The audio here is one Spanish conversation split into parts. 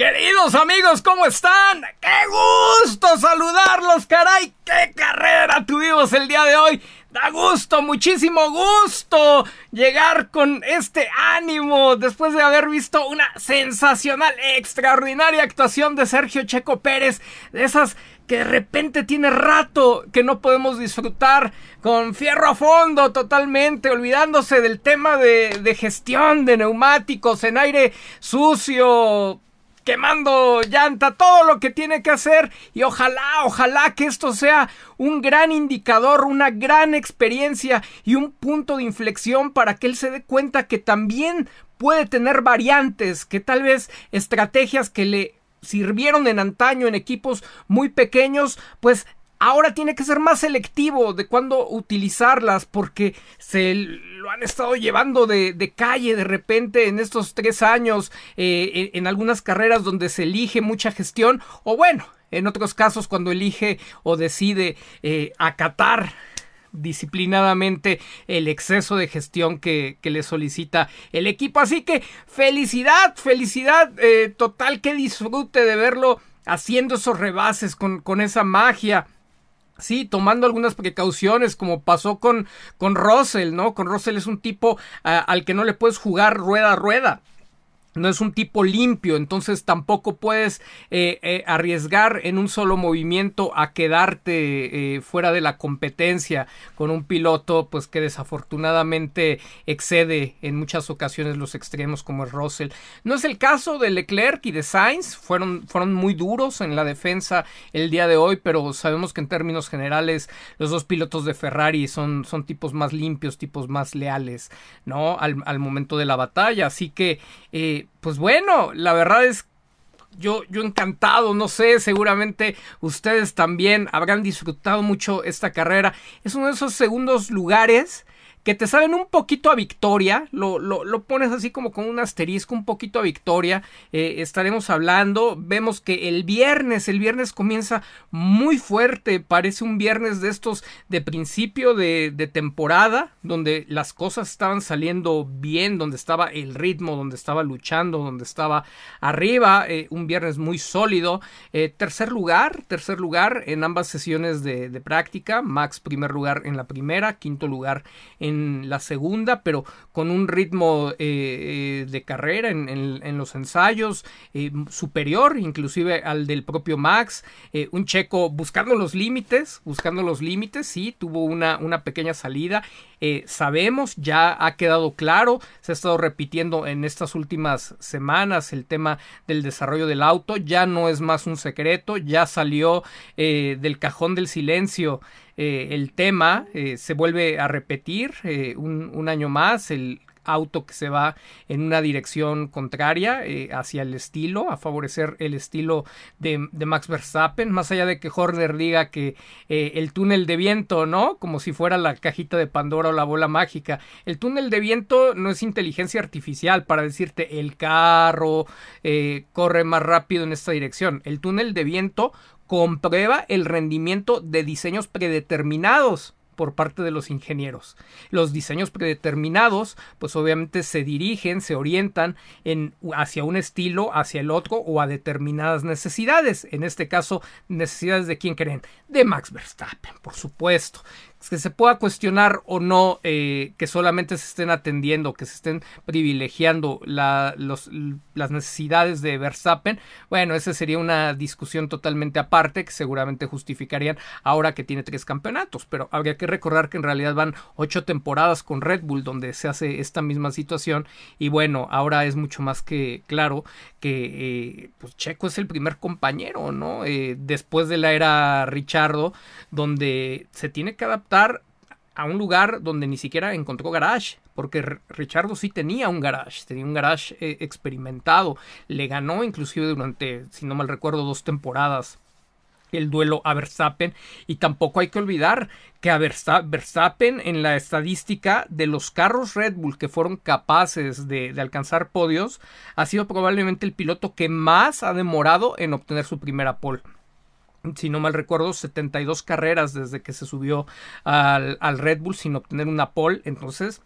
Queridos amigos, ¿cómo están? ¡Qué gusto saludarlos, caray! ¡Qué carrera tuvimos el día de hoy! Da gusto, muchísimo gusto llegar con este ánimo después de haber visto una sensacional, extraordinaria actuación de Sergio Checo Pérez, de esas que de repente tiene rato que no podemos disfrutar con fierro a fondo totalmente, olvidándose del tema de, de gestión de neumáticos en aire sucio, quemando llanta, todo lo que tiene que hacer y ojalá, ojalá que esto sea un gran indicador, una gran experiencia y un punto de inflexión para que él se dé cuenta que también puede tener variantes, que tal vez estrategias que le sirvieron en antaño en equipos muy pequeños, pues ahora tiene que ser más selectivo de cuándo utilizarlas porque se lo han estado llevando de, calle de repente en estos tres años eh, en, algunas carreras donde se elige mucha gestión o bueno en otros casos cuando elige o decide eh, acatar disciplinadamente el exceso de gestión que, le solicita el equipo. Así que felicidad, felicidad eh, total que disfrute de verlo haciendo esos rebases con, con esa magia Sí, tomando algunas precauciones, como pasó con, con Russell, ¿no? Con Russell es un tipo ah, al que no le puedes jugar rueda a rueda no es un tipo limpio, entonces tampoco puedes eh, eh, arriesgar en un solo movimiento a quedarte eh, fuera de la competencia con un piloto pues que desafortunadamente excede en muchas ocasiones los extremos como es Russell. No es el caso de Leclerc y de Sainz, fueron, fueron muy duros en la defensa el día de hoy, pero sabemos que en términos generales los dos pilotos de Ferrari son, son tipos más limpios, tipos más leales, ¿no? Al, al momento de la batalla, así que pues bueno, la verdad es yo, yo encantado, no sé, seguramente ustedes también habrán disfrutado mucho esta carrera. Es uno de esos segundos lugares que te saben un poquito a victoria, lo, lo, pones así como con un asterisco, un poquito a victoria, eh, estaremos hablando, vemos que el viernes, el viernes comienza muy fuerte, parece un viernes de estos de principio de, de temporada, donde las cosas estaban saliendo bien, donde estaba el ritmo, donde estaba luchando, donde estaba arriba, eh, un viernes muy sólido, eh, tercer lugar, tercer lugar en ambas sesiones de, de práctica, Max primer lugar en la primera, quinto lugar en en la segunda, pero con un ritmo eh, eh, de carrera en, los ensayos eh, superior, inclusive al del propio Max. un checo buscando los límites, buscando los límites, sí, tuvo una, una pequeña salida. sabemos, ya ha quedado claro, se ha estado repitiendo en estas últimas semanas el tema del desarrollo del auto, ya no es más un secreto, ya salió del cajón del silencio eh, el tema eh, se vuelve a repetir eh, un, año más, el auto que se va en una dirección contraria hacia el estilo, a favorecer el estilo de, Max Verstappen, más allá de que Horner diga que el túnel de viento, ¿no? Como si fuera la cajita de Pandora o la bola mágica. El túnel de viento no es inteligencia artificial para decirte el carro corre más rápido en esta dirección. El túnel de viento comprueba el rendimiento de diseños predeterminados por parte de los ingenieros. Los diseños predeterminados, pues obviamente se dirigen, se orientan en, hacia un estilo, hacia el otro o a determinadas necesidades. En este caso, necesidades de quién creen? De Max Verstappen, por supuesto que se pueda cuestionar o no eh, que solamente se estén atendiendo, que se estén privilegiando las necesidades de Verstappen, bueno, esa sería una discusión totalmente aparte que seguramente justificarían ahora que tiene tres campeonatos, pero habría que recordar que en realidad van ocho temporadas con Red Bull donde se hace esta misma situación y bueno, ahora es mucho más que claro que eh, pues Checo es el primer compañero, ¿no? Eh, después de la era Richardo, donde se tiene que adaptar a un lugar donde ni siquiera encontró garage, porque Richardo sí tenía un garage, tenía un garage eh, experimentado, le ganó inclusive durante, si no mal recuerdo, dos temporadas el duelo a Verstappen. Y tampoco hay que olvidar que a Verstappen en la estadística de los carros Red Bull que fueron capaces de, alcanzar podios ha sido probablemente el piloto que más ha demorado en obtener su primera pole si no mal recuerdo, 72 carreras desde que se subió al, al, Red Bull sin obtener una pole. Entonces,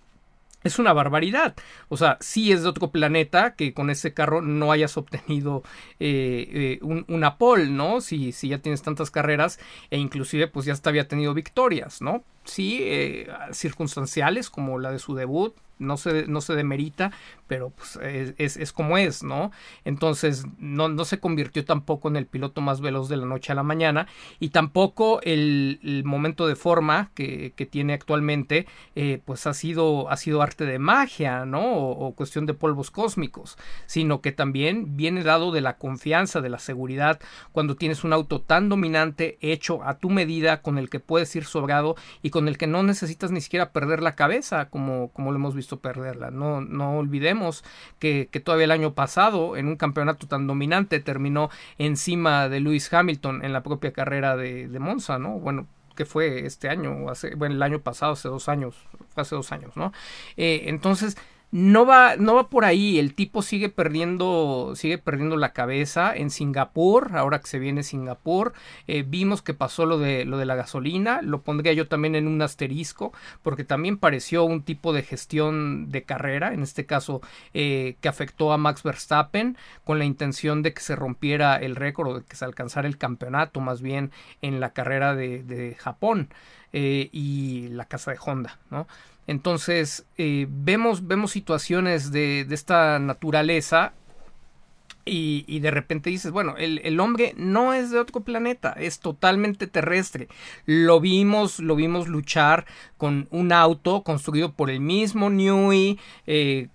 es una barbaridad. O sea, sí es de otro planeta que con ese carro no hayas obtenido eh, eh, una pole, ¿no? Si, si ya tienes tantas carreras e inclusive pues ya hasta había tenido victorias, ¿no? Sí, eh, circunstanciales como la de su debut, no se, no se demerita, pero pues es, es, como es, ¿no? Entonces no, no, se convirtió tampoco en el piloto más veloz de la noche a la mañana y tampoco el, momento de forma que, que tiene actualmente eh, pues ha sido, ha sido arte de magia, ¿no? O, o, cuestión de polvos cósmicos, sino que también viene dado de la confianza, de la seguridad, cuando tienes un auto tan dominante hecho a tu medida con el que puedes ir sobrado y con el que no necesitas ni siquiera perder la cabeza como, como lo hemos visto perderla. No, no olvidemos que, todavía el año pasado, en un campeonato tan dominante, terminó encima de Lewis Hamilton en la propia carrera de, de Monza, ¿no? Bueno, que fue este año, hace, bueno, el año pasado, hace dos años, hace dos años, ¿no? Eh, entonces, no va, no va por ahí. El tipo sigue perdiendo, sigue perdiendo la cabeza en Singapur. Ahora que se viene Singapur, eh, vimos que pasó lo de lo de la gasolina. Lo pondría yo también en un asterisco, porque también pareció un tipo de gestión de carrera, en este caso eh, que afectó a Max Verstappen con la intención de que se rompiera el récord de que se alcanzara el campeonato, más bien en la carrera de, Japón eh, y la casa de Honda, ¿no? Entonces, eh, vemos, vemos situaciones de, de esta naturaleza y, y, de repente dices, bueno, el, el, hombre no es de otro planeta, es totalmente terrestre. Lo vimos, lo vimos luchar con un auto construido por el mismo Newey, eh,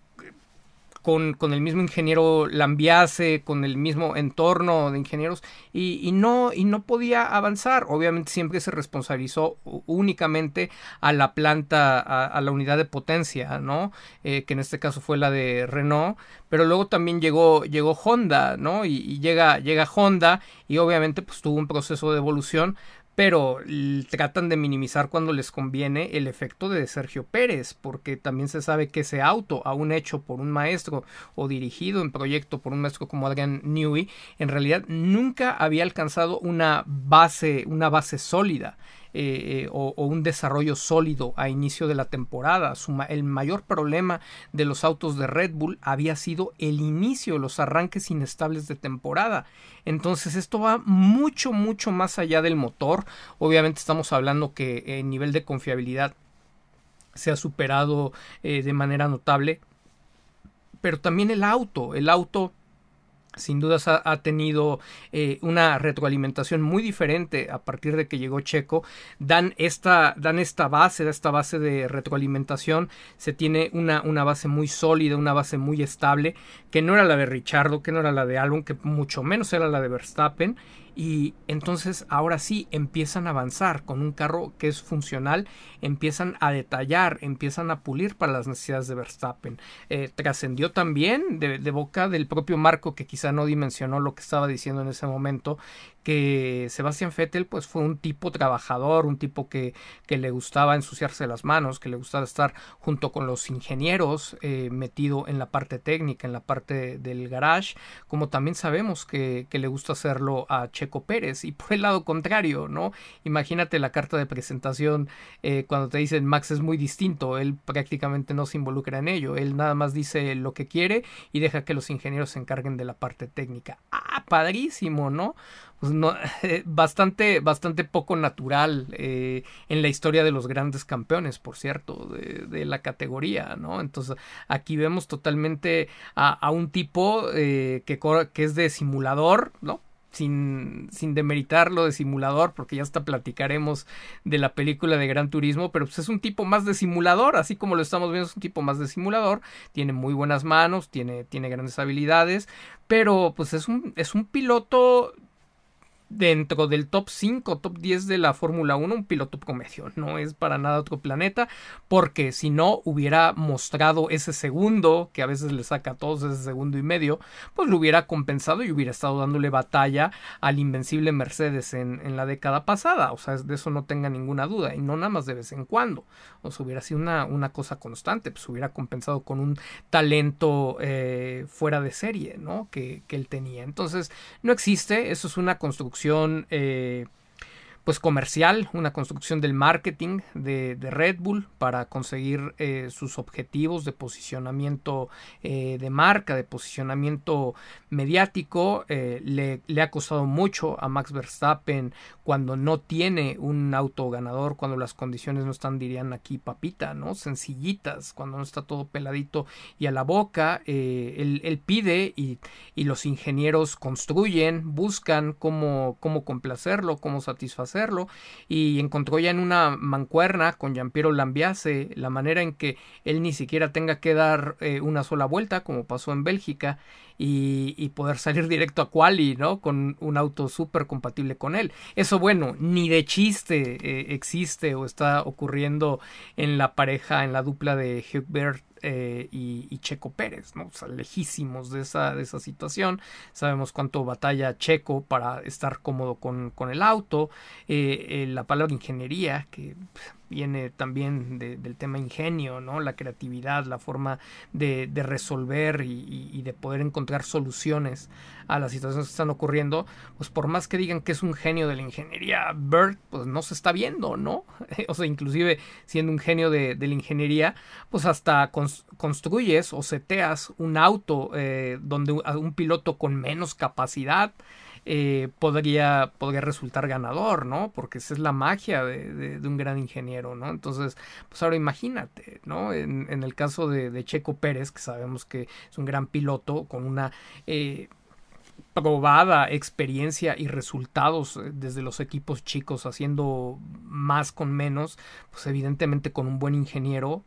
con, el mismo ingeniero Lambiase, con el mismo entorno de ingenieros, y, no, y no podía avanzar. Obviamente siempre se responsabilizó únicamente a la planta, a, la unidad de potencia, ¿no? Eh, que en este caso fue la de Renault, pero luego también llegó, llegó Honda, ¿no? Y, y llega, llega Honda, y obviamente pues tuvo un proceso de evolución, pero tratan de minimizar cuando les conviene el efecto de Sergio Pérez, porque también se sabe que ese auto, aún hecho por un maestro o dirigido en proyecto por un maestro como Adrian Newey, en realidad nunca había alcanzado una base, una base sólida. Eh, eh, o, un desarrollo sólido a inicio de la temporada. el mayor problema de los autos de Red Bull había sido el inicio, los arranques inestables de temporada. Entonces esto va mucho, mucho más allá del motor. Obviamente estamos hablando que el nivel de confiabilidad se ha superado eh, de manera notable. Pero también el auto, el auto sin dudas ha, tenido eh, una retroalimentación muy diferente a partir de que llegó Checo. Dan esta, dan esta base, esta base de retroalimentación. Se tiene una, una base muy sólida, una base muy estable, que no era la de Richardo, que no era la de Albon, que mucho menos era la de Verstappen y entonces ahora sí empiezan a avanzar con un carro que es funcional, empiezan a detallar, empiezan a pulir para las necesidades de Verstappen. Eh, trascendió también de, de, boca del propio Marco que quizá no dimensionó lo que estaba diciendo en ese momento, que Sebastián Vettel pues fue un tipo trabajador, un tipo que, que, le gustaba ensuciarse las manos, que le gustaba estar junto con los ingenieros eh, metido en la parte técnica, en la parte del garage, como también sabemos que, que, le gusta hacerlo a Checo Pérez y por el lado contrario, ¿no? Imagínate la carta de presentación eh, cuando te dicen Max es muy distinto, él prácticamente no se involucra en ello, él nada más dice lo que quiere y deja que los ingenieros se encarguen de la parte técnica. Ah, padrísimo, ¿no? Pues bastante, bastante poco natural eh, en la historia de los grandes campeones, por cierto, de, la categoría, ¿no? Entonces aquí vemos totalmente a, un tipo eh, que, que es de simulador, ¿no? sin, sin demeritarlo de simulador, porque ya hasta platicaremos de la película de Gran Turismo, pero pues es un tipo más de simulador, así como lo estamos viendo, es un tipo más de simulador, tiene muy buenas manos, tiene, tiene grandes habilidades, pero pues es un, es un piloto dentro del top 5, top 10 de la Fórmula 1, un piloto promedio. No es para nada otro planeta, porque si no hubiera mostrado ese segundo, que a veces le saca a todos ese segundo y medio, pues lo hubiera compensado y hubiera estado dándole batalla al invencible Mercedes en, la década pasada. O sea, de eso no tenga ninguna duda. Y no nada más de vez en cuando. O sea, hubiera sido una, una cosa constante, pues hubiera compensado con un talento eh, fuera de serie, ¿no? Que, que él tenía. Entonces, no existe, eso es una construcción eh, pues comercial, una construcción del marketing de, Red Bull para conseguir eh, sus objetivos de posicionamiento eh, de marca, de posicionamiento mediático. le, le, ha costado mucho a Max Verstappen cuando no tiene un auto ganador, cuando las condiciones no están, dirían aquí, papita, ¿no? Sencillitas, cuando no está todo peladito y a la boca, eh, él, pide y, y, los ingenieros construyen, buscan cómo, cómo complacerlo, cómo satisfacerlo y encontró ya en una mancuerna con Giampiero Lambiase la manera en que él ni siquiera tenga que dar eh, una sola vuelta, como pasó en Bélgica, y, poder salir directo a Quali, ¿no? Con un auto súper compatible con él. Eso, bueno, ni de chiste eh, existe o está ocurriendo en la pareja, en la dupla de Hubert eh, y, Checo Pérez, ¿no? O sea, lejísimos de esa, de esa situación. Sabemos cuánto batalla Checo para estar cómodo con, con el auto. Eh, la palabra ingeniería, que viene también del tema ingenio, ¿no? La creatividad, la forma de, resolver y, de poder encontrar soluciones a las situaciones que están ocurriendo, pues por más que digan que es un genio de la ingeniería, Bert, pues no se está viendo, ¿no? o sea, inclusive siendo un genio de, de la ingeniería, pues hasta construyes o seteas un auto eh, donde un piloto con menos capacidad, eh, podría, podría resultar ganador, ¿no? Porque esa es la magia de, un gran ingeniero, ¿no? Entonces, pues ahora imagínate, ¿no? En, el caso de, Checo Pérez, que sabemos que es un gran piloto con una... Eh, probada experiencia y resultados eh, desde los equipos chicos haciendo más con menos, pues evidentemente con un buen ingeniero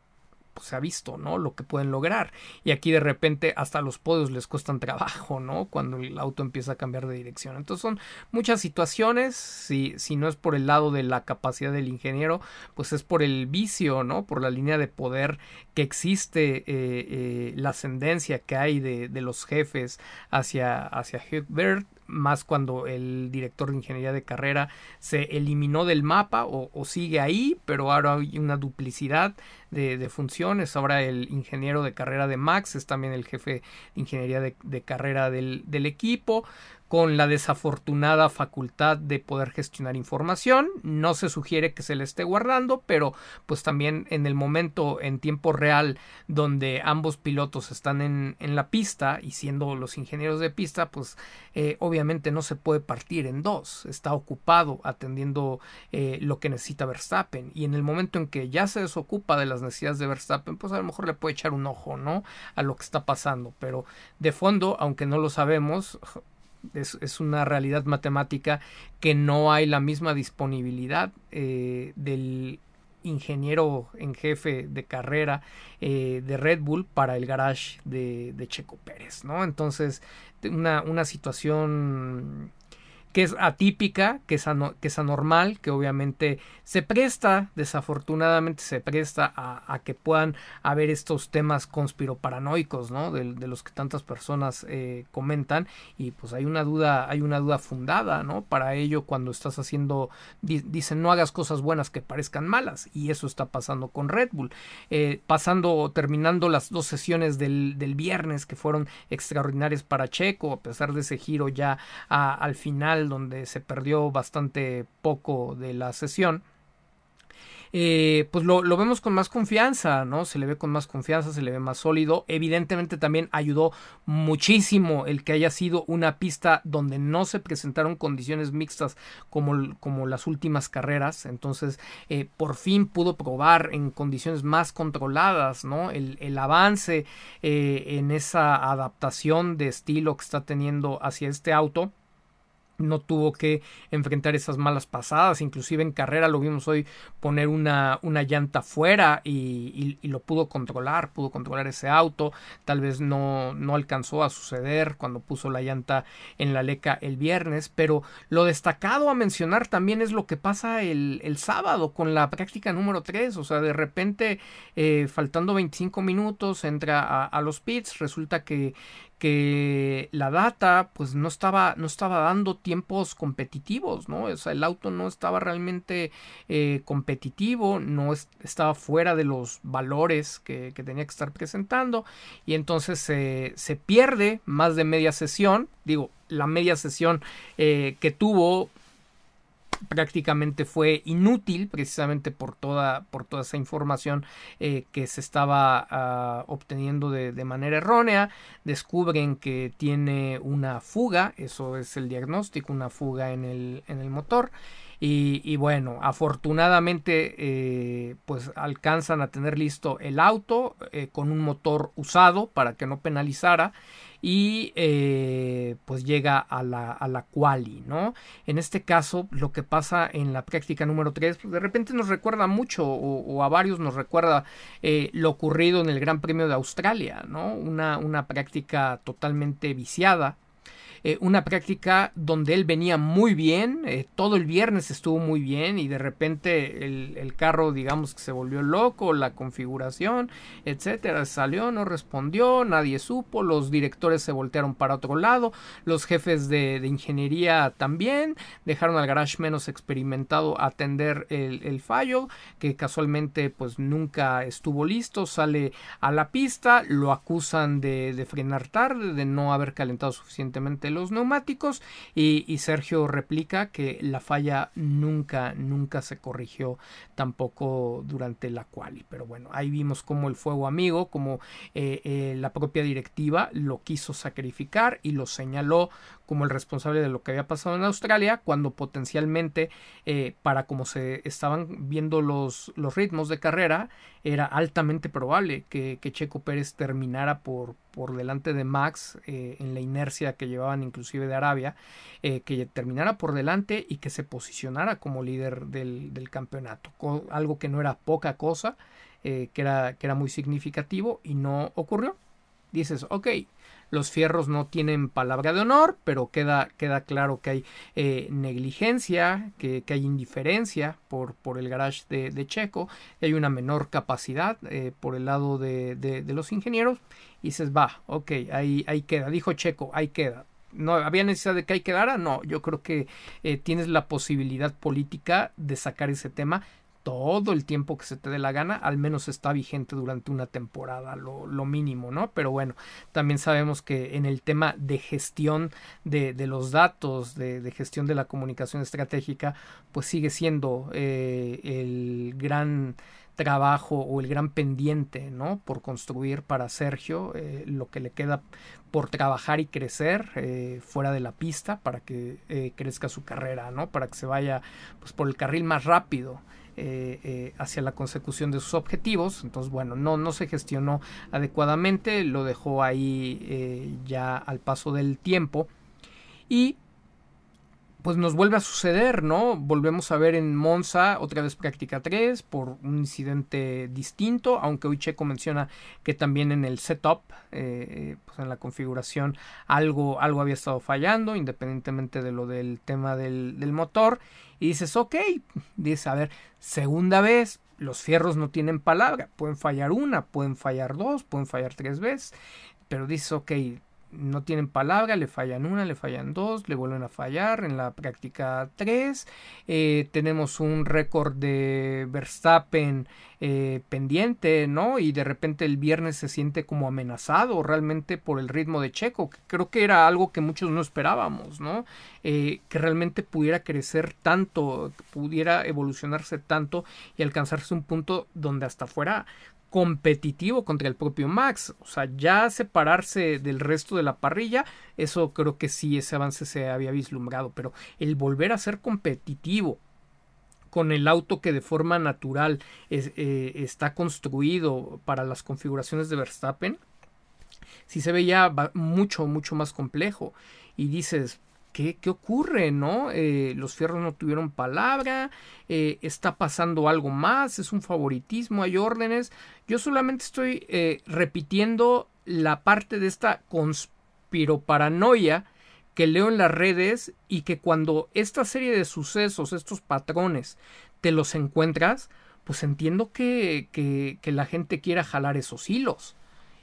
pues, se ha visto, ¿no? Lo que pueden lograr. Y aquí de repente hasta los podios les cuestan trabajo, ¿no? Cuando el auto empieza a cambiar de dirección. Entonces son muchas situaciones, si, si no es por el lado de la capacidad del ingeniero, pues es por el vicio, ¿no? Por la línea de poder que existe, eh, eh, la ascendencia que hay de, de los jefes hacia, hacia Hubert más cuando el director de ingeniería de carrera se eliminó del mapa o, sigue ahí, pero ahora hay una duplicidad de, funciones. Ahora el ingeniero de carrera de Max es también el jefe de ingeniería de, carrera del equipo con la desafortunada facultad de poder gestionar información. No se sugiere que se le esté guardando, pero pues también en el momento en tiempo real donde ambos pilotos están en, en la pista y siendo los ingenieros de pista, pues eh, obviamente no se puede partir en dos. Está ocupado atendiendo eh, lo que necesita Verstappen y en el momento en que ya se desocupa de las necesidades de Verstappen, pues a lo mejor le puede echar un ojo, ¿no? A lo que está pasando, pero de fondo, aunque no lo sabemos, es, una realidad matemática que no hay la misma disponibilidad eh, del ingeniero en jefe de carrera eh, de Red Bull para el garage de, de Checo Pérez, ¿no? Entonces, una, una situación que es atípica, que es, que es anormal, que obviamente se presta, desafortunadamente se presta a, que puedan haber estos temas conspiroparanoicos, ¿no? De, los que tantas personas eh, comentan y pues hay una duda, hay una duda fundada, ¿no? Para ello cuando estás haciendo, dicen no hagas cosas buenas que parezcan malas y eso está pasando con Red Bull, eh, pasando, terminando las dos sesiones del, del, viernes que fueron extraordinarias para Checo, a pesar de ese giro ya al final donde se perdió bastante poco de la sesión. Eh, pues lo, vemos con más confianza, ¿no? Se le ve con más confianza, se le ve más sólido. Evidentemente también ayudó muchísimo el que haya sido una pista donde no se presentaron condiciones mixtas como, como las últimas carreras. Entonces, eh, por fin pudo probar en condiciones más controladas, ¿no? El, avance eh, en esa adaptación de estilo que está teniendo hacia este auto no tuvo que enfrentar esas malas pasadas, inclusive en carrera lo vimos hoy poner una, una llanta fuera y, lo pudo controlar, pudo controlar ese auto, tal vez no, no alcanzó a suceder cuando puso la llanta en la leca el viernes, pero lo destacado a mencionar también es lo que pasa el, el sábado con la práctica número 3, o sea, de repente eh, faltando 25 minutos entra a, a los pits, resulta que, que la data pues no estaba no estaba dando tiempos competitivos no o sea, el auto no estaba realmente eh, competitivo no estaba fuera de los valores que, tenía que estar presentando y entonces se pierde más de media sesión digo la media sesión eh, que tuvo prácticamente fue inútil precisamente por toda, por toda esa información eh, que se estaba ah, obteniendo de, manera errónea. Descubren que tiene una fuga, eso es el diagnóstico, una fuga en el, en el motor. Y, bueno, afortunadamente eh, pues alcanzan a tener listo el auto eh, con un motor usado para que no penalizara y eh, pues llega a la, a la quali, ¿no? En este caso, lo que pasa en la práctica número 3, pues de repente nos recuerda mucho o, a varios nos recuerda eh, lo ocurrido en el Gran Premio de Australia, ¿no? Una, una práctica totalmente viciada eh, una práctica donde él venía muy bien, eh, todo el viernes estuvo muy bien y de repente el, carro digamos que se volvió loco, la configuración, etcétera, salió, no respondió, nadie supo, los directores se voltearon para otro lado, los jefes de, ingeniería también, dejaron al garage menos experimentado atender el, fallo, que casualmente pues nunca estuvo listo, sale a la pista, lo acusan de, de frenar tarde, de no haber calentado suficientemente los neumáticos y, Sergio replica que la falla nunca, nunca se corrigió tampoco durante la quali. Pero bueno, ahí vimos como el fuego amigo, como eh, eh, la propia directiva lo quiso sacrificar y lo señaló como el responsable de lo que había pasado en Australia, cuando potencialmente, eh, para como se estaban viendo los, los ritmos de carrera, era altamente probable que, Checo Pérez terminara por, por delante de Max eh, en la inercia que llevaban inclusive de Arabia, eh, que terminara por delante y que se posicionara como líder del, del campeonato, algo que no era poca cosa, que, era, que era muy significativo y no ocurrió. Dices, ok, los fierros no tienen palabra de honor, pero queda, queda claro que hay eh, negligencia, que, hay indiferencia por, por el garage de, Checo, que hay una menor capacidad eh, por el lado de, los ingenieros. Y dices, va, ok, ahí, ahí queda. Dijo Checo, ahí queda no había necesidad de que ahí quedara, no, yo creo que eh, tienes la posibilidad política de sacar ese tema todo el tiempo que se te dé la gana, al menos está vigente durante una temporada, lo, mínimo, ¿no? Pero bueno, también sabemos que en el tema de gestión de, los datos, de, gestión de la comunicación estratégica, pues sigue siendo eh, el gran trabajo o el gran pendiente, ¿no? Por construir para Sergio eh, lo que le queda por trabajar y crecer eh, fuera de la pista para que crezca su carrera, ¿no? Para que se vaya pues por el carril más rápido. Eh, eh, hacia la consecución de sus objetivos. Entonces, bueno, no, no se gestionó adecuadamente, lo dejó ahí eh, ya al paso del tiempo. Y pues nos vuelve a suceder, ¿no? Volvemos a ver en Monza otra vez práctica 3 por un incidente distinto, aunque hoy Checo menciona que también en el setup, pues en la configuración, algo, algo había estado fallando, independientemente de lo del tema del, del motor. Y dices, ok, dices, a ver, segunda vez, los fierros no tienen palabra, pueden fallar una, pueden fallar dos, pueden fallar tres veces, pero dices, ok, no tienen palabra, le fallan una, le fallan dos, le vuelven a fallar en la práctica 3. Eh, tenemos un récord de Verstappen eh, pendiente, ¿no? Y de repente el viernes se siente como amenazado realmente por el ritmo de Checo, que creo que era algo que muchos no esperábamos, ¿no? Eh, que realmente pudiera crecer tanto, pudiera evolucionarse tanto y alcanzarse un punto donde hasta fuera competitivo contra el propio Max. O sea, ya separarse del resto de la parrilla, eso creo que sí, ese avance se había vislumbrado, pero el volver a ser competitivo con el auto que de forma natural eh, está construido para las configuraciones de Verstappen, sí se veía mucho, mucho más complejo. Y dices, ¿qué, qué ocurre? ¿No? Eh, los fierros no tuvieron palabra, eh, está pasando algo más, es un favoritismo, hay órdenes. Yo solamente estoy eh, repitiendo la parte de esta conspiroparanoia que leo en las redes y que cuando esta serie de sucesos, estos patrones, te los encuentras, pues entiendo que, que, que la gente quiera jalar esos hilos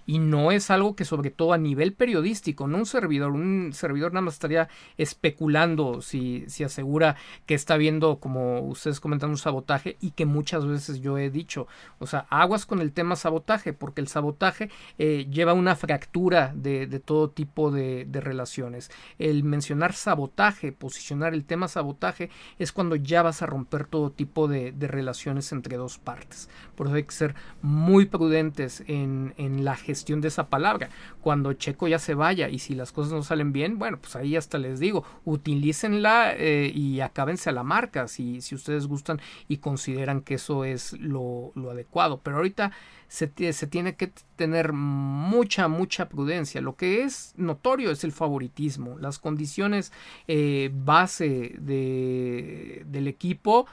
y no es algo que sobre todo a nivel periodístico, no un servidor, un servidor nada más estaría especulando si, si asegura que está viendo, como ustedes comentan, un sabotaje y que muchas veces yo he dicho, o sea, aguas con el tema sabotaje, porque el sabotaje eh, lleva una fractura de, de todo tipo de, relaciones. El mencionar sabotaje, posicionar el tema sabotaje, es cuando ya vas a romper todo tipo de, de relaciones entre dos partes. Por eso hay que ser muy prudentes en, en la gestión de esa palabra. Cuando Checo ya se vaya y si las cosas no salen bien, bueno, pues ahí hasta les digo, utilícenla eh, y acábense a la marca si, si ustedes gustan y consideran que eso es lo, lo adecuado. Pero ahorita se, se, tiene que tener mucha, mucha prudencia. Lo que es notorio es el favoritismo. Las condiciones eh, base de, del equipo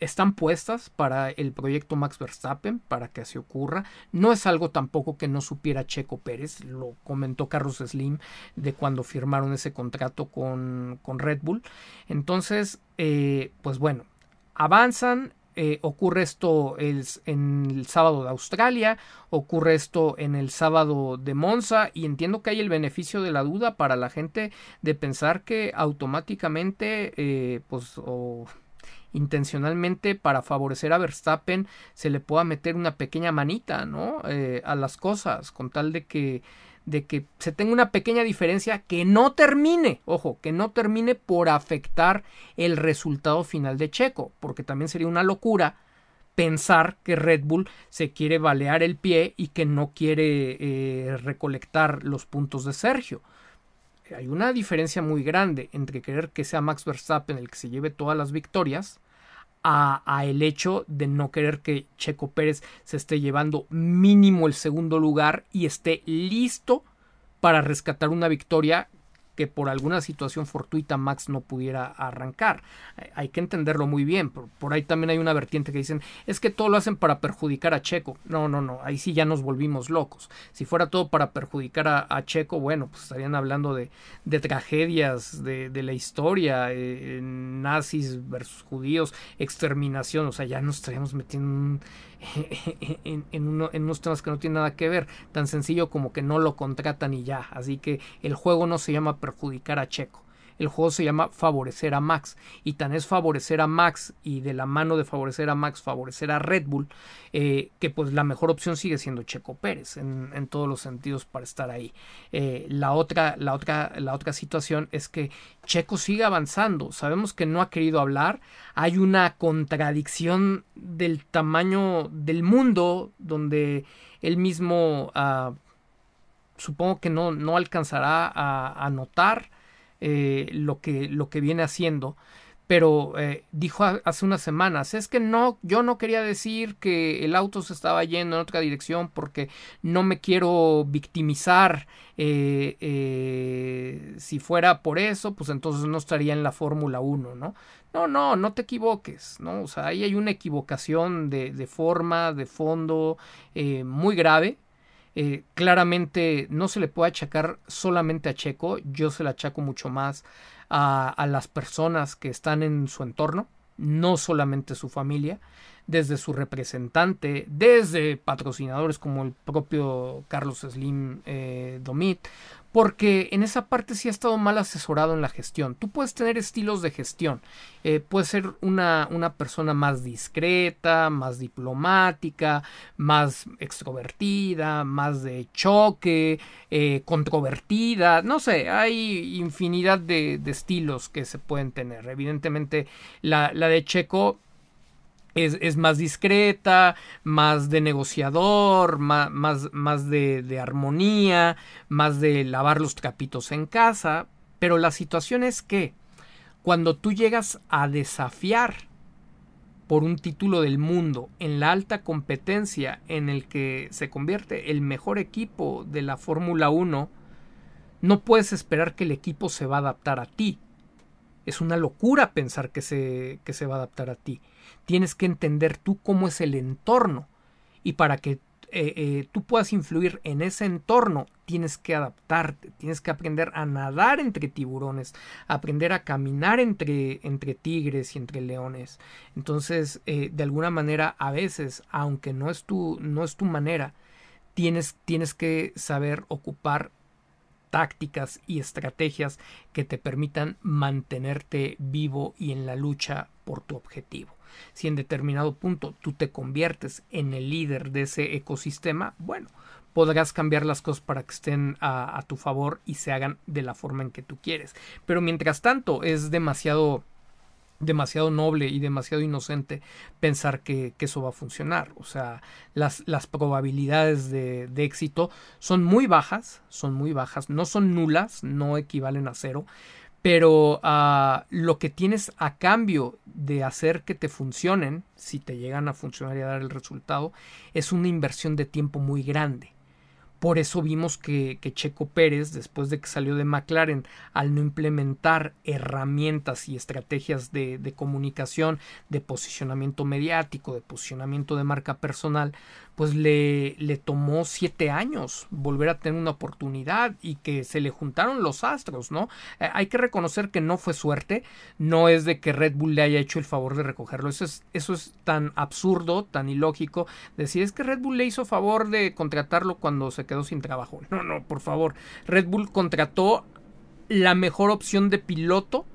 están puestas para el proyecto Max Verstappen, para que así ocurra. No es algo tampoco que no supiera Checo Pérez, lo comentó Carlos Slim de cuando firmaron ese contrato con, con Red Bull. Entonces, eh, pues bueno, avanzan. Eh, ocurre esto el, en el sábado de Australia, ocurre esto en el sábado de Monza y entiendo que hay el beneficio de la duda para la gente de pensar que automáticamente eh, pues intencionalmente para favorecer a Verstappen se le pueda meter una pequeña manita, ¿no? Eh, a las cosas, con tal de que de que se tenga una pequeña diferencia que no termine, ojo, que no termine por afectar el resultado final de Checo, porque también sería una locura pensar que Red Bull se quiere balear el pie y que no quiere eh, recolectar los puntos de Sergio hay una diferencia muy grande entre querer que sea Max Verstappen el que se lleve todas las victorias a, el hecho de no querer que Checo Pérez se esté llevando mínimo el segundo lugar y esté listo para rescatar una victoria que por alguna situación fortuita Max no pudiera arrancar. Eh, hay que entenderlo muy bien. Por, ahí también hay una vertiente que dicen, es que todo lo hacen para perjudicar a Checo. No, no, no, ahí sí ya nos volvimos locos. Si fuera todo para perjudicar a, Checo, bueno, pues estarían hablando de, de tragedias de, de, la historia, eh, nazis versus judíos, exterminación, o sea, ya nos estaríamos metiendo en, en, unos temas que no tienen nada que ver, tan sencillo como que no lo contratan y ya. Así que el juego no se llama perjudicar a Checo. El juego se llama favorecer a Max. Y tan es favorecer a Max y de la mano de favorecer a Max, favorecer a Red Bull, eh, que pues la mejor opción sigue siendo Checo Pérez en, en todos los sentidos para estar ahí. Eh, la, otra, la, otra, la otra situación es que Checo sigue avanzando. Sabemos que no ha querido hablar. Hay una contradicción del tamaño del mundo donde él mismo uh, supongo que no, no alcanzará a, notar eh, lo, que, lo que viene haciendo pero eh, dijo hace unas semanas, es que no, yo no quería decir que el auto se estaba yendo en otra dirección porque no me quiero victimizar. Eh, eh, si fuera por eso, pues entonces no estaría en la Fórmula 1, ¿no? No, no, no te equivoques, ¿no? O sea, ahí hay una equivocación de, de forma, de fondo, muy grave. Eh, claramente no se le puede achacar solamente a Checo, yo se le achaco mucho más a, a las personas que están en su entorno, no solamente su familia, desde su representante, desde patrocinadores como el propio Carlos Slim eh, Domit, porque en esa parte sí ha estado mal asesorado en la gestión. Tú puedes tener estilos de gestión, eh, puedes ser una, una, persona más discreta, más diplomática, más extrovertida, más de choque, eh, controvertida, no sé, hay infinidad de, de, estilos que se pueden tener. Evidentemente la, la de Checo es, es, más discreta, más de negociador, más, más, más de, armonía, más de lavar los trapitos en casa. Pero la situación es que cuando tú llegas a desafiar por un título del mundo en la alta competencia en el que se convierte el mejor equipo de la Fórmula 1, no puedes esperar que el equipo se va a adaptar a ti Es una locura pensar que se, que se va a adaptar a ti. Tienes que entender tú cómo es el entorno. Y para que eh, eh, tú puedas influir en ese entorno, tienes que adaptarte, tienes que aprender a nadar entre tiburones, aprender a caminar entre, entre tigres y entre leones. Entonces, eh, de alguna manera, a veces, aunque no es tu, no es tu manera, tienes, tienes que saber ocupar tácticas y estrategias que te permitan mantenerte vivo y en la lucha por tu objetivo. Si en determinado punto tú te conviertes en el líder de ese ecosistema, bueno, podrás cambiar las cosas para que estén a, tu favor y se hagan de la forma en que tú quieres. Pero mientras tanto es demasiado demasiado noble y demasiado inocente pensar que, eso va a funcionar. O sea, las, las probabilidades de, de, éxito son muy bajas, son muy bajas, no son nulas, no equivalen a cero, pero uh, lo que tienes a cambio de hacer que te funcionen, si te llegan a funcionar y a dar el resultado, es una inversión de tiempo muy grande. Por eso vimos que, Checo Pérez, después de que salió de McLaren, al no implementar herramientas y estrategias de, comunicación, de posicionamiento mediático, de posicionamiento de marca personal, pues le, le tomó siete años volver a tener una oportunidad y que se le juntaron los astros, ¿no? Eh, hay que reconocer que no fue suerte, no es de que Red Bull le haya hecho el favor de recogerlo, eso es, eso es tan absurdo, tan ilógico, decir es que Red Bull le hizo favor de contratarlo cuando se quedó sin trabajo. No, no, por favor, Red Bull contrató la mejor opción de piloto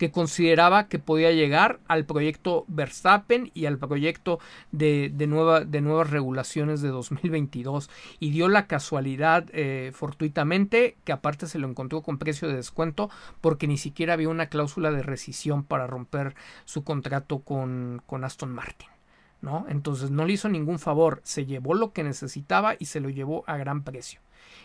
que consideraba que podía llegar al proyecto Verstappen y al proyecto de, de, de nuevas regulaciones de 2022 y dio la casualidad eh, fortuitamente que aparte se lo encontró con precio de descuento porque ni siquiera había una cláusula de rescisión para romper su contrato con, con Aston Martin. ¿no? Entonces no le hizo ningún favor, se llevó lo que necesitaba y se lo llevó a gran precio.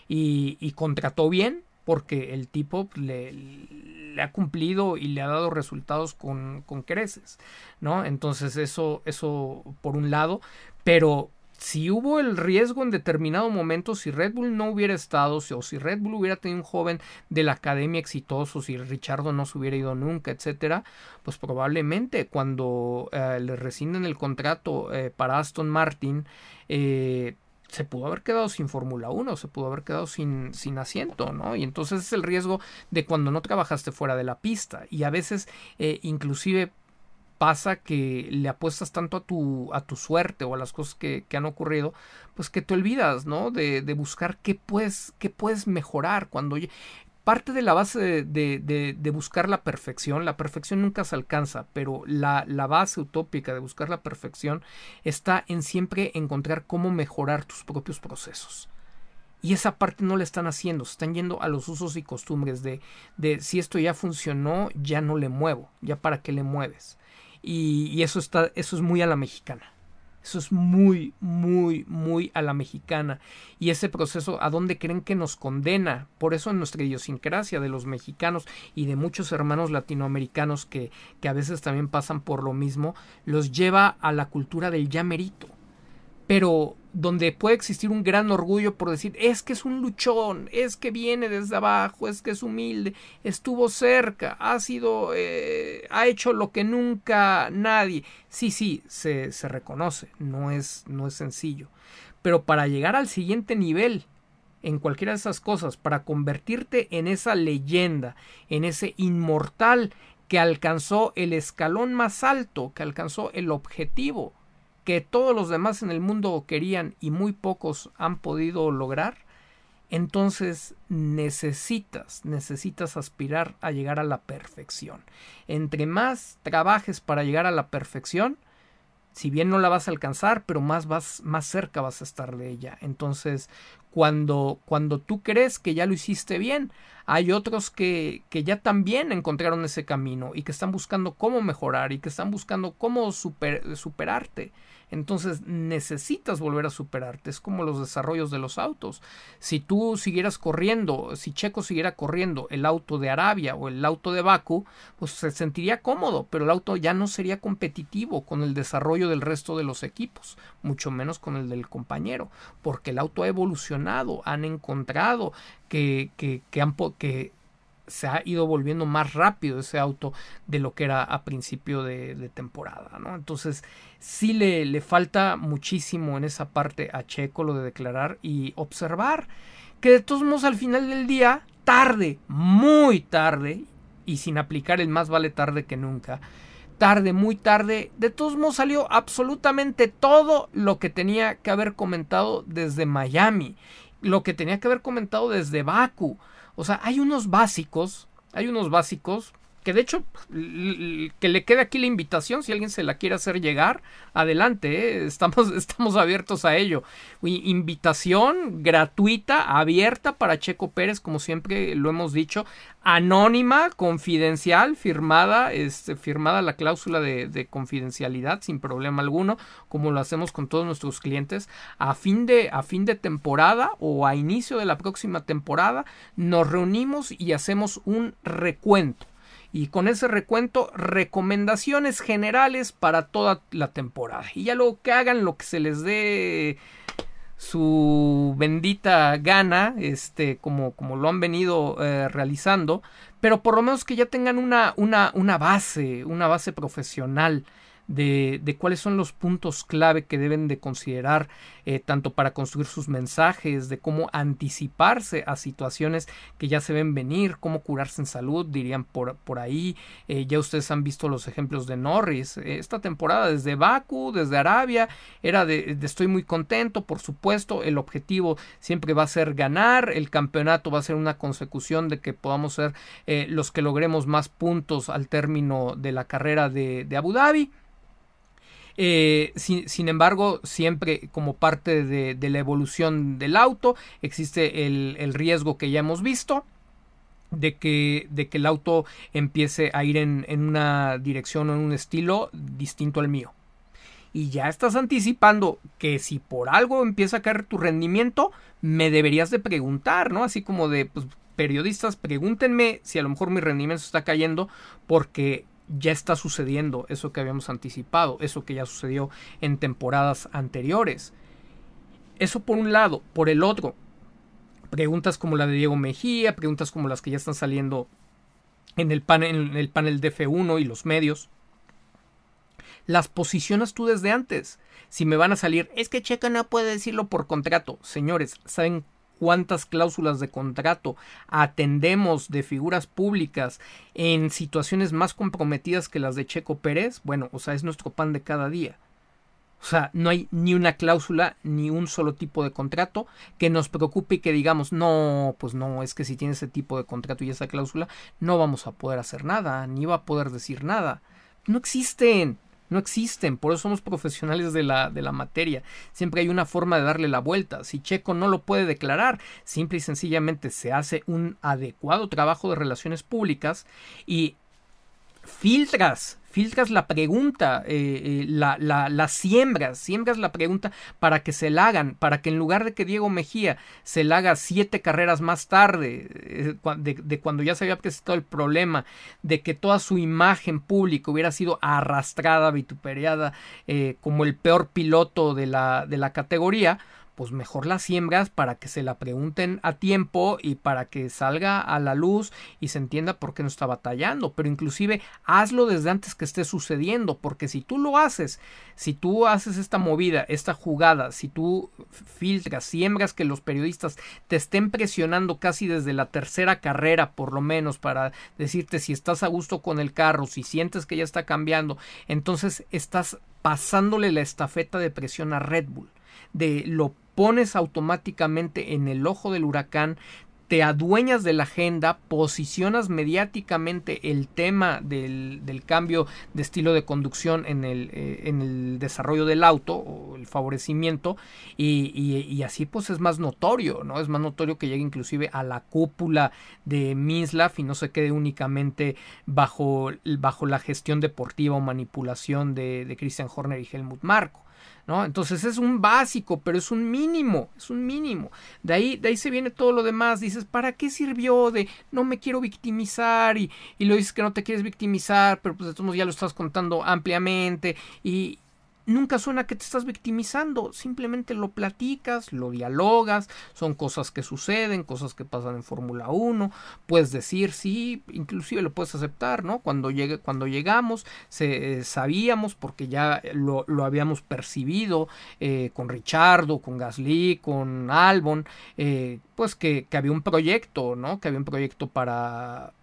Y, y contrató bien, porque el tipo le, le, ha cumplido y le ha dado resultados con, con creces, ¿no? Entonces eso, eso por un lado, pero si hubo el riesgo en determinado momento, si Red Bull no hubiera estado, o si Red Bull hubiera tenido un joven de la academia exitoso, si Richardo no se hubiera ido nunca, etcétera, pues probablemente cuando eh, le rescinden el contrato eh, para Aston Martin, eh, se pudo haber quedado sin Fórmula 1, se pudo haber quedado sin, sin asiento, ¿no? Y entonces es el riesgo de cuando no trabajaste fuera de la pista. Y a veces, eh, inclusive, pasa que le apuestas tanto a tu, a tu suerte o a las cosas que, que han ocurrido, pues que te olvidas, ¿no? De, de buscar qué puedes, qué puedes mejorar. Cuando parte de la base de, buscar la perfección, la perfección nunca se alcanza, pero la, la, base utópica de buscar la perfección está en siempre encontrar cómo mejorar tus propios procesos. Y esa parte no la están haciendo, se están yendo a los usos y costumbres de, de si esto ya funcionó, ya no le muevo, ya para qué le mueves. Y, y eso, está, eso es muy a la mexicana. Eso es muy, muy, muy a la mexicana. Y ese proceso, ¿a dónde creen que nos condena? Por eso en nuestra idiosincrasia de los mexicanos y de muchos hermanos latinoamericanos que, que a veces también pasan por lo mismo, los lleva a la cultura del ya merito. Pero donde puede existir un gran orgullo por decir es que es un luchón, es que viene desde abajo, es que es humilde, estuvo cerca, ha sido, eh, ha hecho lo que nunca nadie. Sí, sí, se, se reconoce, no es, no es sencillo. Pero para llegar al siguiente nivel, en cualquiera de esas cosas, para convertirte en esa leyenda, en ese inmortal que alcanzó el escalón más alto, que alcanzó el objetivo, que todos los demás en el mundo querían y muy pocos han podido lograr, entonces necesitas, necesitas aspirar a llegar a la perfección. Entre más trabajes para llegar a la perfección, si bien no la vas a alcanzar, pero más vas, más cerca vas a estar de ella. Entonces, cuando, cuando tú crees que ya lo hiciste bien, hay otros que, que ya también encontraron ese camino y que están buscando cómo mejorar y que están buscando cómo superarte. Entonces necesitas volver a superarte. Es como los desarrollos de los autos. Si tú siguieras corriendo, si Checo siguiera corriendo el auto de Arabia o el auto de Baku, pues se sentiría cómodo, pero el auto ya no sería competitivo con el desarrollo del resto de los equipos, mucho menos con el del compañero, porque el auto ha evolucionado, han encontrado que, que, que, han, que se ha ido volviendo más rápido ese auto de lo que era a principio de, temporada, ¿no? Entonces sí le, le, falta muchísimo en esa parte a Checo lo de declarar y observar que de todos modos al final del día, tarde, muy tarde, y sin aplicar el más vale tarde que nunca, tarde, muy tarde, de todos modos salió absolutamente todo lo que tenía que haber comentado desde Miami, lo que tenía que haber comentado desde Baku. O sea, hay unos básicos, hay unos básicos que de hecho que le quede aquí la invitación si alguien se la quiere hacer llegar adelante ¿eh? estamos estamos abiertos a ello invitación gratuita abierta para Checo Pérez como siempre lo hemos dicho anónima confidencial firmada este, firmada la cláusula de, de, confidencialidad sin problema alguno como lo hacemos con todos nuestros clientes a fin de a fin de temporada o a inicio de la próxima temporada nos reunimos y hacemos un recuento y con ese recuento recomendaciones generales para toda la temporada. Y ya luego que hagan lo que se les dé su bendita gana, este, como, como lo han venido eh, realizando, pero por lo menos que ya tengan una, una, una base, una base profesional de, de, cuáles son los puntos clave que deben de considerar eh, tanto para construir sus mensajes, de cómo anticiparse a situaciones que ya se ven venir, cómo curarse en salud, dirían por, por ahí. Eh, ya ustedes han visto los ejemplos de Norris. Eh, esta temporada desde Baku, desde Arabia, era de, de, estoy muy contento, por supuesto, el objetivo siempre va a ser ganar, el campeonato va a ser una consecución de que podamos ser los que logremos más puntos al término de la carrera de, de Abu Dhabi. Eh, sin, embargo, siempre como parte de, la evolución del auto existe el, riesgo que ya hemos visto. De que, el auto empiece a ir en, en una dirección o en un estilo distinto al mío y ya estás anticipando que si por algo empieza a caer tu rendimiento, me deberías de preguntar, ¿no? Así como de, pues, periodistas, pregúntenme si a lo mejor mi rendimiento está cayendo porque ya está sucediendo eso que habíamos anticipado, eso que ya sucedió en temporadas anteriores. Eso por un lado. Por el otro, preguntas como la de Diego Mejía, preguntas como las que ya están saliendo en el panel, en el panel de F1 y los medios. Las posicionas tú desde antes. Si me van a salir, es que Checa no puede decirlo por contrato. Señores, ¿saben cuántas cláusulas de contrato atendemos de figuras públicas en situaciones más comprometidas que las de Checo Pérez, bueno, o sea, es nuestro pan de cada día. O sea, no hay ni una cláusula, ni un solo tipo de contrato que nos preocupe y que digamos, no, pues no, es que si tiene ese tipo de contrato y esa cláusula, no vamos a poder hacer nada, ni va a poder decir nada. No existen. No existen, por eso somos profesionales de la, de la materia. Siempre hay una forma de darle la vuelta. Si Checo no lo puede declarar, simple y sencillamente se hace un adecuado trabajo de relaciones públicas y filtras filtras la pregunta, eh, eh, la, siembras, siembras la pregunta para que se la hagan, para que en lugar de que Diego Mejía se la haga siete carreras más tarde, eh, de, cuando ya se había presentado el problema, de que toda su imagen pública hubiera sido arrastrada, vituperada, como el peor piloto de la, de la categoría, pues mejor la siembras para que se la pregunten a tiempo y para que salga a la luz y se entienda por qué no está batallando. Pero inclusive hazlo desde antes que esté sucediendo, porque si tú lo haces, si tú haces esta movida, esta jugada, si tú filtras, siembras que los periodistas te estén presionando casi desde la tercera carrera, por lo menos, para decirte si estás a gusto con el carro, si sientes que ya está cambiando, entonces estás pasándole la estafeta de presión a Red Bull de lo pones automáticamente en el ojo del huracán, te adueñas de la agenda, posicionas mediáticamente el tema del, cambio de estilo de conducción en el, eh, en el, desarrollo del auto o el favorecimiento y, y, así pues es más notorio, ¿no? Es más notorio que llegue inclusive a la cúpula de Mislav y no se quede únicamente bajo, bajo la gestión deportiva o manipulación de, de Christian Horner y Helmut Marko. ¿No? Entonces es un básico, pero es un mínimo, es un mínimo. De ahí, de ahí se viene todo lo demás. Dices, ¿para qué sirvió de no me quiero victimizar? Y, y lo dices que no te quieres victimizar, pero pues de todos modos ya lo estás contando ampliamente. Y, nunca suena que te estás victimizando, simplemente lo platicas, lo dialogas, son cosas que suceden, cosas que pasan en Fórmula 1, puedes decir sí, inclusive lo puedes aceptar, ¿no? Cuando, llegue, cuando llegamos se, sabíamos, porque ya lo, habíamos percibido eh, con Richardo, con Gasly, con Albon, eh, pues que, que había un proyecto, ¿no? Que había un proyecto para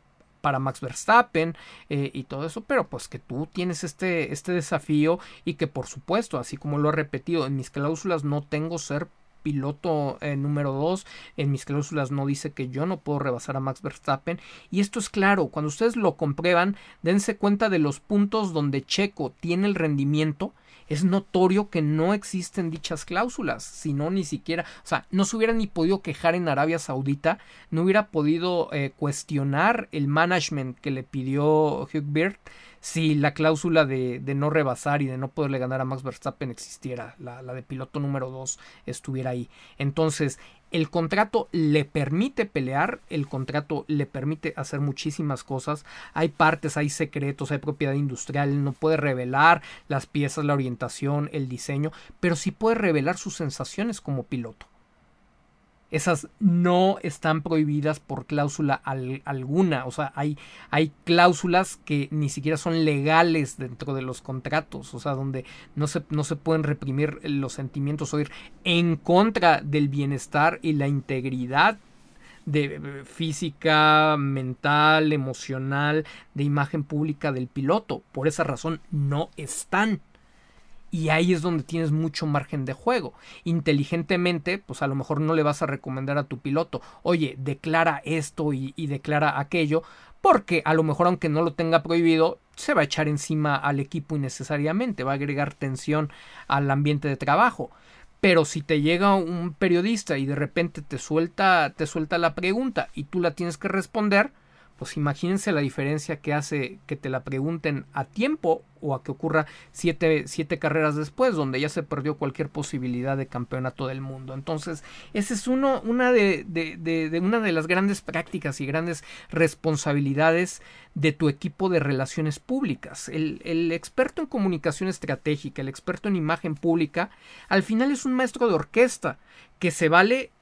para Max Verstappen eh, y todo eso, pero pues que tú tienes este, este desafío y que por supuesto, así como lo he repetido, en mis cláusulas no tengo ser piloto eh, número 2. En mis cláusulas no dice que yo no puedo rebasar a Max Verstappen. Y esto es claro, cuando ustedes lo comprueban, dense cuenta de los puntos donde Checo tiene el rendimiento es notorio que no existen dichas cláusulas, si no ni siquiera, o sea, no se hubiera ni podido quejar en Arabia Saudita, no hubiera podido eh, cuestionar el management que le pidió Hugh Beard si la cláusula de, de, no rebasar y de no poderle ganar a Max Verstappen existiera, la, la de piloto número 2 estuviera ahí. Entonces, el contrato le permite pelear, el contrato le permite hacer muchísimas cosas, hay partes, hay secretos, hay propiedad industrial, no puede revelar las piezas, la orientación, el diseño, pero sí puede revelar sus sensaciones como piloto esas no están prohibidas por cláusula alguna. O sea, hay, hay cláusulas que ni siquiera son legales dentro de los contratos. O sea, donde no se, no se pueden reprimir los sentimientos o ir en contra del bienestar y la integridad de eh, física, mental, emocional, de imagen pública del piloto. Por esa razón no están y ahí es donde tienes mucho margen de juego. Inteligentemente, pues a lo mejor no le vas a recomendar a tu piloto, oye, declara esto y, declara aquello, porque a lo mejor aunque no lo tenga prohibido, se va a echar encima al equipo innecesariamente, va a agregar tensión al ambiente de trabajo. Pero si te llega un periodista y de repente te suelta, te suelta la pregunta y tú la tienes que responder, pues imagínense la diferencia que hace que te la pregunten a tiempo o a que ocurra siete, carreras después, donde ya se perdió cualquier posibilidad de campeonato del mundo. Entonces, esa es uno, una de, una de las grandes prácticas y grandes responsabilidades de tu equipo de relaciones públicas. El experto en comunicación estratégica, el experto en imagen pública, al final es un maestro de orquesta que se vale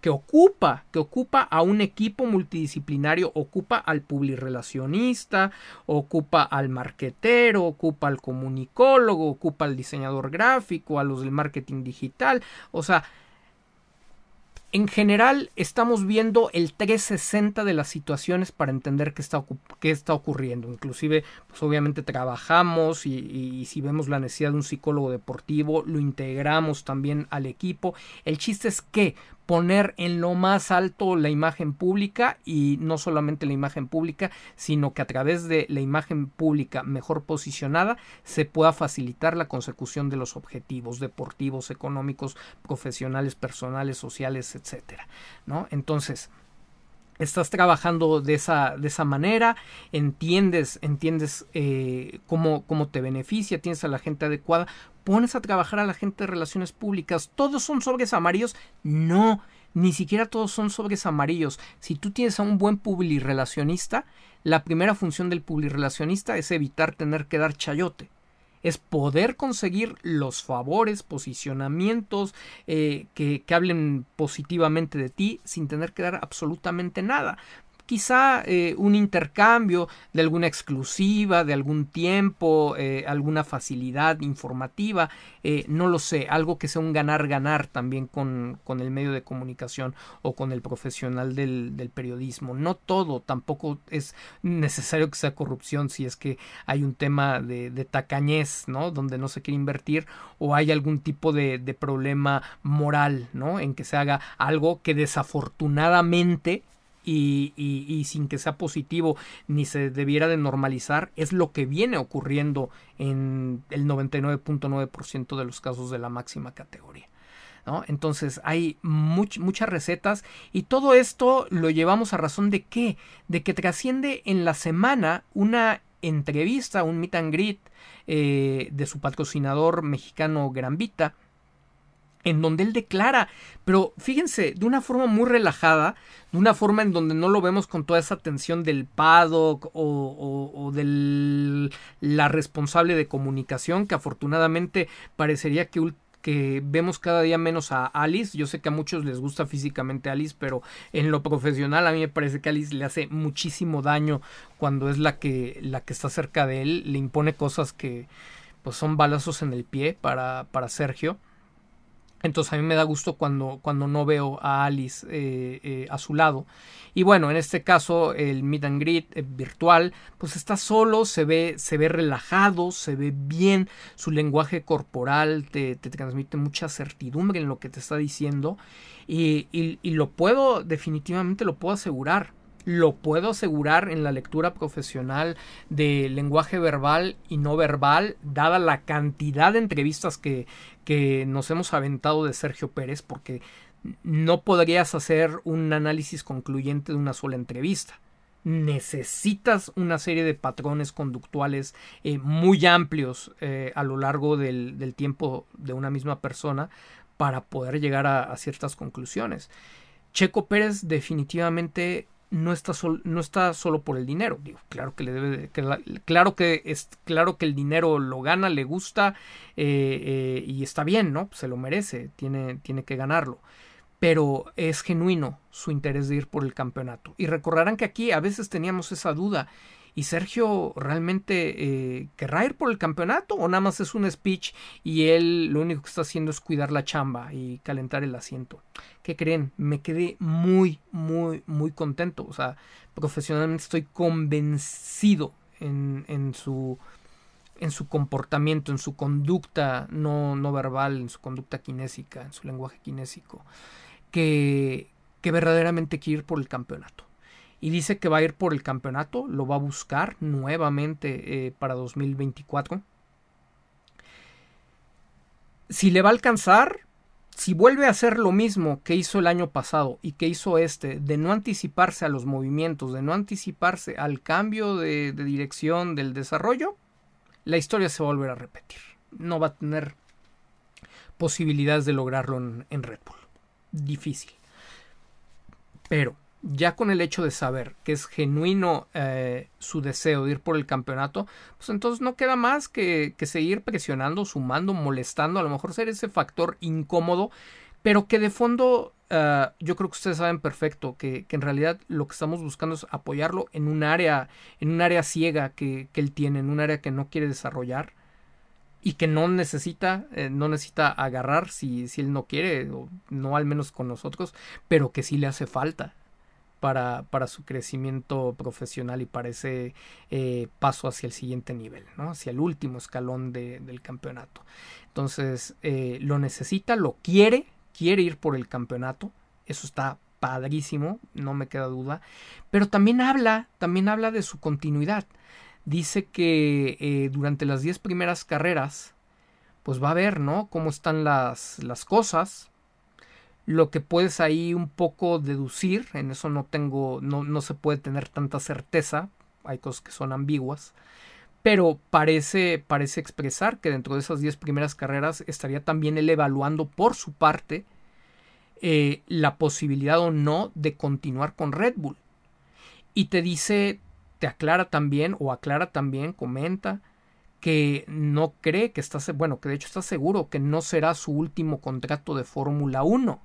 que, ocupa, que ocupa a un equipo multidisciplinario, ocupa al publirelacionista, ocupa al marquetero, ocupa al comunicólogo, ocupa al diseñador gráfico, a los del marketing digital, o sea, en general estamos viendo el 360 de las situaciones para entender qué está, qué está ocurriendo. Inclusive, pues obviamente trabajamos y, y, si vemos la necesidad de un psicólogo deportivo, lo integramos también al equipo. El chiste es que poner en lo más alto la imagen pública y no solamente la imagen pública, sino que a través de la imagen pública mejor posicionada se pueda facilitar la consecución de los objetivos deportivos, económicos, profesionales, personales, sociales, etcétera, ¿no? Entonces, estás trabajando de esa, de esa manera, entiendes, entiendes eh, cómo, cómo te beneficia, tienes a la gente adecuada, pones a trabajar a la gente de relaciones públicas, todos son sobres amarillos, no, ni siquiera todos son sobres amarillos. Si tú tienes a un buen publirelacionista, la primera función del publirelacionista es evitar tener que dar chayote. Es poder conseguir los favores, posicionamientos eh, que, que hablen positivamente de ti sin tener que dar absolutamente nada quizá eh, un intercambio de alguna exclusiva, de algún tiempo, eh, alguna facilidad informativa, eh, no lo sé, algo que sea un ganar-ganar también con, con, el medio de comunicación o con el profesional del, periodismo. No todo, tampoco es necesario que sea corrupción si es que hay un tema de, de tacañez, ¿no? Donde no se quiere invertir o hay algún tipo de, de problema moral, ¿no? En que se haga algo que desafortunadamente y, sin que sea positivo ni se debiera de normalizar, es lo que viene ocurriendo en el 99.9% de los casos de la máxima categoría. ¿No? Entonces hay muchas recetas y todo esto lo llevamos a razón de qué? De que trasciende en la semana una entrevista, un meet and greet eh, de su patrocinador mexicano Gran Vita, en donde él declara, pero fíjense, de una forma muy relajada, de una forma en donde no lo vemos con toda esa tensión del paddock o, o, de la responsable de comunicación, que afortunadamente parecería que que vemos cada día menos a Alice. Yo sé que a muchos les gusta físicamente Alice, pero en lo profesional a mí me parece que Alice le hace muchísimo daño cuando es la que, la que está cerca de él. Le impone cosas que pues son balazos en el pie para, para Sergio. Entonces a mí me da gusto cuando, cuando no veo a Alice eh, eh, a su lado. Y bueno, en este caso el meet and greet eh, virtual, pues está solo, se ve, se ve relajado, se ve bien, su lenguaje corporal te, te transmite mucha certidumbre en lo que te está diciendo. Y, y lo puedo, definitivamente lo puedo asegurar lo puedo asegurar en la lectura profesional de lenguaje verbal y no verbal, dada la cantidad de entrevistas que, que nos hemos aventado de Sergio Pérez, porque no podrías hacer un análisis concluyente de una sola entrevista. Necesitas una serie de patrones conductuales eh, muy amplios eh, a lo largo del, del, tiempo de una misma persona para poder llegar a, a ciertas conclusiones. Checo Pérez definitivamente no está, no está solo por el dinero. Claro que le debe claro que es claro que el dinero lo gana, le gusta eh, eh, y está bien, ¿no? Se lo merece, tiene, tiene que ganarlo. Pero es genuino su interés de ir por el campeonato. Y recordarán que aquí a veces teníamos esa duda ¿Y Sergio realmente eh, querrá ir por el campeonato o nada más es un speech y él lo único que está haciendo es cuidar la chamba y calentar el asiento? ¿Qué creen? Me quedé muy, muy, muy contento. O sea, profesionalmente estoy convencido en, en su en su comportamiento, en su conducta no, no verbal, en su conducta kinésica, en su lenguaje kinésico, que, que verdaderamente quiere ir por el campeonato y dice que va a ir por el campeonato, lo va a buscar nuevamente eh, para 2024. Si le va a alcanzar, si vuelve a hacer lo mismo que hizo el año pasado y que hizo este, de no anticiparse a los movimientos, de no anticiparse al cambio de, dirección del desarrollo, la historia se va a volver a repetir. No va a tener posibilidades de lograrlo en Red Bull. Difícil. Pero ya con el hecho de saber que es genuino eh, su deseo de ir por el campeonato, pues entonces no queda más que, seguir presionando, sumando, molestando, a lo mejor ser ese factor incómodo, pero que de fondo eh, yo creo que ustedes saben perfecto que, en realidad lo que estamos buscando es apoyarlo en un área, en un área ciega que, él tiene, en un área que no quiere desarrollar y que no necesita, eh, no necesita agarrar si, si él no quiere, o no al menos con nosotros, pero que sí le hace falta para, su crecimiento profesional y para ese eh, paso hacia el siguiente nivel, ¿no? hacia el último escalón de, del campeonato. Entonces, eh, lo necesita, lo quiere, quiere ir por el campeonato, eso está padrísimo, no me queda duda, pero también habla, también habla de su continuidad. Dice que eh, durante las 10 primeras carreras, pues va a ver, ¿no? Cómo están las cosas, lo que puedes ahí un poco deducir, en eso no tengo, no, no se puede tener tanta certeza, hay cosas que son ambiguas, pero parece, parece expresar que dentro de esas 10 primeras carreras estaría también él evaluando por su parte eh, la posibilidad o no de continuar con Red Bull. Y te dice, te aclara también, o aclara también, comenta, que no cree que está, bueno, que de hecho está seguro que no será su último contrato de Fórmula 1.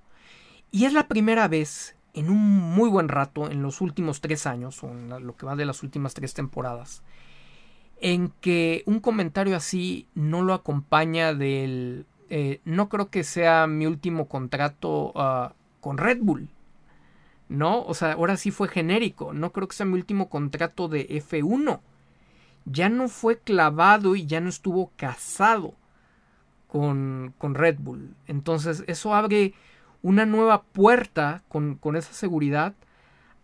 Y es la primera vez en un muy buen rato, en los últimos tres años, o en lo que va de las últimas tres temporadas, en que un comentario así no lo acompaña del... Eh, no creo que sea mi último contrato ah, con Red Bull. ¿No? O sea, ahora sí fue genérico. No creo que sea mi último contrato de F1. Ya no fue clavado y ya no estuvo casado con, con Red Bull. Entonces, eso abre una nueva puerta con, esa seguridad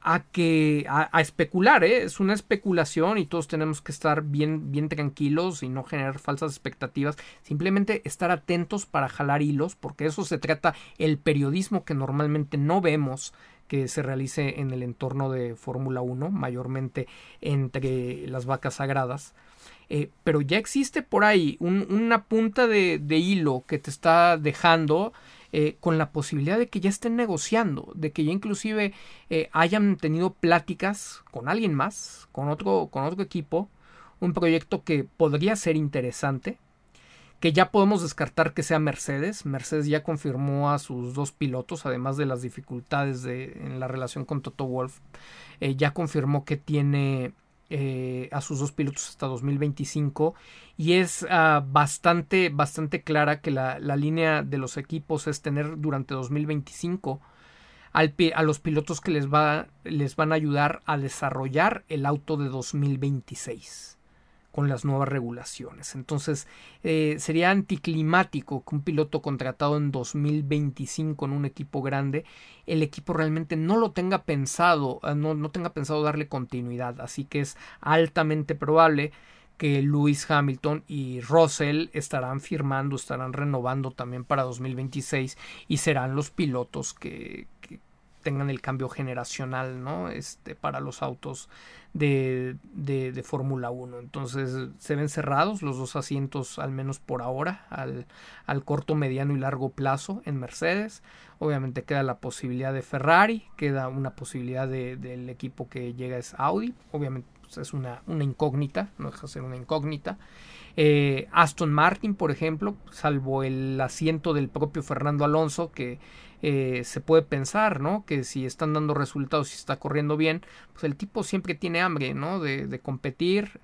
a que a, especular, ¿eh? es una especulación y todos tenemos que estar bien, bien tranquilos y no generar falsas expectativas, simplemente estar atentos para jalar hilos, porque eso se trata el periodismo que normalmente no vemos que se realice en el entorno de Fórmula 1, mayormente entre las vacas sagradas. Eh, pero ya existe por ahí una punta de hilo que te está dejando eh, con la posibilidad de que ya estén negociando, de que ya inclusive eh, hayan tenido pláticas con alguien más, con otro, con otro equipo, un proyecto que podría ser interesante, que ya podemos descartar que sea Mercedes. Mercedes ya confirmó a sus dos pilotos, además de las dificultades de, en la relación con Toto Wolf, eh, ya confirmó que tiene eh, a sus dos pilotos hasta 2025 y es uh, bastante, bastante clara que la, la, línea de los equipos es tener durante 2025 al, a los pilotos que les, va, les van a ayudar a desarrollar el auto de 2026 con las nuevas regulaciones. Entonces, eh, sería anticlimático que un piloto contratado en 2025 en un equipo grande, el equipo realmente no lo tenga pensado, eh, no, no tenga pensado darle continuidad. Así que es altamente probable que Lewis Hamilton y Russell estarán firmando, estarán renovando también para 2026 y serán los pilotos que, tengan el cambio generacional, ¿no? Este, para los autos de, de, Fórmula 1. Entonces se ven cerrados los dos asientos, al menos por ahora, al, al corto, mediano y largo plazo en Mercedes. Obviamente queda la posibilidad de Ferrari, queda una posibilidad de, del equipo que llega es Audi. Obviamente pues, es una, una incógnita, no deja de ser una incógnita. Eh, Aston Martin, por ejemplo, salvo el asiento del propio Fernando Alonso, que eh, se puede pensar, ¿no? Que si están dando resultados y está corriendo bien, pues el tipo siempre tiene hambre, ¿no? De, competir,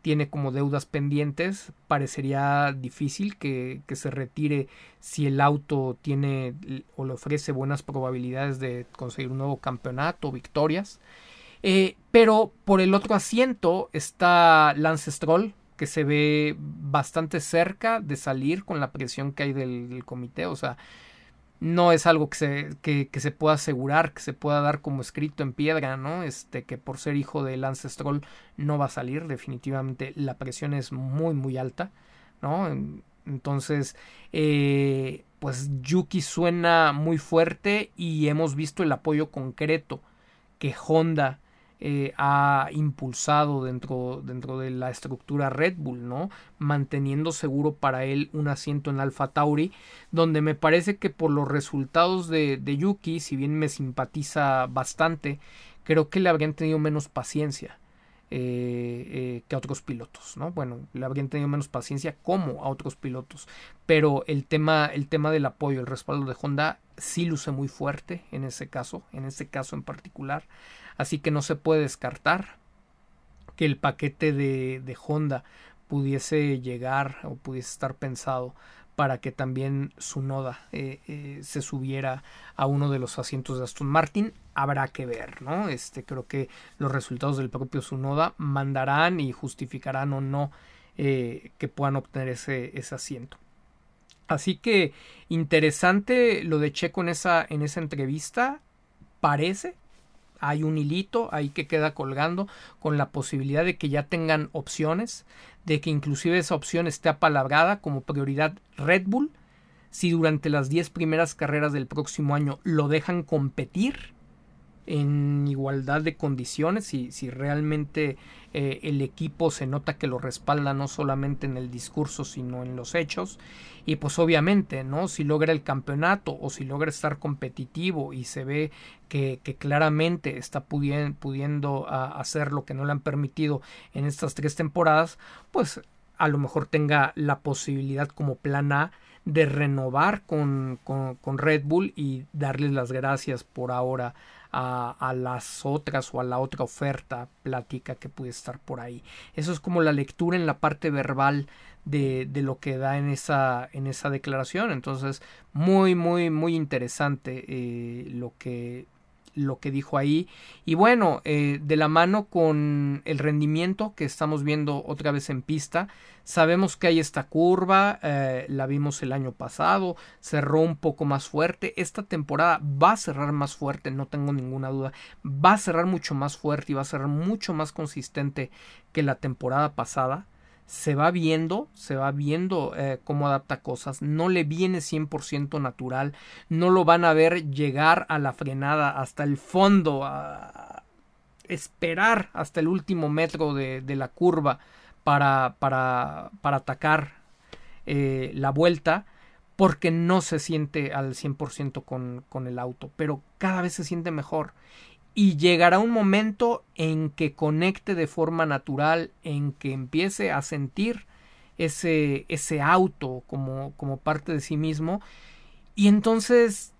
tiene como deudas pendientes, parecería difícil que, que, se retire si el auto tiene o le ofrece buenas probabilidades de conseguir un nuevo campeonato, victorias. Eh, pero por el otro asiento está Lance Stroll, que se ve bastante cerca de salir con la presión que hay del, del comité. O sea, no es algo que se, que, se pueda asegurar, que se pueda dar como escrito en piedra, ¿no? Este, que por ser hijo de Lance Stroll no va a salir, definitivamente la presión es muy, muy alta, ¿no? Entonces, eh, pues Yuki suena muy fuerte y hemos visto el apoyo concreto que Honda eh, ha impulsado dentro, dentro de la estructura Red Bull, ¿no? Manteniendo seguro para él un asiento en Alfa Tauri, donde me parece que por los resultados de, de Yuki, si bien me simpatiza bastante, creo que le habrían tenido menos paciencia. Eh, eh, que a otros pilotos, ¿no? Bueno, le habrían tenido menos paciencia como a otros pilotos, pero el tema, el tema del apoyo, el respaldo de Honda sí luce muy fuerte en ese caso, en ese caso en particular. Así que no se puede descartar que el paquete de, de Honda pudiese llegar o pudiese estar pensado para que también su noda eh, eh, se subiera a uno de los asientos de Aston Martin. Habrá que ver no este creo que los resultados del propio Sunoda mandarán y justificarán o no eh, que puedan obtener ese, ese asiento. Así que interesante lo de Checo esa en esa entrevista parece hay un hilito ahí que queda colgando con la posibilidad de que ya tengan opciones, de que inclusive esa opción esté apalabrada como prioridad Red Bull, si durante las 10 primeras carreras del próximo año lo dejan competir en igualdad de condiciones y si realmente eh, el equipo se nota que lo respalda no solamente en el discurso sino en los hechos. Y pues obviamente no si logra el campeonato o si logra estar competitivo y se ve que, claramente está pudiendo, pudiendo hacer lo que no le han permitido en estas tres temporadas pues a lo mejor tenga la posibilidad como plan A de renovar con, con, con Red Bull y darles las gracias por ahora a, las otras o a la otra oferta, plática que puede estar por ahí. Eso es como la lectura en la parte verbal de, de, lo que da en esa, en esa declaración. Entonces, muy, muy, muy interesante eh, lo que lo que dijo ahí. Y bueno, eh, de la mano con el rendimiento que estamos viendo otra vez en pista, sabemos que hay esta curva, eh, la vimos el año pasado, cerró un poco más fuerte. Esta temporada va a cerrar más fuerte, no tengo ninguna duda. Va a cerrar mucho más fuerte y va a cerrar mucho más consistente que la temporada pasada se va viendo, se va viendo eh, cómo adapta cosas, no le viene 100% natural, no lo van a ver llegar a la frenada hasta el fondo, a esperar hasta el último metro de, la curva para, para, para atacar eh, la vuelta, porque no se siente al 100% con, con el auto, pero cada vez se siente mejor. Y llegará un momento en que conecte de forma natural, en que empiece a sentir ese, ese auto como, como parte de sí mismo. Y entonces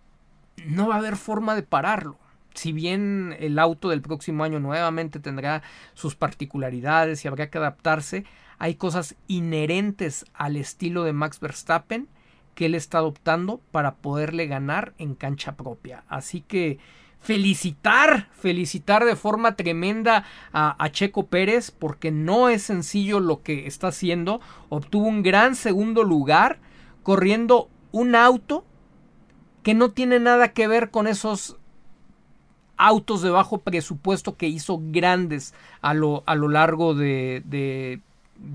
no va a haber forma de pararlo. Si bien el auto del próximo año nuevamente tendrá sus particularidades y habrá que adaptarse, hay cosas inherentes al estilo de Max Verstappen que él está adoptando para poderle ganar en cancha propia. Así que felicitar, felicitar de forma tremenda a, Checo Pérez porque no es sencillo lo que está haciendo. Obtuvo un gran segundo lugar corriendo un auto que no tiene nada que ver con esos autos de bajo presupuesto que hizo grandes a lo, a lo largo de, de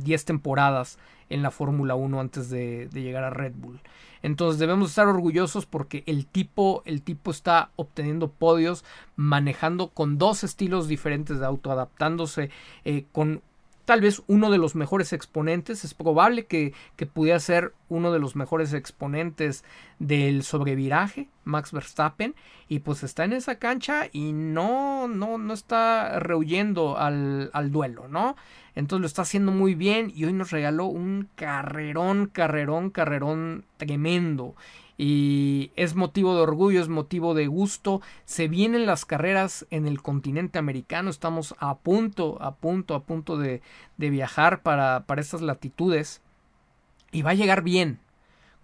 10 temporadas en la Fórmula 1 antes de, llegar a Red Bull. Entonces debemos estar orgullosos porque el tipo, el tipo está obteniendo podios, manejando con dos estilos diferentes de auto, adaptándose eh, con tal vez uno de los mejores exponentes. Es probable que, que, pudiera ser uno de los mejores exponentes del sobreviraje, Max Verstappen. Y pues está en esa cancha y no, no, no está rehuyendo al, al duelo, ¿no? Entonces lo está haciendo muy bien y hoy nos regaló un carrerón, carrerón, carrerón tremendo y es motivo de orgullo, es motivo de gusto. Se vienen las carreras en el continente americano, estamos a punto, a punto, a punto de, de viajar para, para estas latitudes y va a llegar bien.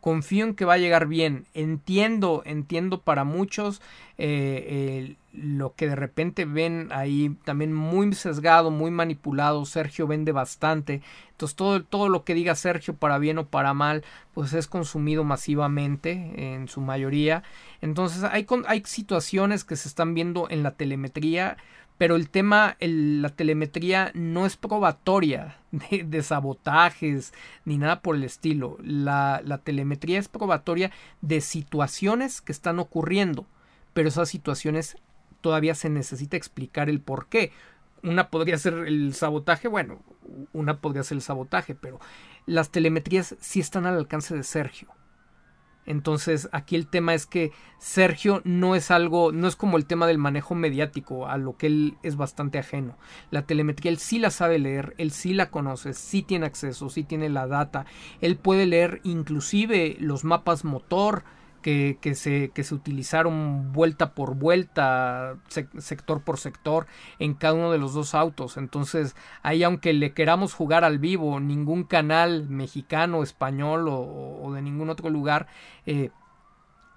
Confío en que va a llegar bien. Entiendo, entiendo para muchos eh, lo que de repente ven ahí también muy sesgado, muy manipulado. Sergio vende bastante. Entonces todo, todo lo que diga Sergio para bien o para mal, pues es consumido masivamente en su mayoría. Entonces hay, hay situaciones que se están viendo en la telemetría pero el tema, la telemetría no es probatoria de, sabotajes ni nada por el estilo. La, la, telemetría es probatoria de situaciones que están ocurriendo pero esas situaciones todavía se necesita explicar el por qué. Una podría ser el sabotaje, bueno, una podría ser el sabotaje, pero las telemetrías sí están al alcance de Sergio. Entonces, aquí el tema es que Sergio no es algo, no es como el tema del manejo mediático, a lo que él es bastante ajeno. La telemetría él sí la sabe leer, él sí la conoce, sí tiene acceso, sí tiene la data, él puede leer inclusive los mapas motor, que, se, que se utilizaron vuelta por vuelta, sector por sector, en cada uno de los dos autos. Entonces, ahí aunque le queramos jugar al vivo, ningún canal mexicano, español o, de ningún otro lugar eh,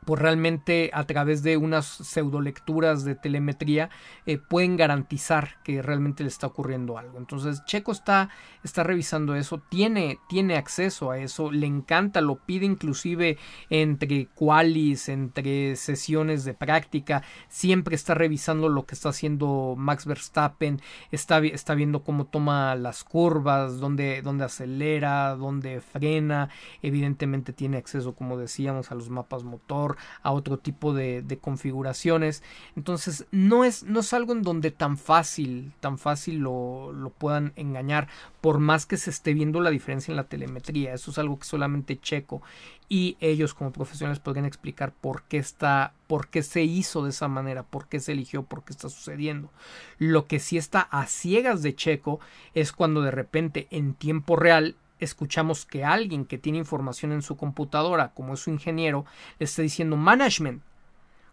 pues realmente a través de unas pseudo lecturas de telemetría eh, pueden garantizar que realmente le está ocurriendo algo. Entonces Checo está, está revisando eso, tiene, tiene acceso a eso, le encanta, lo pide inclusive entre qualis, entre sesiones de práctica, siempre está revisando lo que está haciendo Max Verstappen, está, está viendo cómo toma las curvas, dónde, dónde acelera, dónde frena, evidentemente tiene acceso, como decíamos, a los mapas motor, a otro tipo de, configuraciones. Entonces no es, no es algo en donde tan fácil, tan fácil lo, lo puedan engañar, por más que se esté viendo la diferencia en la telemetría. Eso es algo que solamente Checo y ellos como profesionales podrían explicar por qué está, por qué se hizo de esa manera, por qué se eligió, por qué está sucediendo. Lo que sí está a ciegas de Checo es cuando de repente en tiempo real escuchamos que alguien que tiene información en su computadora, como es su ingeniero, le está diciendo management.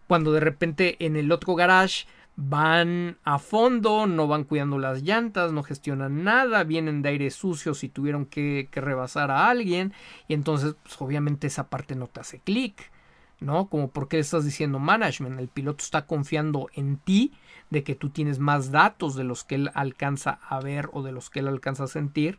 Cuando de repente en el otro garage van a fondo, no van cuidando las llantas, no gestionan nada, vienen de aire sucio si tuvieron que, rebasar a alguien, y entonces pues, obviamente esa parte no te hace clic. ¿no? Como porque estás diciendo management, el piloto está confiando en ti de que tú tienes más datos de los que él alcanza a ver o de los que él alcanza a sentir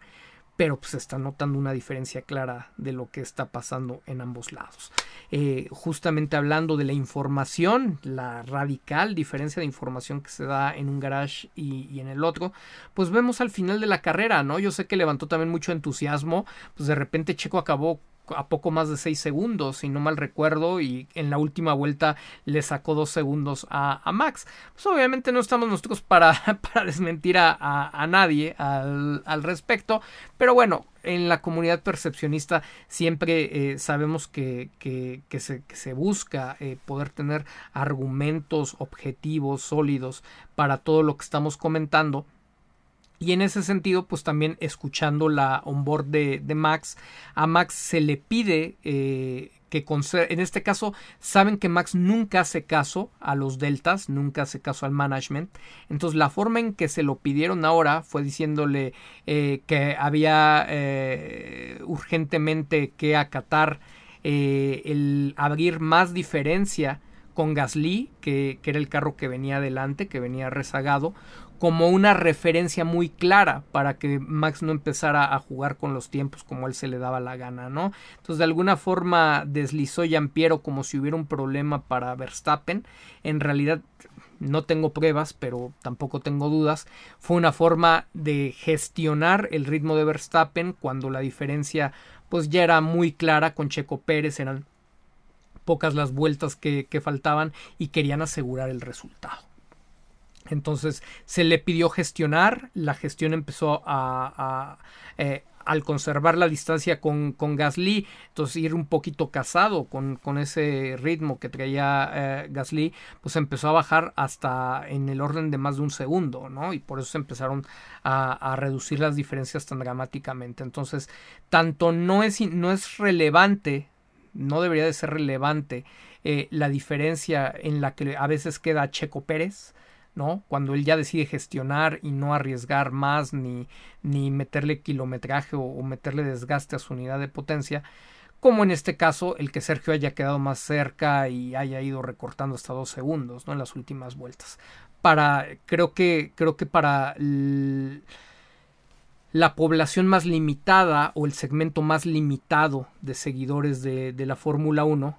pero pues está notando una diferencia clara de lo que está pasando en ambos lados. Eh, justamente hablando de la información, la radical diferencia de información que se da en un garage y, y, en el otro, pues vemos al final de la carrera, ¿no? Yo sé que levantó también mucho entusiasmo, pues de repente Checo acabó a poco más de 6 segundos, si no mal recuerdo, y en la última vuelta le sacó 2 segundos a, Max. Pues obviamente no estamos nosotros para, desmentir a, nadie al, respecto, pero bueno, en la comunidad percepcionista siempre eh, sabemos que, que, se, que, se, busca eh, poder tener argumentos objetivos, sólidos para todo lo que estamos comentando. Y en ese sentido, pues también escuchando la onboard de, de Max, a Max se le pide eh, que en este caso saben que Max nunca hace caso a los deltas, nunca hace caso al management. Entonces la forma en que se lo pidieron ahora fue diciéndole eh, que había eh, urgentemente que acatar eh, el abrir más diferencia con Gasly, que, que, era el carro que venía adelante, que venía rezagado, como una referencia muy clara para que Max no empezara a jugar con los tiempos como él se le daba la gana, ¿no? Entonces de alguna forma deslizó Piero como si hubiera un problema para Verstappen. En realidad no tengo pruebas, pero tampoco tengo dudas. Fue una forma de gestionar el ritmo de Verstappen cuando la diferencia pues ya era muy clara con Checo Pérez, eran pocas las vueltas que, que faltaban y querían asegurar el resultado. Entonces se le pidió gestionar, la gestión empezó a, eh, al conservar la distancia con, Gasly, entonces ir un poquito casado con, con ese ritmo que traía eh, Gasly, pues empezó a bajar hasta en el orden de más de un segundo, ¿no? Y por eso se empezaron a, reducir las diferencias tan dramáticamente. Entonces, tanto no es, no es relevante, no debería de ser relevante eh, la diferencia en la que a veces queda Checo Pérez, ¿no? Cuando él ya decide gestionar y no arriesgar más ni, ni meterle kilometraje o, meterle desgaste a su unidad de potencia, como en este caso el que Sergio haya quedado más cerca y haya ido recortando hasta dos segundos, ¿no? En las últimas vueltas. Para, creo que, creo que para la población más limitada o el segmento más limitado de seguidores de, de la Fórmula 1,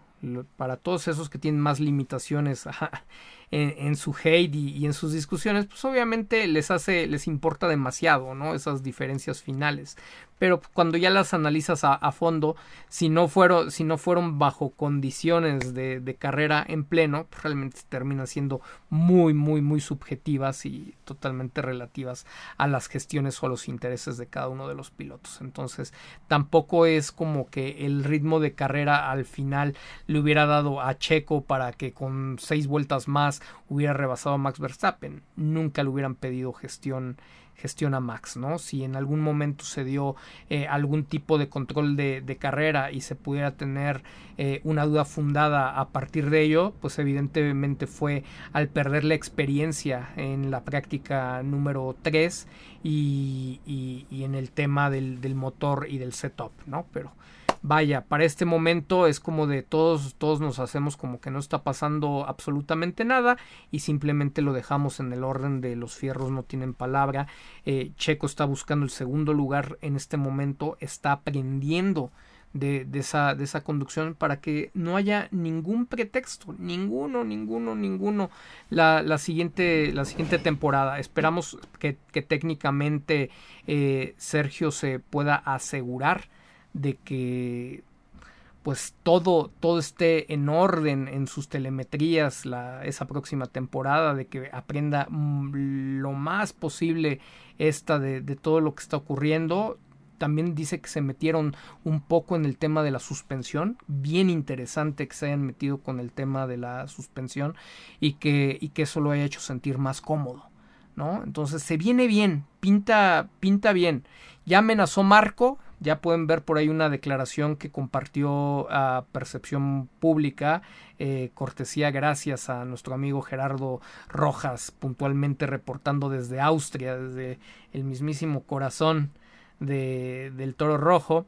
para todos esos que tienen más limitaciones en, su hate y, en sus discusiones, pues obviamente les hace, les importa demasiado, ¿no? Esas diferencias finales pero cuando ya las analizas a, fondo, si no, fueron, bajo condiciones de, de carrera en pleno, pues realmente terminan siendo muy, muy, muy subjetivas y totalmente relativas a las gestiones o a los intereses de cada uno de los pilotos. Entonces, tampoco es como que el ritmo de carrera al final le hubiera dado a Checo para que con seis vueltas más hubiera rebasado a Max Verstappen. Nunca le hubieran pedido gestión gestiona Max, ¿no? Si en algún momento se dio eh, algún tipo de control de, carrera y se pudiera tener eh, una duda fundada a partir de ello, pues evidentemente fue al perder la experiencia en la práctica número 3 y, en el tema del, del motor y del setup, ¿no? Pero vaya, para este momento es como de todos, todos nos hacemos como que no está pasando absolutamente nada y simplemente lo dejamos en el orden de los fierros no tienen palabra. Eh, Checo está buscando el segundo lugar en este momento, está aprendiendo. De, esa, de esa conducción para que no haya ningún pretexto, ninguno, ninguno, ninguno la, siguiente, la siguiente temporada. Esperamos que, que técnicamente eh, Sergio se pueda asegurar de que pues todo, todo esté en orden en sus telemetrías la, esa próxima temporada, de que aprenda mm, lo más posible esta de, de, todo lo que está ocurriendo. También dice que se metieron un poco en el tema de la suspensión, bien interesante que se hayan metido con el tema de la suspensión y que, y que eso lo haya hecho sentir más cómodo. ¿no? Entonces se viene bien, pinta, pinta bien. Ya amenazó Marco, ya pueden ver por ahí una declaración que compartió a Percepción Pública, eh, cortesía gracias a nuestro amigo Gerardo Rojas, puntualmente reportando desde Austria, desde el mismísimo corazón de, del toro rojo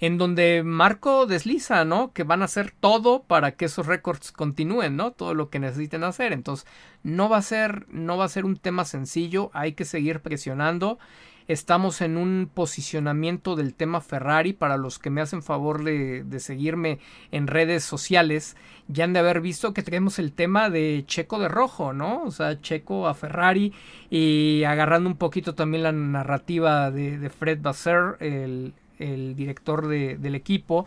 en donde Marco desliza, ¿no? Que van a hacer todo para que esos récords continúen, ¿no? Todo lo que necesiten hacer. Entonces, no va a ser, no va a ser un tema sencillo, hay que seguir presionando Estamos en un posicionamiento del tema Ferrari. Para los que me hacen favor de, seguirme en redes sociales, ya han de haber visto que tenemos el tema de Checo de rojo, ¿no? O sea, Checo a Ferrari y agarrando un poquito también la narrativa de, Fred Basser, el, el director del equipo,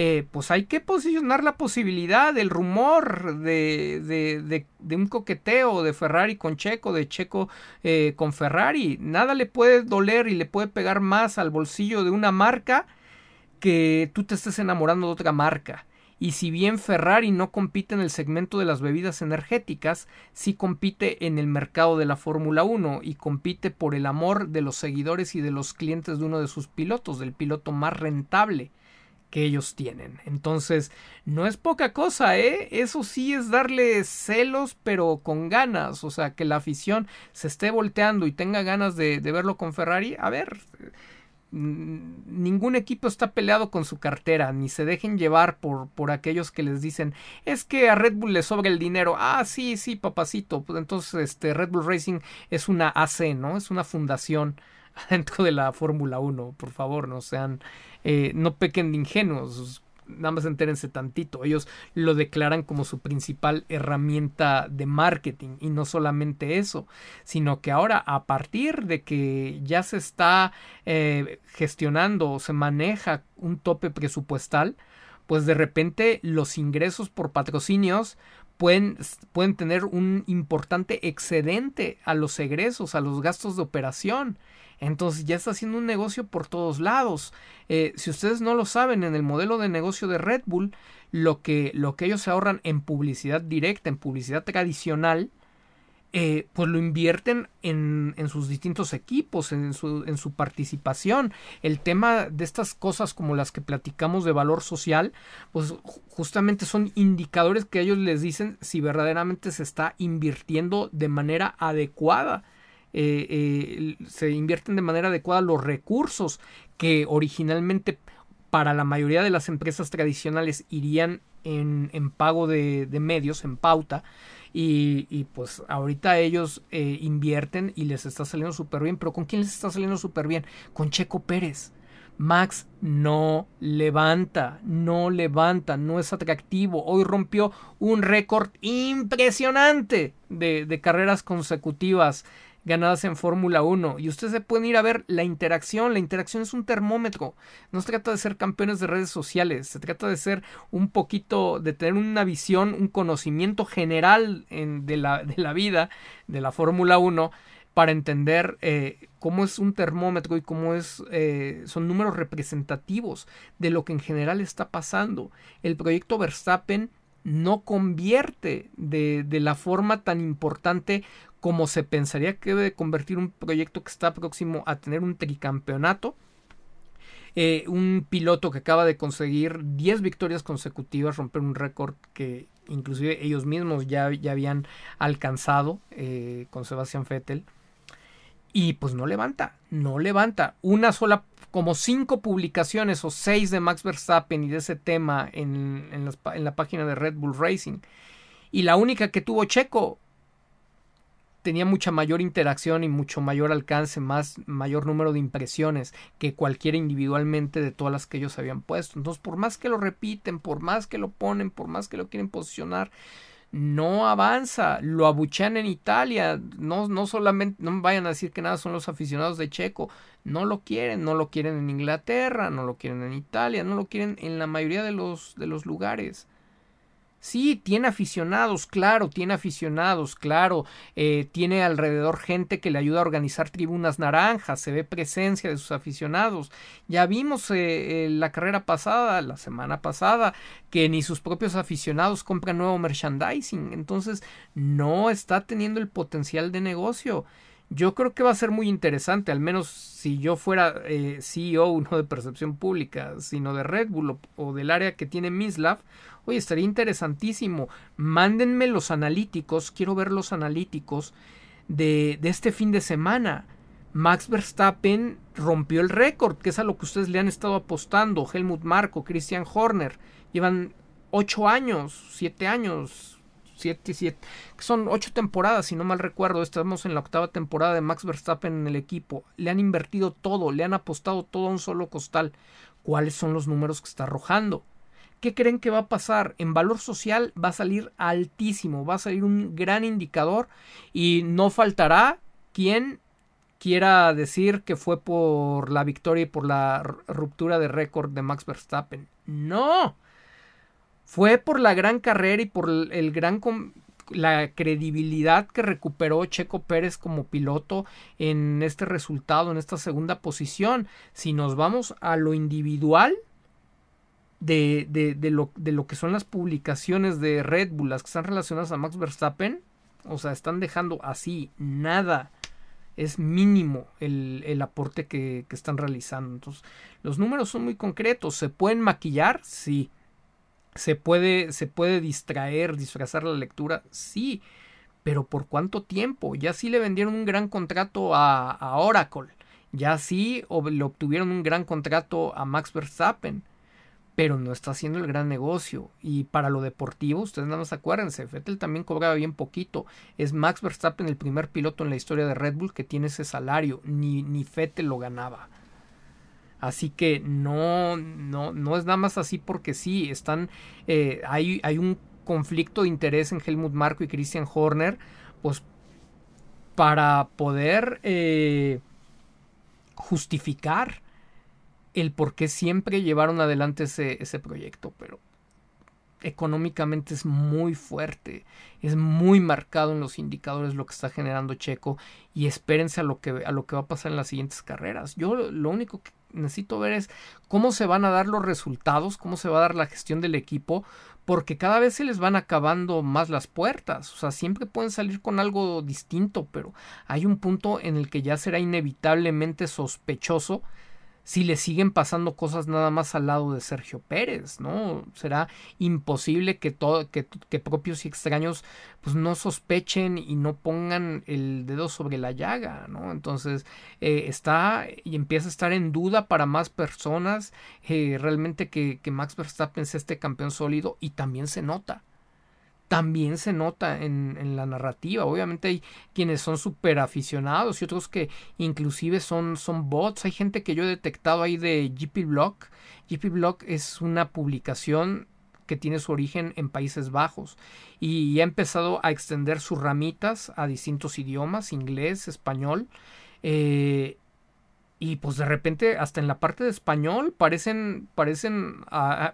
eh, pues hay que posicionar la posibilidad, el rumor de, de, de, un coqueteo de Ferrari con Checo, de Checo eh, con Ferrari. Nada le puede doler y le puede pegar más al bolsillo de una marca que tú te estés enamorando de otra marca. Y si bien Ferrari no compite en el segmento de las bebidas energéticas, sí compite en el mercado de la Fórmula 1 y compite por el amor de los seguidores y de los clientes de uno de sus pilotos, del piloto más rentable que ellos tienen. Entonces, no es poca cosa, ¿eh? Eso sí es darle celos, pero con ganas. O sea, que la afición se esté volteando y tenga ganas de, verlo con Ferrari. A ver, mm, ningún equipo está peleado con su cartera, ni se dejen llevar por, por aquellos que les dicen, es que a Red Bull le sobra el dinero. Ah, sí, sí, papacito. Pues entonces, este, Red Bull Racing es una AC, ¿no? Es una fundación dentro de la Fórmula 1. Por favor, no sean eh, no pequen de ingenuos, nada más entérense tantito. Ellos lo declaran como su principal herramienta de marketing y no solamente eso, sino que ahora a partir de que ya se está eh, gestionando o se maneja un tope presupuestal, pues de repente los ingresos por patrocinios pueden, pueden tener un importante excedente a los egresos, a los gastos de operación. Entonces ya está haciendo un negocio por todos lados. Eh, si ustedes no lo saben, en el modelo de negocio de Red Bull, lo que, lo que ellos se ahorran en publicidad directa, en publicidad tradicional, eh, pues lo invierten en, en, sus distintos equipos, en su, en su participación. El tema de estas cosas como las que platicamos de valor social, pues justamente son indicadores que ellos les dicen si verdaderamente se está invirtiendo de manera adecuada eh, eh, se invierten de manera adecuada los recursos que originalmente para la mayoría de las empresas tradicionales irían en, en pago de, de, medios, en pauta. Y, y pues ahorita ellos eh, invierten y les está saliendo súper bien. Pero ¿con quién les está saliendo súper bien? Con Checo Pérez. Max no levanta, no levanta, no es atractivo. Hoy rompió un récord impresionante de, de carreras consecutivas ganadas en Fórmula 1. Y ustedes se pueden ir a ver la interacción. La interacción es un termómetro. No se trata de ser campeones de redes sociales. Se trata de ser un poquito, de tener una visión, un conocimiento general de, la, de, la, vida de la Fórmula 1 para entender eh, cómo es un termómetro y cómo es, eh, son números representativos de lo que en general está pasando. El proyecto Verstappen no convierte de, de la forma tan importante como se pensaría que debe convertir un proyecto que está próximo a tener un tricampeonato. Eh, un piloto que acaba de conseguir 10 victorias consecutivas, romper un récord que inclusive ellos mismos ya, ya habían alcanzado eh, con Sebastian Vettel. Y pues no levanta, no levanta. Una sola, como cinco publicaciones o seis de Max Verstappen y de ese tema en, en, la página de Red Bull Racing. Y la única que tuvo Checo tenía mucha mayor interacción y mucho mayor alcance, más mayor número de impresiones que cualquiera individualmente de todas las que ellos habían puesto. Entonces, por más que lo repiten, por más que lo ponen, por más que lo quieren posicionar, no avanza, lo abuchean en Italia, no, no solamente, no vayan a decir que nada son los aficionados de Checo, no lo quieren, no lo quieren en Inglaterra, no lo quieren en Italia, no lo quieren en la mayoría de los, de los lugares. Sí, tiene aficionados, claro, tiene aficionados, claro, eh, tiene alrededor gente que le ayuda a organizar tribunas naranjas, se ve presencia de sus aficionados. Ya vimos eh, eh, la carrera pasada, la semana pasada, que ni sus propios aficionados compran nuevo merchandising, entonces no está teniendo el potencial de negocio. Yo creo que va a ser muy interesante, al menos si yo fuera CEO no de percepción pública, sino de Red Bull o, del área que tiene Mislav Oye, estaría interesantísimo. Mándenme los analíticos, quiero ver los analíticos de, de este fin de semana. Max Verstappen rompió el récord, que es a lo que ustedes le han estado apostando. Helmut Marko, Christian Horner. Llevan ocho años, siete años, siete, siete, son ocho temporadas, si no mal recuerdo. Estamos en la octava temporada de Max Verstappen en el equipo. Le han invertido todo, le han apostado todo a un solo costal. ¿Cuáles son los números que está arrojando? ¿Qué creen que va a pasar? En valor social va a salir altísimo, va a salir un gran indicador y no faltará quien quiera decir que fue por la victoria y por la ruptura de récord de Max Verstappen. No. Fue por la gran carrera y por el gran la credibilidad que recuperó Checo Pérez como piloto en este resultado, en esta segunda posición. Si nos vamos a lo individual, de, de, de, lo, de, lo, que son las publicaciones de Red Bull, las que están relacionadas a Max Verstappen, o sea, están dejando así nada es mínimo el, el aporte que, que, están realizando. Entonces, los números son muy concretos. ¿Se pueden maquillar? Sí. ¿Se puede, se puede distraer, disfrazar la lectura? Sí. Pero ¿por cuánto tiempo? Ya sí le vendieron un gran contrato a, a Oracle. Ya sí le obtuvieron un gran contrato a Max Verstappen pero no está haciendo el gran negocio. Y para lo deportivo, ustedes nada más acuérdense, Vettel también cobraba bien poquito. Es Max Verstappen el primer piloto en la historia de Red Bull que tiene ese salario. Ni, ni lo ganaba. Así que no, no, no es nada más así porque sí, están, eh, hay, hay un conflicto de interés en Helmut Marko y Christian Horner, pues para poder eh, justificar el por qué siempre llevaron adelante ese, ese proyecto, pero económicamente es muy fuerte, es muy marcado en los indicadores lo que está generando Checo y espérense a lo que, a lo que va a pasar en las siguientes carreras. Yo lo único que necesito ver es cómo se van a dar los resultados, cómo se va a dar la gestión del equipo, porque cada vez se les van acabando más las puertas, o sea, siempre pueden salir con algo distinto, pero hay un punto en el que ya será inevitablemente sospechoso si le siguen pasando cosas nada más al lado de Sergio Pérez, ¿no? Será imposible que, todo, que, propios y extraños pues no sospechen y no pongan el dedo sobre la llaga, ¿no? Entonces eh, está y empieza a estar en duda para más personas eh, realmente que, que Max Verstappen sea este campeón sólido y también se nota también se nota en, la narrativa. Obviamente hay quienes son súper aficionados y otros que inclusive son, son bots. Hay gente que yo he detectado ahí de GP Blog. GP Blog es una publicación que tiene su origen en Países Bajos y ha empezado a extender sus ramitas a distintos idiomas, inglés, español. Eh, y pues de repente hasta en la parte de español parecen parecen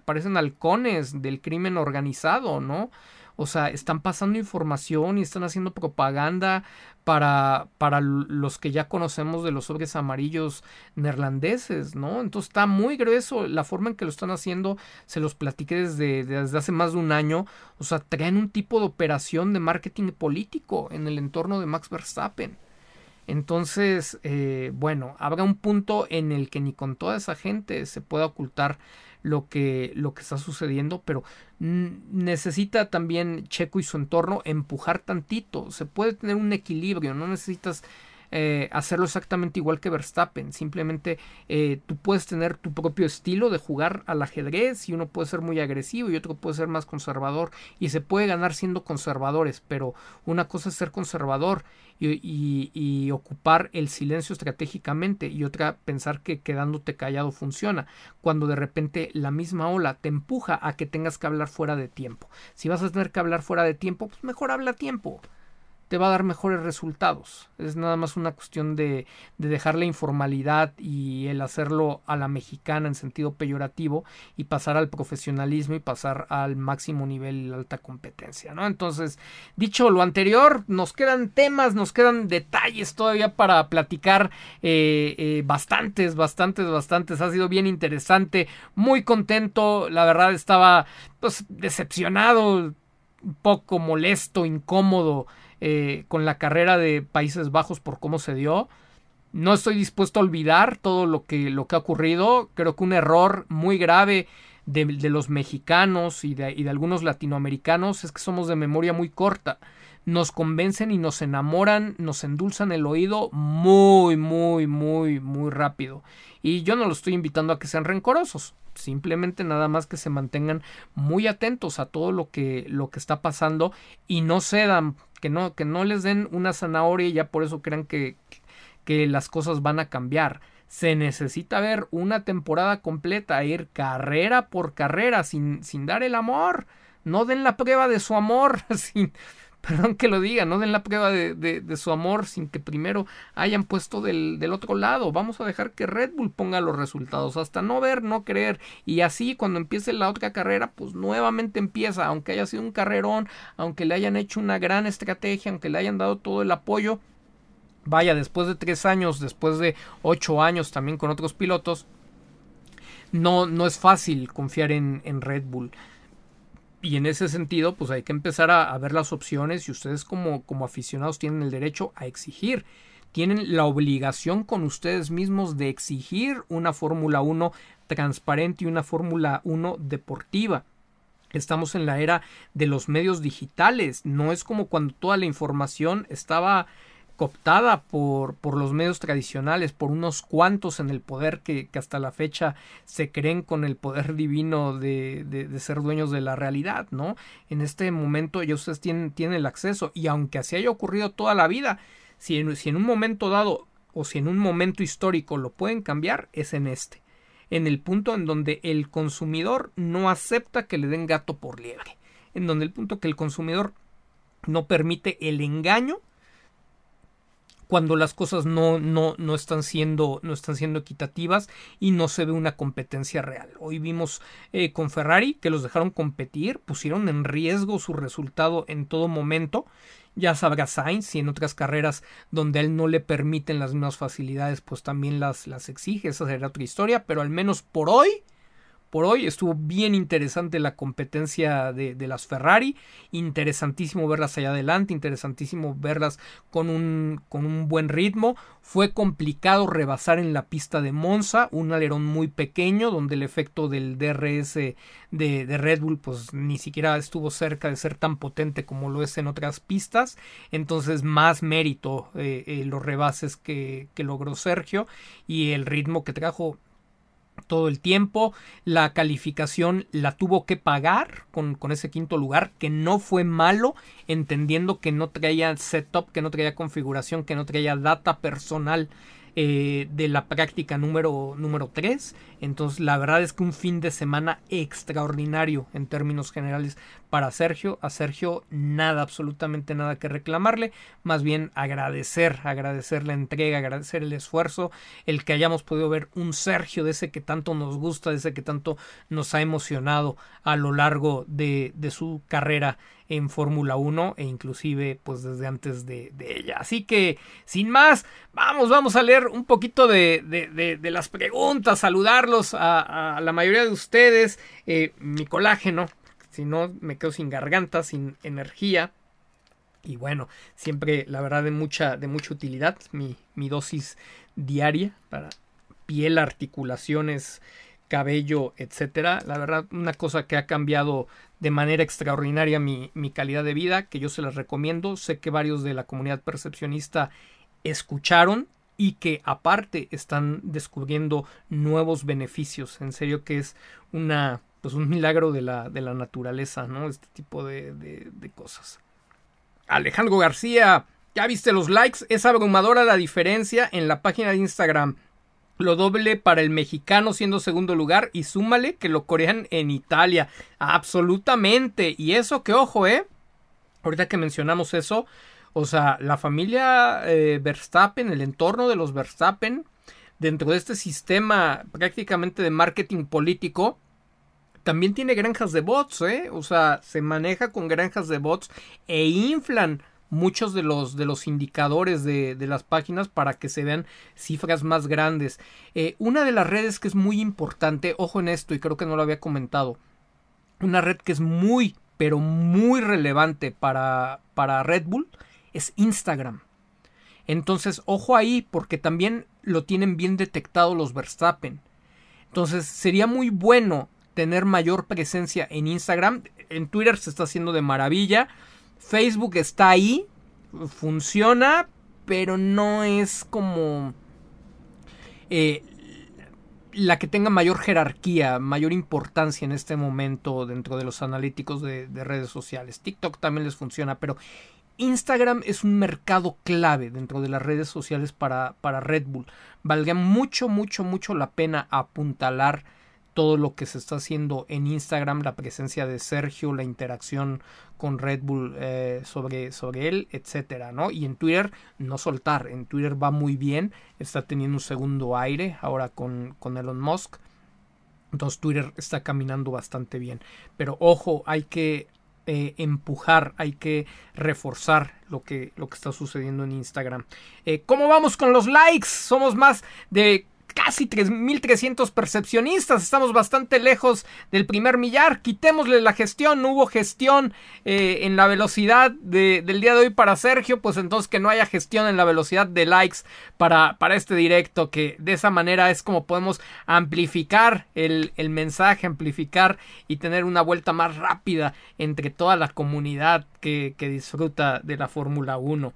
parecen halcones del crimen organizado, ¿no? O sea, están pasando información y están haciendo propaganda para, para los que ya conocemos de los sobres amarillos neerlandeses, ¿no? Entonces está muy grueso la forma en que lo están haciendo, se los platiqué desde, desde hace más de un año, o sea, traen un tipo de operación de marketing político en el entorno de Max Verstappen. Entonces, eh, bueno, habrá un punto en el que ni con toda esa gente se pueda ocultar lo que, lo que está sucediendo, pero necesita también Checo y su entorno empujar tantito. Se puede tener un equilibrio, no necesitas eh, hacerlo exactamente igual que Verstappen. Simplemente eh, tú puedes tener tu propio estilo de jugar al ajedrez y uno puede ser muy agresivo y otro puede ser más conservador y se puede ganar siendo conservadores, pero una cosa es ser conservador y, y ocupar el silencio estratégicamente y otra pensar que quedándote callado funciona, cuando de repente la misma ola te empuja a que tengas que hablar fuera de tiempo. Si vas a tener que hablar fuera de tiempo, pues mejor habla a tiempo te va a dar mejores resultados. Es nada más una cuestión de, de, dejar la informalidad y el hacerlo a la mexicana en sentido peyorativo y pasar al profesionalismo y pasar al máximo nivel y alta competencia, ¿no? Entonces, dicho lo anterior, nos quedan temas, nos quedan detalles todavía para platicar eh, eh, bastantes, bastantes, bastantes. Ha sido bien interesante, muy contento, la verdad estaba pues decepcionado, un poco molesto, incómodo eh, con la carrera de Países Bajos por cómo se dio. No estoy dispuesto a olvidar todo lo que, lo que ha ocurrido. Creo que un error muy grave de, los mexicanos y de, y de algunos latinoamericanos es que somos de memoria muy corta nos convencen y nos enamoran, nos endulzan el oído muy, muy, muy, muy rápido. Y yo no los estoy invitando a que sean rencorosos, simplemente nada más que se mantengan muy atentos a todo lo que, lo que está pasando y no cedan, que no, que no les den una zanahoria y ya por eso crean que, que las cosas van a cambiar. Se necesita ver una temporada completa, ir carrera por carrera sin, sin dar el amor. No den la prueba de su amor sin, perdón que lo diga, no den la prueba de, de, su amor sin que primero hayan puesto del, del, otro lado. Vamos a dejar que Red Bull ponga los resultados, hasta no ver, no creer. Y así cuando empiece la otra carrera, pues nuevamente empieza, aunque haya sido un carrerón, aunque le hayan hecho una gran estrategia, aunque le hayan dado todo el apoyo. Vaya, después de tres años, después de ocho años también con otros pilotos, no, no es fácil confiar en, en Red Bull. Y en ese sentido, pues hay que empezar a, ver las opciones y ustedes como, como aficionados tienen el derecho a exigir tienen la obligación con ustedes mismos de exigir una Fórmula 1 transparente y una Fórmula 1 deportiva. Estamos en la era de los medios digitales, no es como cuando toda la información estaba cooptada por, por los medios tradicionales, por unos cuantos en el poder que, hasta la fecha se creen con el poder divino de, de, ser dueños de la realidad, ¿no? En este momento ya ustedes tienen, tienen el acceso y aunque así haya ocurrido toda la vida, si en, si en un momento dado o si en un momento histórico lo pueden cambiar, es en este, en el punto en donde el consumidor no acepta que le den gato por liebre, en donde el punto que el consumidor no permite el engaño cuando las cosas no, no, no, están siendo, no están siendo equitativas y no se ve una competencia real. Hoy vimos eh, con Ferrari que los dejaron competir, pusieron en riesgo su resultado en todo momento. Ya sabrá Sainz y en otras carreras donde a él no le permiten las mismas facilidades, pues también las, las exige. Esa será otra historia, pero al menos por hoy por hoy. Estuvo bien interesante la competencia de, las Ferrari. Interesantísimo verlas allá adelante. Interesantísimo verlas con un, con un buen ritmo. Fue complicado rebasar en la pista de Monza. Un alerón muy pequeño donde el efecto del DRS de, de Red Bull pues ni siquiera estuvo cerca de ser tan potente como lo es en otras pistas. Entonces más mérito eh, eh, los rebases que, que logró Sergio y el ritmo que trajo todo el tiempo. La calificación la tuvo que pagar con, con, ese quinto lugar, que no fue malo, entendiendo que no traía setup, que no traía configuración, que no traía data personal eh, de la práctica número, número 3. Entonces, la verdad es que un fin de semana extraordinario en términos generales para Sergio. A Sergio nada, absolutamente nada que reclamarle. Más bien agradecer, agradecer la entrega, agradecer el esfuerzo, el que hayamos podido ver un Sergio de ese que tanto nos gusta, de ese que tanto nos ha emocionado a lo largo de, de su carrera en Fórmula 1 e inclusive pues desde antes de, ella. Así que sin más, vamos, vamos a leer un poquito de, de, las preguntas, saludarlos a, la mayoría de ustedes, eh, mi colágeno, si no me quedo sin garganta, sin energía. Y bueno, siempre la verdad de mucha, de mucha utilidad, mi, mi dosis diaria para piel, articulaciones, cabello, etcétera. La verdad, una cosa que ha cambiado de manera extraordinaria mi, mi, calidad de vida, que yo se las recomiendo. Sé que varios de la comunidad percepcionista escucharon y que aparte están descubriendo nuevos beneficios. En serio que es una pues un milagro de la, de la naturaleza, ¿no? Este tipo de, de, de cosas. Alejandro García, ¿ya viste los likes? Es abrumadora la diferencia en la página de Instagram lo doble para el mexicano siendo segundo lugar y súmale que lo corean en Italia. Absolutamente. Y eso que ojo, ¿eh? Ahorita que mencionamos eso, o sea, la familia eh, Verstappen, el entorno de los Verstappen, dentro de este sistema prácticamente de marketing político, también tiene granjas de bots, ¿eh? O sea, se maneja con granjas de bots e inflan muchos de los, de los indicadores de, de, las páginas para que se vean cifras más grandes. Eh, una de las redes que es muy importante, ojo en esto y creo que no lo había comentado, una red que es muy, pero muy relevante para, para Red Bull es Instagram. Entonces, ojo ahí porque también lo tienen bien detectado los Verstappen. Entonces, sería muy bueno tener mayor presencia en Instagram. En Twitter se está haciendo de maravilla. Facebook está ahí, funciona, pero no es como eh, la que tenga mayor jerarquía, mayor importancia en este momento dentro de los analíticos de, redes sociales. TikTok también les funciona, pero Instagram es un mercado clave dentro de las redes sociales para, para Red Bull. Valga mucho, mucho, mucho la pena apuntalar todo lo que se está haciendo en Instagram, la presencia de Sergio, la interacción con Red Bull eh, sobre, sobre él, etcétera, ¿no? Y en Twitter, no soltar, en Twitter va muy bien, está teniendo un segundo aire ahora con, con Elon Musk. Entonces Twitter está caminando bastante bien. Pero ojo, hay que eh, empujar, hay que reforzar lo que, lo que está sucediendo en Instagram. Eh, ¿Cómo vamos con los likes? Somos más de casi 3.300 percepcionistas. Estamos bastante lejos del primer millar. Quitémosle la gestión. No hubo gestión eh, en la velocidad del día de hoy para Sergio. Pues entonces que no haya gestión en la velocidad de likes para, para este directo. Que de esa manera es como podemos amplificar el, mensaje, amplificar y tener una vuelta más rápida entre toda la comunidad que, que disfruta de la Fórmula 1.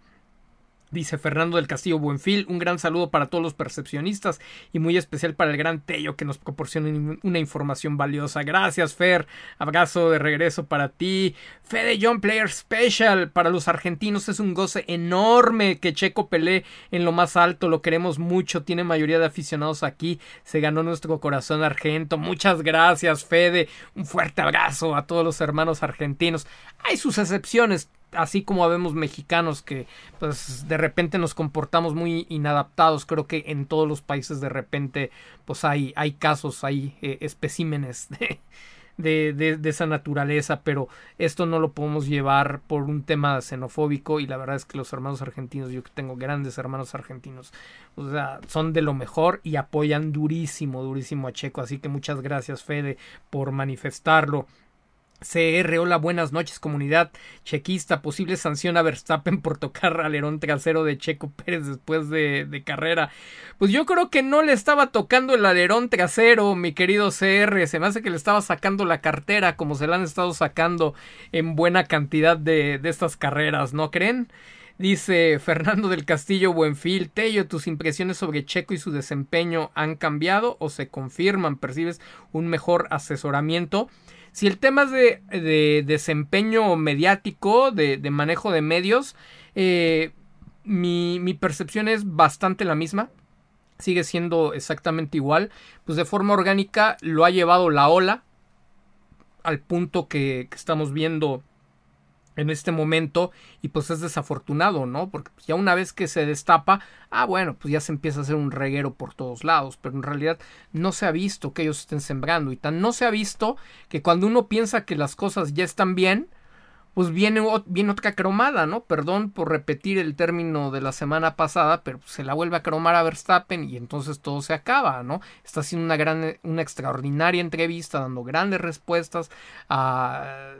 Dice Fernando del Castillo Buenfil, un gran saludo para todos los percepcionistas y muy especial para el gran Tello que nos proporciona una información valiosa. Gracias, Fer. Abrazo de regreso para ti. Fede John Player Special para los argentinos es un goce enorme que Checo pelee en lo más alto. Lo queremos mucho. Tiene mayoría de aficionados aquí. Se ganó nuestro corazón argento. Muchas gracias, Fede. Un fuerte abrazo a todos los hermanos argentinos. Hay sus excepciones así como habemos mexicanos que pues de repente nos comportamos muy inadaptados creo que en todos los países de repente pues hay hay casos hay eh, especímenes de, de, de, esa naturaleza pero esto no lo podemos llevar por un tema xenofóbico y la verdad es que los hermanos argentinos yo que tengo grandes hermanos argentinos o sea son de lo mejor y apoyan durísimo durísimo a Checo así que muchas gracias Fede por manifestarlo CR, hola, buenas noches, comunidad chequista. Posible sanción a Verstappen por tocar alerón trasero de Checo Pérez después de, carrera. Pues yo creo que no le estaba tocando el alerón trasero, mi querido CR. Se me hace que le estaba sacando la cartera, como se la han estado sacando en buena cantidad de, de estas carreras, ¿no creen? Dice Fernando del Castillo Buenfil, Tello, tus impresiones sobre Checo y su desempeño han cambiado o se confirman, percibes un mejor asesoramiento. Si el tema es de, desempeño mediático, de, manejo de medios, eh, mi, mi percepción es bastante la misma. Sigue siendo exactamente igual. Pues de forma orgánica lo ha llevado la ola al punto que estamos viendo en este momento y pues es desafortunado, ¿no? Porque ya una vez que se destapa, ah bueno, pues ya se empieza a hacer un reguero por todos lados, pero en realidad no se ha visto que ellos estén sembrando y tan no se ha visto que cuando uno piensa que las cosas ya están bien, pues viene, viene otra cromada, ¿no? Perdón por repetir el término de la semana pasada, pero se la vuelve a cromar a Verstappen y entonces todo se acaba, ¿no? Está haciendo una gran, una extraordinaria entrevista, dando grandes respuestas a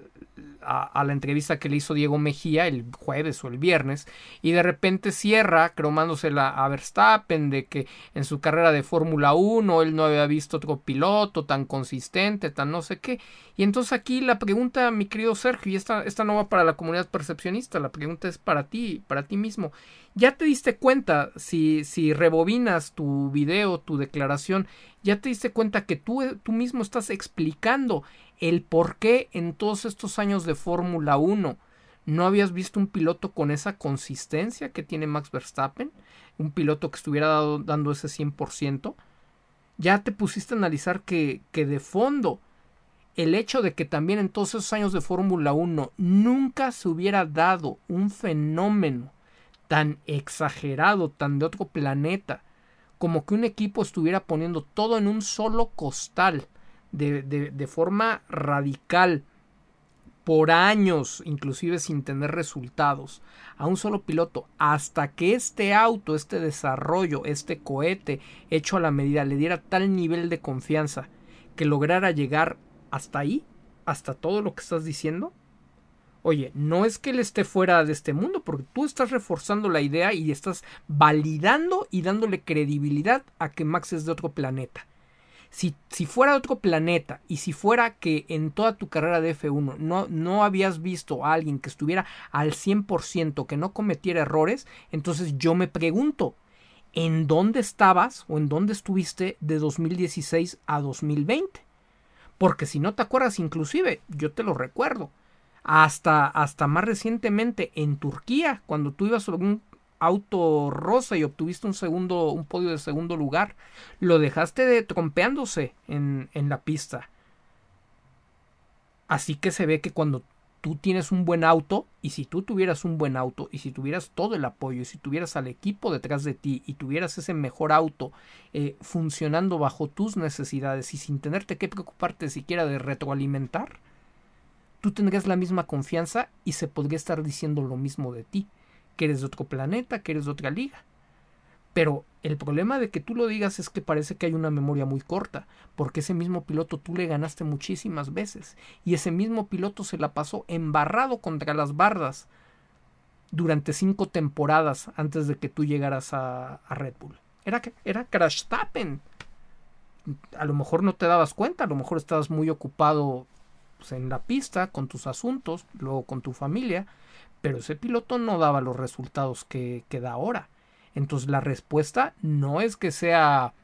a, la entrevista que le hizo Diego Mejía el jueves o el viernes y de repente cierra cromándosela a Verstappen de que en su carrera de Fórmula 1 él no había visto otro piloto tan consistente, tan no sé qué. Y entonces aquí la pregunta, mi querido Sergio, y esta, esta no va para la comunidad percepcionista, la pregunta es para ti, para ti mismo. ¿Ya te diste cuenta si, si rebobinas tu video, tu declaración, ya te diste cuenta que tú, tú mismo estás explicando el por qué en todos estos años de Fórmula 1 no habías visto un piloto con esa consistencia que tiene Max Verstappen, un piloto que estuviera dando ese 100%, ya te pusiste a analizar que, que de fondo el hecho de que también en todos esos años de Fórmula 1 nunca se hubiera dado un fenómeno tan exagerado, tan de otro planeta, como que un equipo estuviera poniendo todo en un solo costal de, de, forma radical por años, inclusive sin tener resultados, a un solo piloto, hasta que este auto, este desarrollo, este cohete hecho a la medida le diera tal nivel de confianza que lograra llegar hasta ahí, hasta todo lo que estás diciendo. Oye, no es que él esté fuera de este mundo, porque tú estás reforzando la idea y estás validando y dándole credibilidad a que Max es de otro planeta. Si, si, fuera otro planeta y si fuera que en toda tu carrera de F1 no, no habías visto a alguien que estuviera al 100%, que no cometiera errores, entonces yo me pregunto, ¿en dónde estabas o en dónde estuviste de 2016 a 2020? Porque si no te acuerdas, inclusive, yo te lo recuerdo, hasta, hasta más recientemente en Turquía, cuando tú ibas sobre auto rosa y obtuviste un segundo, un podio de segundo lugar. Lo dejaste de trompeándose en, en la pista. Así que se ve que cuando tú tienes un buen auto y si tú tuvieras un buen auto y si tuvieras todo el apoyo y si tuvieras al equipo detrás de ti y tuvieras ese mejor auto eh, funcionando bajo tus necesidades y sin tenerte que preocuparte siquiera de retroalimentar, tú tendrías la misma confianza y se podría estar diciendo lo mismo de ti, que eres de otro planeta, que eres de otra liga. Pero el problema de que tú lo digas es que parece que hay una memoria muy corta, porque ese mismo piloto tú le ganaste muchísimas veces y ese mismo piloto se la pasó embarrado contra las bardas durante cinco temporadas antes de que tú llegaras a, Red Bull. Era, era Tappen. A lo mejor no te dabas cuenta, a lo mejor estabas muy ocupado pues, en la pista con tus asuntos, luego con tu familia, pero ese piloto no daba los resultados que, que da ahora. Entonces la respuesta no es que sea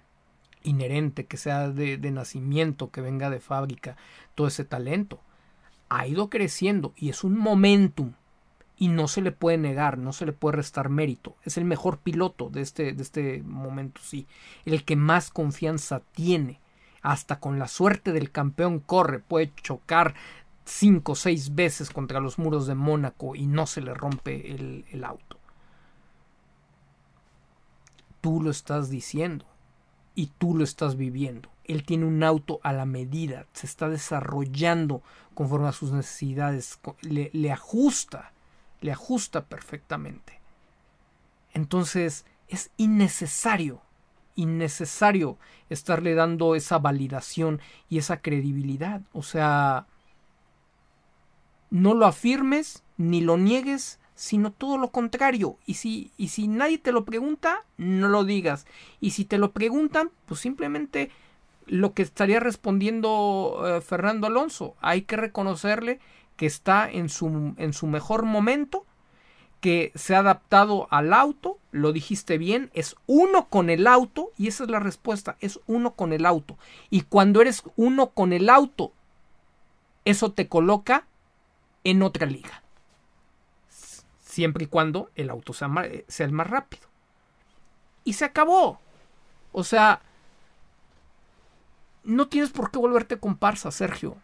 inherente, que sea de, nacimiento, que venga de fábrica, todo ese talento. Ha ido creciendo y es un momentum y no se le puede negar, no se le puede restar mérito. Es el mejor piloto de este, de este momento, sí. El que más confianza tiene. Hasta con la suerte del campeón corre, puede chocar cinco o seis veces contra los muros de Mónaco y no se le rompe el auto tú lo estás diciendo y tú lo estás viviendo. Él tiene un auto a la medida, se está desarrollando conforme a sus necesidades, le, ajusta, le ajusta perfectamente. Entonces es innecesario, innecesario estarle dando esa validación y esa credibilidad. O sea, no lo afirmes ni lo niegues, sino todo lo contrario. Y si, y si nadie te lo pregunta, no lo digas. Y si te lo preguntan, pues simplemente lo que estaría respondiendo eh, Fernando Alonso. Hay que reconocerle que está en su, en su mejor momento, que se ha adaptado al auto, lo dijiste bien, es uno con el auto, y esa es la respuesta, es uno con el auto. Y cuando eres uno con el auto, eso te coloca en otra liga siempre y cuando el auto sea, sea el más rápido. Y se acabó. O sea, no tienes por qué volverte comparsa, Sergio.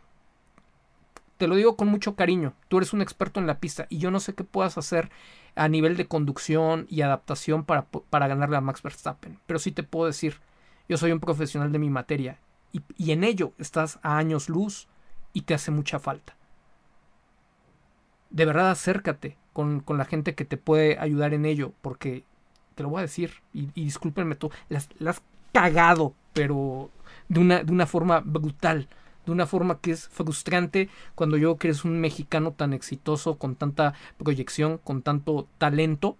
Te lo digo con mucho cariño. Tú eres un experto en la pista y yo no sé qué puedas hacer a nivel de conducción y adaptación para, para ganarle a Max Verstappen. Pero sí te puedo decir, yo soy un profesional de mi materia y, y en ello estás a años luz y te hace mucha falta. De verdad acércate, con, la gente que te puede ayudar en ello, porque te lo voy a decir, y, discúlpenme tú, las, has cagado, pero de una, de una forma brutal, de una forma que es frustrante cuando yo que eres un mexicano tan exitoso, con tanta proyección, con tanto talento,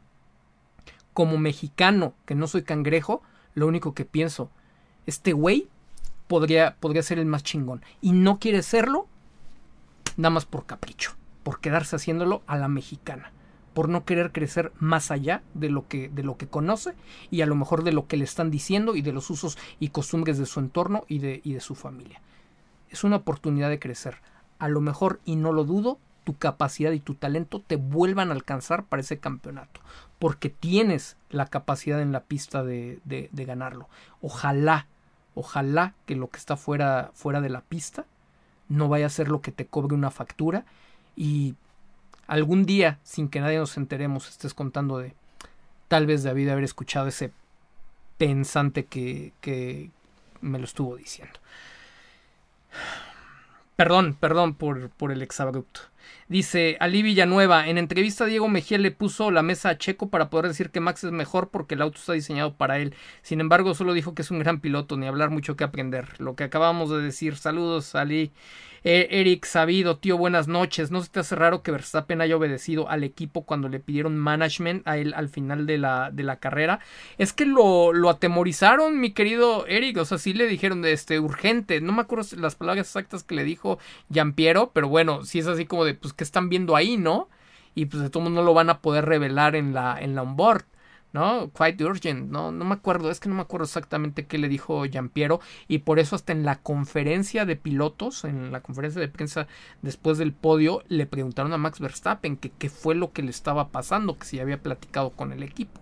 como mexicano, que no soy cangrejo, lo único que pienso, este güey podría, podría ser el más chingón, y no quiere serlo, nada más por capricho por quedarse haciéndolo a la mexicana, por no querer crecer más allá de lo que de lo que conoce y a lo mejor de lo que le están diciendo y de los usos y costumbres de su entorno y de, y de su familia. Es una oportunidad de crecer. A lo mejor, y no lo dudo, tu capacidad y tu talento te vuelvan a alcanzar para ese campeonato, porque tienes la capacidad en la pista de, de, ganarlo. Ojalá, ojalá que lo que está fuera, fuera de la pista no vaya a ser lo que te cobre una factura y algún día, sin que nadie nos enteremos, estés contando de tal vez David haber escuchado ese pensante que, que me lo estuvo diciendo. Perdón, perdón por, por el exabrupto. Dice Ali Villanueva, en entrevista Diego Mejía le puso la mesa a Checo para poder decir que Max es mejor porque el auto está diseñado para él. Sin embargo, solo dijo que es un gran piloto, ni hablar mucho que aprender. Lo que acabamos de decir. Saludos, Ali. Eh, Eric Sabido, tío, buenas noches. ¿No se te hace raro que Verstappen haya obedecido al equipo cuando le pidieron management a él al final de la, de la carrera? Es que lo, lo atemorizaron, mi querido Eric. O sea, sí le dijeron de este urgente. No me acuerdo las palabras exactas que le dijo Piero, pero bueno, sí es así como de pues que están viendo ahí, ¿no? Y pues de todo mundo no lo van a poder revelar en la, en la onboard. ¿no? Quite urgent, no, no me acuerdo, es que no me acuerdo exactamente qué le dijo Giampiero y por eso hasta en la conferencia de pilotos, en la conferencia de prensa después del podio, le preguntaron a Max Verstappen que qué fue lo que le estaba pasando, que si había platicado con el equipo.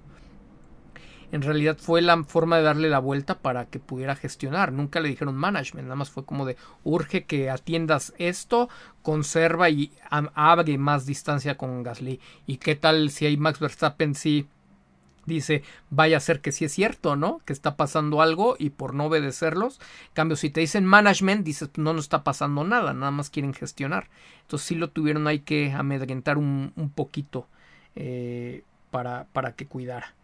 En realidad fue la forma de darle la vuelta para que pudiera gestionar. Nunca le dijeron management, nada más fue como de urge que atiendas esto, conserva y abre más distancia con Gasly. ¿Y qué tal si hay Max Verstappen sí dice, vaya a ser que sí es cierto, ¿no? Que está pasando algo y por no obedecerlos. cambio, si te dicen management, dices, no, no está pasando nada, nada más quieren gestionar. Entonces sí lo tuvieron hay que amedrentar un, un poquito eh, para, para que cuidara.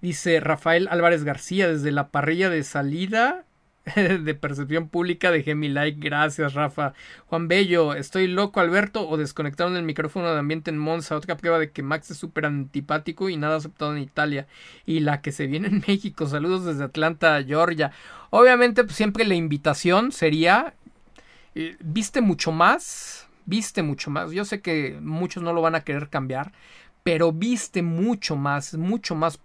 Dice Rafael Álvarez García, desde la parrilla de salida de percepción pública de mi like. Gracias, Rafa. Juan Bello, estoy loco, Alberto, o desconectaron el micrófono de ambiente en Monza. Otra prueba de que Max es súper antipático y nada aceptado en Italia. Y la que se viene en México. Saludos desde Atlanta, Georgia. Obviamente, pues, siempre la invitación sería. Eh, viste mucho más. Viste mucho más. Yo sé que muchos no lo van a querer cambiar. Pero viste mucho más, mucho más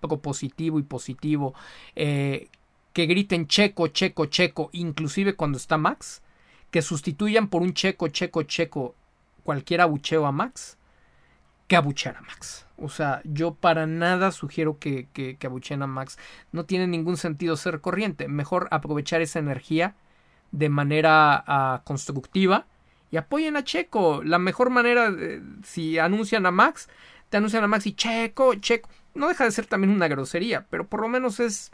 positivo y positivo eh, que griten checo, checo, checo, inclusive cuando está Max, que sustituyan por un checo, checo, checo cualquier abucheo a Max, que abuchear a Max. O sea, yo para nada sugiero que, que, abucheen a Max. No tiene ningún sentido ser corriente. Mejor aprovechar esa energía de manera ah, constructiva y apoyen a Checo. La mejor manera, si anuncian a Max, te anuncian a Max y Checo, Checo. No deja de ser también una grosería, pero por lo menos es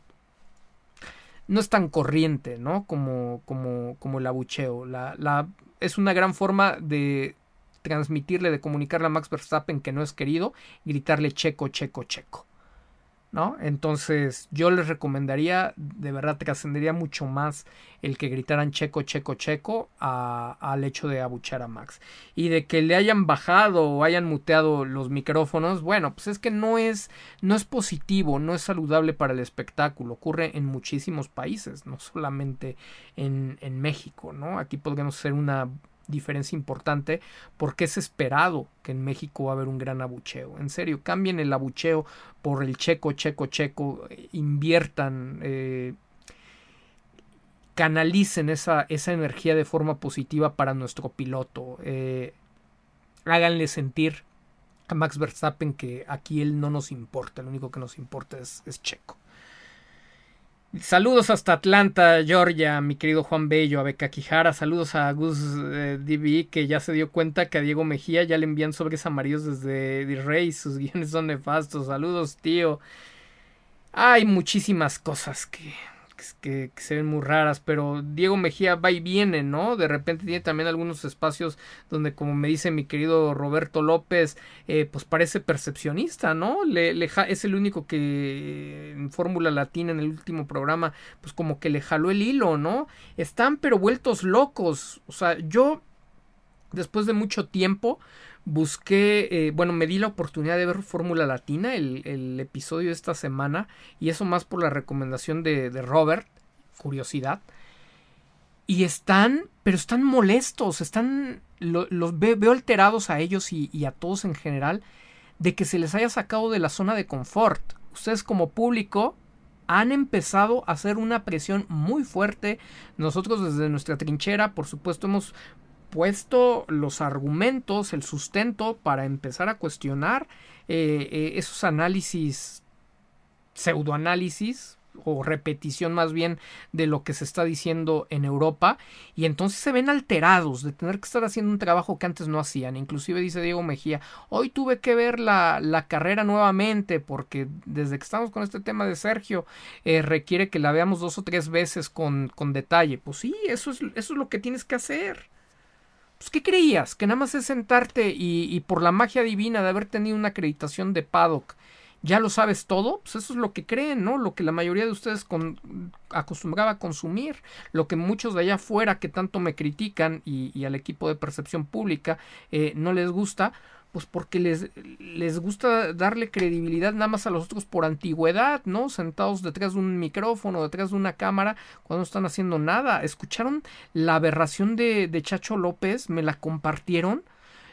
no es tan corriente, ¿no? Como, como, como el abucheo. La, la, es una gran forma de transmitirle, de comunicarle a Max Verstappen que no es querido, gritarle checo, checo, checo. ¿No? Entonces yo les recomendaría, de verdad trascendería mucho más el que gritaran checo, checo, checo al hecho de abuchar a Max. Y de que le hayan bajado o hayan muteado los micrófonos, bueno, pues es que no es, no es positivo, no es saludable para el espectáculo. Ocurre en muchísimos países, no solamente en, en México, ¿no? Aquí podríamos hacer una diferencia importante porque es esperado que en México va a haber un gran abucheo. En serio, cambien el abucheo por el checo, checo, checo, inviertan, eh, canalicen esa, esa, energía de forma positiva para nuestro piloto. Eh, háganle sentir a Max Verstappen que aquí él no nos importa, lo único que nos importa es checo. Saludos hasta Atlanta, Georgia, mi querido Juan Bello, a Beca Quijara. Saludos a Gus eh, DB, que ya se dio cuenta que a Diego Mejía ya le envían sobres amarillos desde Rey. Sus guiones son nefastos. Saludos, tío. Hay muchísimas cosas que, que, se ven muy raras, pero Diego Mejía va y viene, ¿no? De repente tiene también algunos espacios donde, como me dice mi querido Roberto López, eh, pues parece percepcionista, ¿no? Le, es el único que en Fórmula Latina, en el último programa, pues como que le jaló el hilo, ¿no? Están pero vueltos locos. O sea, yo, después de mucho tiempo, busqué, eh, bueno, me di la oportunidad de ver Fórmula Latina, el, episodio de esta semana, y eso más por la recomendación de, Robert, curiosidad. Y están, pero están molestos, están, los veo alterados a ellos y, y, a todos en general, de que se les haya sacado de la zona de confort. Ustedes como público han empezado a hacer una presión muy fuerte. Nosotros desde nuestra trinchera, por supuesto, hemos puesto los argumentos, el sustento para empezar a cuestionar eh, eh, esos análisis, pseudoanálisis o repetición más bien de lo que se está diciendo en Europa y entonces se ven alterados de tener que estar haciendo un trabajo que antes no hacían. Inclusive dice Diego Mejía, hoy tuve que ver la, la carrera nuevamente porque desde que estamos con este tema de Sergio eh, requiere que la veamos dos o tres veces con, con detalle. Pues sí, eso es, eso es lo que tienes que hacer. Pues, ¿qué creías? ¿Que nada más es sentarte y, por la magia divina de haber tenido una acreditación de paddock ya lo sabes todo? Pues eso es lo que creen, ¿no? Lo que la mayoría de ustedes acostumbraba a consumir, lo que muchos de allá afuera que tanto me critican y, al equipo de percepción pública eh, no les gusta, pues porque les, les gusta darle credibilidad nada más a los otros por antigüedad, ¿no? Sentados detrás de un micrófono, detrás de una cámara, cuando no están haciendo nada. ¿Escucharon la aberración de, de Chacho López? Me la compartieron.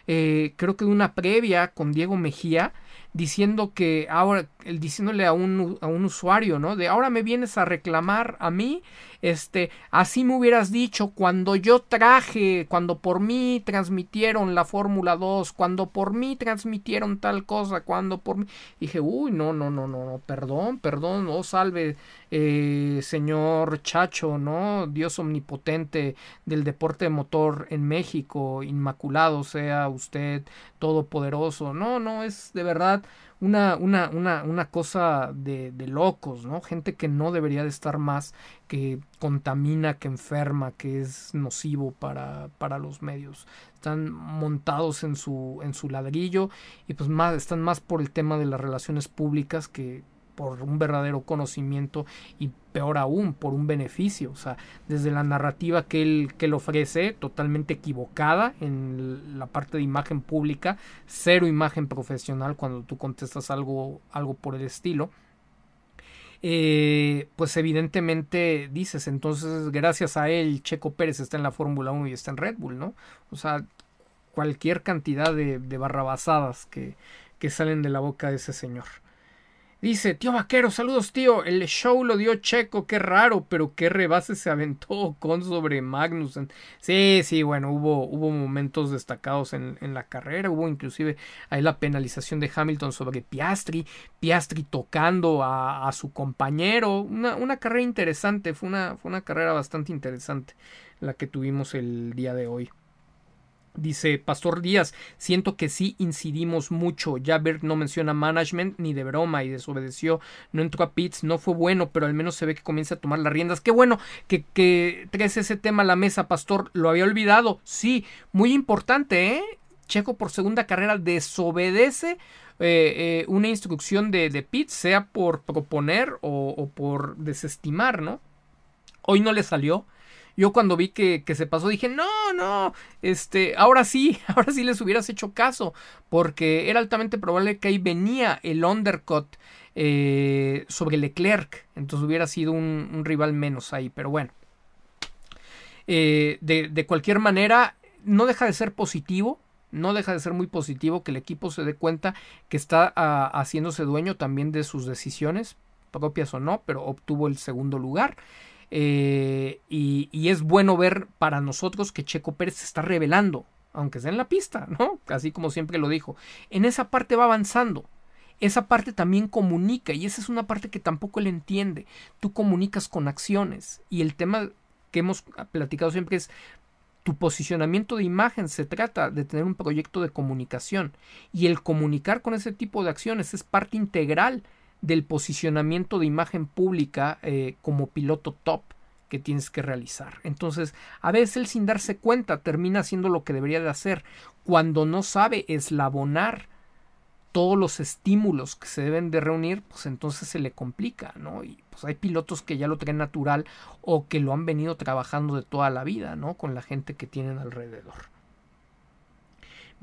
Eh, creo que de una previa con Diego Mejía, diciendo que ahora, diciéndole a un, a un usuario, ¿no? De ahora me vienes a reclamar a mí, este, así me hubieras dicho cuando yo traje, cuando por mí transmitieron la Fórmula 2, cuando por mí transmitieron tal cosa, cuando por mí. dije, uy, no, no, no, no, no, perdón, perdón, no salve, eh, señor Chacho, ¿no? Dios omnipotente del deporte de motor en México, inmaculado sea usted, todopoderoso. No, no, es de verdad una, una, una, una cosa de, de, locos, ¿no? Gente que no debería de estar más, que contamina, que enferma, que es nocivo para, para los medios. Están montados en su, en su ladrillo y pues más, están más por el tema de las relaciones públicas que, por un verdadero conocimiento y peor aún por un beneficio, o sea, desde la narrativa que él, que ofrece, totalmente equivocada en la parte de imagen pública, cero imagen profesional cuando tú contestas algo, algo por el estilo. Eh, pues evidentemente dices, entonces gracias a él Checo Pérez está en la Fórmula 1 y está en Red Bull, ¿no? O sea, cualquier cantidad de, de barrabasadas que, que salen de la boca de ese señor. Dice, tío Vaquero, saludos tío, el show lo dio Checo, qué raro, pero qué rebase se aventó con sobre Magnussen. Sí, sí, bueno, hubo, hubo momentos destacados en, en, la carrera, hubo inclusive ahí la penalización de Hamilton sobre Piastri, Piastri tocando a, a su compañero, una, una, carrera interesante, fue una, fue una carrera bastante interesante la que tuvimos el día de hoy. Dice Pastor Díaz, siento que sí incidimos mucho. Ya Bert no menciona management ni de broma y desobedeció. No entró a pits, no fue bueno, pero al menos se ve que comienza a tomar las riendas. Qué bueno que, que traes ese tema a la mesa, Pastor. Lo había olvidado. Sí, muy importante, ¿eh? Checo por segunda carrera desobedece eh, eh, una instrucción de, de Pitts, sea por proponer o, o por desestimar, ¿no? Hoy no le salió yo cuando vi que, que, se pasó dije, no, no, este, ahora sí, ahora sí les hubieras hecho caso, porque era altamente probable que ahí venía el undercut eh, sobre Leclerc, entonces hubiera sido un, rival menos ahí, pero bueno. Eh, de, de cualquier manera, no deja de ser positivo, no deja de ser muy positivo que el equipo se dé cuenta que está a, haciéndose dueño también de sus decisiones, propias o no, pero obtuvo el segundo lugar. Eh, y, es bueno ver para nosotros que Checo Pérez se está revelando, aunque sea en la pista, ¿no? Así como siempre lo dijo. En esa parte va avanzando. Esa parte también comunica y esa es una parte que tampoco él entiende. Tú comunicas con acciones y el tema que hemos platicado siempre es tu posicionamiento de imagen se trata de tener un proyecto de comunicación y el comunicar con ese tipo de acciones es parte integral del posicionamiento de imagen pública eh, como piloto top que tienes que realizar. Entonces, a veces él sin darse cuenta termina haciendo lo que debería de hacer cuando no sabe eslabonar todos los estímulos que se deben de reunir, pues entonces se le complica, ¿no? Y pues hay pilotos que ya lo traen natural o que lo han venido trabajando de toda la vida, ¿no? Con la gente que tienen alrededor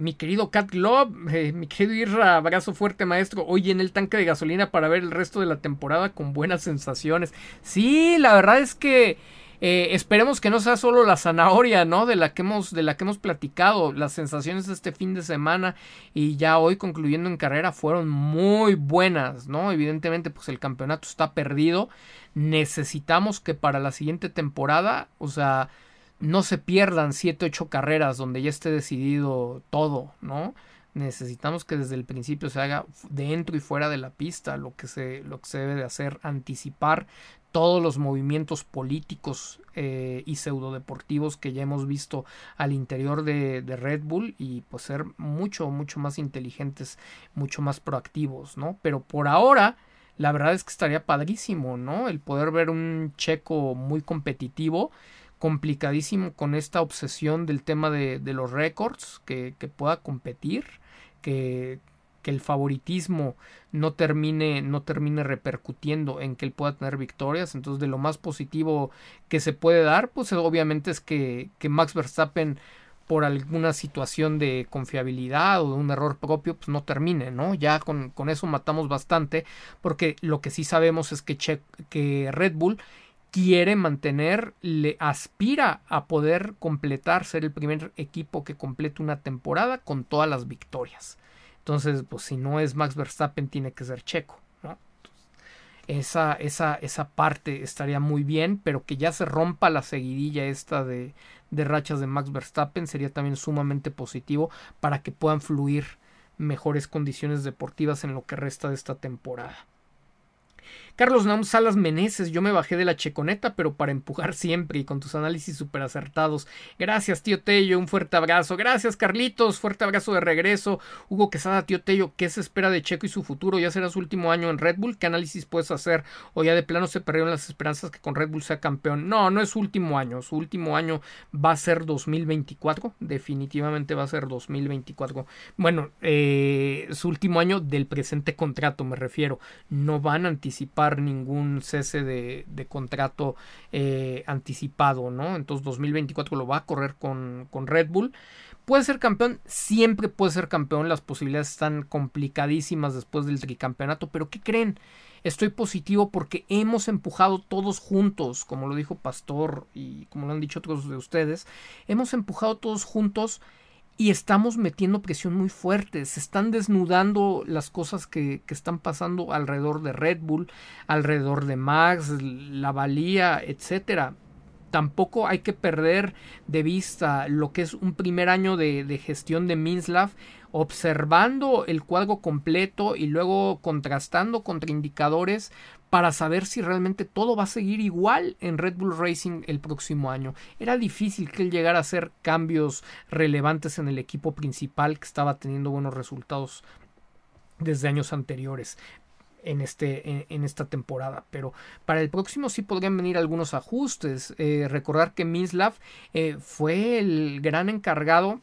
mi querido Cat Love, eh, mi querido Irra, abrazo fuerte maestro, hoy en el tanque de gasolina para ver el resto de la temporada con buenas sensaciones. Sí, la verdad es que eh, esperemos que no sea solo la zanahoria, ¿no? De la que hemos, de la que hemos platicado. Las sensaciones de este fin de semana y ya hoy concluyendo en carrera fueron muy buenas, ¿no? Evidentemente, pues el campeonato está perdido. Necesitamos que para la siguiente temporada, o sea, no se pierdan 7, 8 carreras donde ya esté decidido todo, ¿no? Necesitamos que desde el principio se haga dentro y fuera de la pista lo que se, lo que se debe de hacer, anticipar todos los movimientos políticos eh, y pseudodeportivos que ya hemos visto al interior de, de, Red Bull y pues ser mucho, mucho más inteligentes, mucho más proactivos, ¿no? Pero por ahora, la verdad es que estaría padrísimo, ¿no? El poder ver un checo muy competitivo complicadísimo con esta obsesión del tema de, los récords, que, pueda competir, que, que, el favoritismo no termine, no termine repercutiendo en que él pueda tener victorias. Entonces, de lo más positivo que se puede dar, pues obviamente es que, que Max Verstappen por alguna situación de confiabilidad o de un error propio, pues no termine, ¿no? Ya con, con eso matamos bastante, porque lo que sí sabemos es que, que Red Bull quiere mantener, le aspira a poder completar, ser el primer equipo que complete una temporada con todas las victorias. Entonces, pues si no es Max Verstappen, tiene que ser Checo. ¿no? Esa, esa, esa parte estaría muy bien, pero que ya se rompa la seguidilla esta de, de rachas de Max Verstappen sería también sumamente positivo para que puedan fluir mejores condiciones deportivas en lo que resta de esta temporada. Carlos Naum Salas Meneses, yo me bajé de la checoneta, pero para empujar siempre y con tus análisis súper acertados. Gracias, tío Tello, un fuerte abrazo. Gracias, Carlitos, fuerte abrazo de regreso. Hugo Quesada, tío Tello, ¿qué se espera de Checo y su futuro? ¿Ya será su último año en Red Bull? ¿Qué análisis puedes hacer? ¿O ya de plano se perdieron las esperanzas que con Red Bull sea campeón? No, no es su último año. Su último año va a ser 2024. Definitivamente va a ser 2024. Bueno, eh, su último año del presente contrato, me refiero. No van a anticipar ningún cese de, contrato eh, anticipado, ¿no? Entonces 2024 lo va a correr con, con Red Bull. ¿Puede ser campeón? Siempre puede ser campeón. Las posibilidades están complicadísimas después del tricampeonato. Pero ¿qué creen? Estoy positivo porque hemos empujado todos juntos, como lo dijo Pastor y como lo han dicho otros de ustedes, hemos empujado todos juntos y estamos metiendo presión muy fuerte. Se están desnudando las cosas que, que, están pasando alrededor de Red Bull, alrededor de Max, la valía, etcétera. Tampoco hay que perder de vista lo que es un primer año de, de gestión de Minslav, observando el cuadro completo y luego contrastando contra indicadores para saber si realmente todo va a seguir igual en Red Bull Racing el próximo año. Era difícil que él llegara a hacer cambios relevantes en el equipo principal que estaba teniendo buenos resultados desde años anteriores en, este, en, esta temporada. Pero para el próximo sí podrían venir algunos ajustes. Eh, recordar que Minslav eh, fue el gran encargado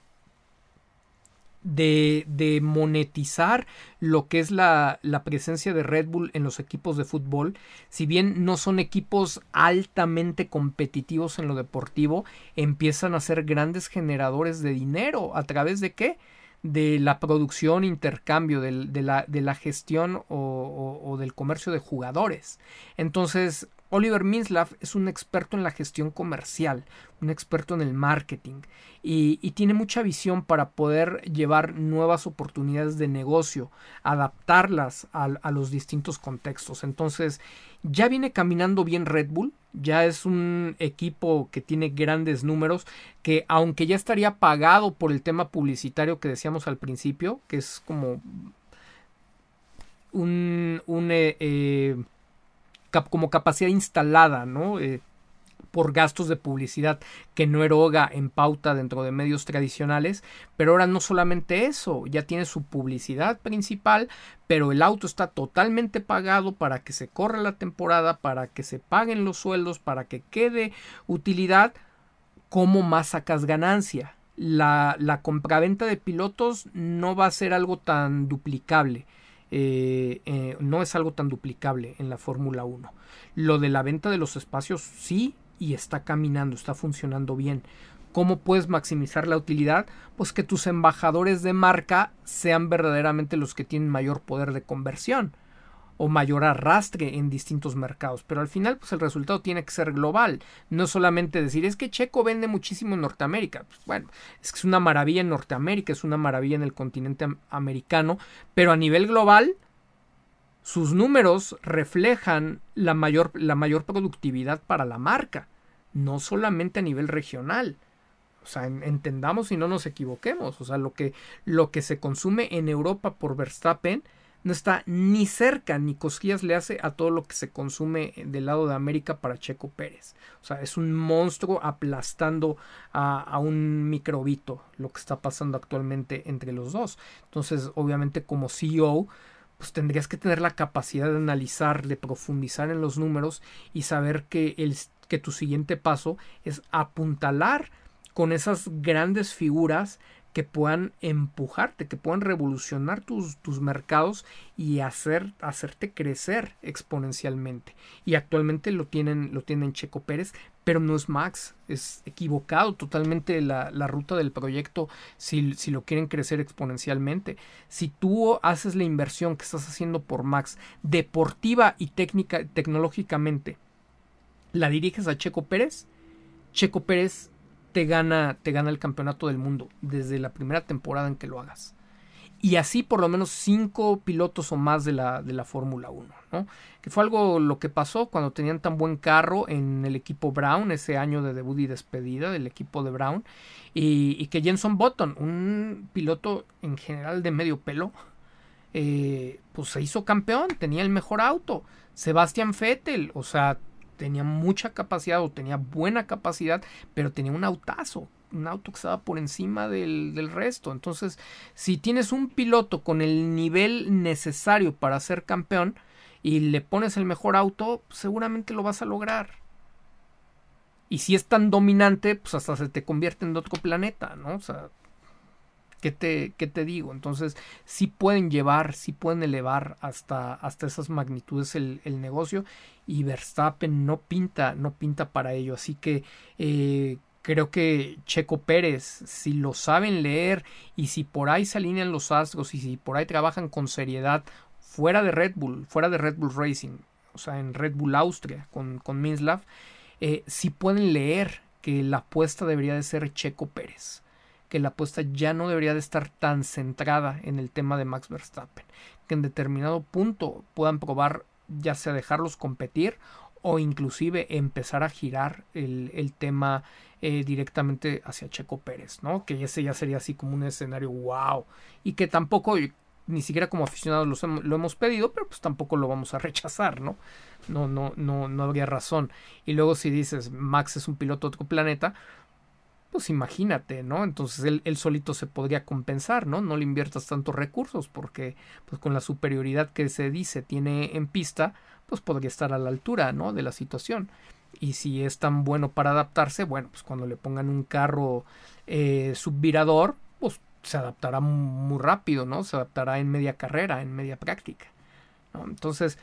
de, monetizar lo que es la, presencia de Red Bull en los equipos de fútbol. Si bien no son equipos altamente competitivos en lo deportivo, empiezan a ser grandes generadores de dinero. ¿A través de qué? de la producción, intercambio, de, la, de gestión o, del comercio de jugadores. Entonces, Oliver Minslav es un experto en la gestión comercial, un experto en el marketing y, tiene mucha visión para poder llevar nuevas oportunidades de negocio, adaptarlas a, los distintos contextos. Entonces, ya viene caminando bien Red Bull, ya es un equipo que tiene grandes números, que aunque ya estaría pagado por el tema publicitario que decíamos al principio, que es como un... un eh, eh, como capacidad instalada, ¿no? Eh, por gastos de publicidad que no eroga en pauta dentro de medios tradicionales, pero ahora no solamente eso, ya tiene su publicidad principal, pero el auto está totalmente pagado para que se corra la temporada, para que se paguen los sueldos, para que quede utilidad, ¿cómo más sacas ganancia? La, la compraventa de pilotos no va a ser algo tan duplicable eh, eh, no es algo tan duplicable en la Fórmula 1. Lo de la venta de los espacios sí y está caminando, está funcionando bien. ¿Cómo puedes maximizar la utilidad? Pues que tus embajadores de marca sean verdaderamente los que tienen mayor poder de conversión o mayor arrastre en distintos mercados. Pero al final, pues el resultado tiene que ser global. No solamente decir, es que Checo vende muchísimo en Norteamérica. Pues, bueno, es que es una maravilla en Norteamérica, es una maravilla en el continente americano, pero a nivel global, sus números reflejan la mayor, la mayor productividad para la marca, no solamente a nivel regional. O sea, entendamos y no nos equivoquemos. O sea, lo que, lo que se consume en Europa por Verstappen no está ni cerca ni cosquillas le hace a todo lo que se consume del lado de América para Checo Pérez. O sea, es un monstruo aplastando a, un microbito lo que está pasando actualmente entre los dos. Entonces, obviamente como CEO, pues tendrías que tener la capacidad de analizar, de profundizar en los números y saber que, el, que tu siguiente paso es apuntalar con esas grandes figuras que puedan empujarte, que puedan revolucionar tus, tus mercados y hacer, hacerte crecer exponencialmente. Y actualmente lo tienen, lo tienen Checo Pérez, pero no es Max. Es equivocado totalmente la, la ruta del proyecto si, si, lo quieren crecer exponencialmente. Si tú haces la inversión que estás haciendo por Max, deportiva y técnica, tecnológicamente, la diriges a Checo Pérez, Checo Pérez te gana, te gana el campeonato del mundo desde la primera temporada en que lo hagas. y así por lo menos cinco pilotos o más de la, de la Fórmula 1, ¿no? Que fue algo lo que pasó cuando tenían tan buen carro en el equipo Brown, ese año de debut y despedida del equipo de Brown, y, que Jenson Button, un piloto en general de medio pelo, eh, pues se hizo campeón, tenía el mejor auto. Sebastian Vettel, o sea, tenía mucha capacidad o tenía buena capacidad, pero tenía un autazo un auto que estaba por encima del, del, resto. Entonces, si tienes un piloto con el nivel necesario para ser campeón y le pones el mejor auto, seguramente lo vas a lograr. Y si es tan dominante, pues hasta se te convierte en otro planeta, ¿no? O sea, ¿qué te, qué te digo? Entonces, sí pueden llevar, sí pueden elevar hasta, hasta esas magnitudes el, el negocio. Y Verstappen no pinta, no pinta para ello. Así que eh, Creo que Checo Pérez, si lo saben leer y si por ahí se alinean los astros y si por ahí trabajan con seriedad fuera de Red Bull, fuera de Red Bull Racing, o sea, en Red Bull Austria con, con Minslav, eh, si pueden leer que la apuesta debería de ser Checo Pérez, que la apuesta ya no debería de estar tan centrada en el tema de Max Verstappen, que en determinado punto puedan probar ya sea dejarlos competir o inclusive empezar a girar el, el tema eh, directamente hacia Checo Pérez, ¿no? Que ese ya sería así como un escenario wow. Y que tampoco, ni siquiera como aficionados lo hemos pedido, pero pues tampoco lo vamos a rechazar, ¿no? No, no, no, no habría razón. Y luego si dices Max es un piloto de otro planeta, pues imagínate, ¿no? Entonces él, él, solito se podría compensar, ¿no? No le inviertas tantos recursos porque pues con la superioridad que se dice tiene en pista, pues podría estar a la altura, ¿no? De la situación y si es tan bueno para adaptarse, bueno, pues cuando le pongan un carro eh, subvirador, pues se adaptará muy rápido, ¿no? Se adaptará en media carrera, en media práctica. Entonces,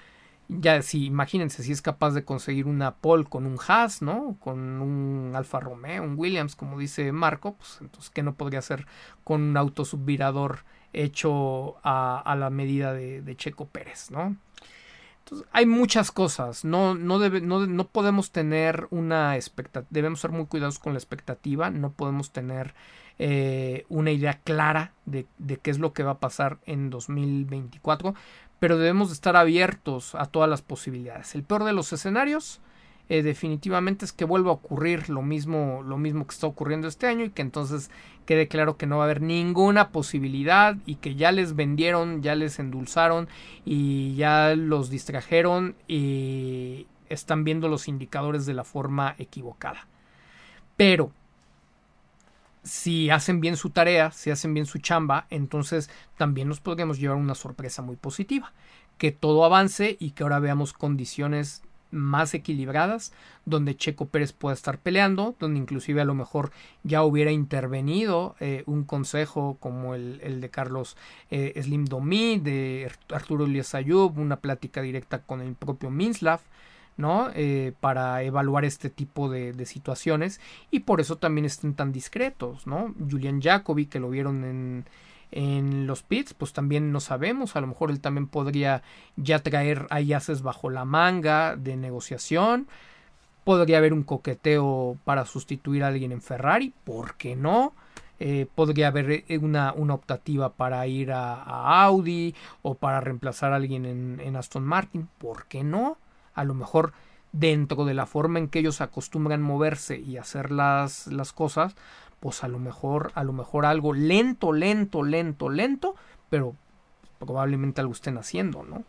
ya si imagínense si es capaz de conseguir una pole con un Haas, ¿no? Con un Alfa Romeo, un Williams, como dice Marco, pues entonces qué no podría hacer con un auto subvirador hecho a, la medida de, Checo Pérez, ¿no? hay muchas cosas. No, no, debe, no, no podemos tener una expectativa. Debemos ser muy cuidadosos con la expectativa. No podemos tener eh, una idea clara de, de, qué es lo que va a pasar en 2024. Pero debemos estar abiertos a todas las posibilidades. El peor de los escenarios eh, definitivamente es que vuelva a ocurrir lo mismo, lo mismo que está ocurriendo este año y que entonces quede claro que no va a haber ninguna posibilidad y que ya les vendieron, ya les endulzaron y ya los distrajeron y están viendo los indicadores de la forma equivocada. Pero si hacen bien su tarea, si hacen bien su chamba, entonces también nos podríamos llevar una sorpresa muy positiva. Que todo avance y que ahora veamos condiciones más equilibradas, donde Checo Pérez pueda estar peleando, donde inclusive a lo mejor ya hubiera intervenido eh, un consejo como el, de Carlos eh, Slim Domi, de Arturo Elias Ayub, una plática directa con el propio Minslav, ¿no? Eh, para evaluar este tipo de, de, situaciones y por eso también estén tan discretos, ¿no? Julian Jacobi, que lo vieron en, en los pits, pues también no sabemos, a lo mejor él también podría ya traer haces bajo la manga de negociación, podría haber un coqueteo para sustituir a alguien en Ferrari, ¿por qué no? Eh, podría haber eh, una, una, optativa para ir a, Audi o para reemplazar a alguien en, en Aston Martin, ¿por qué no? A lo mejor dentro de la forma en que ellos acostumbran moverse y hacer las, las cosas, pues a lo mejor, a lo mejor algo lento, lento, lento, lento, pero probablemente algo estén haciendo, ¿no?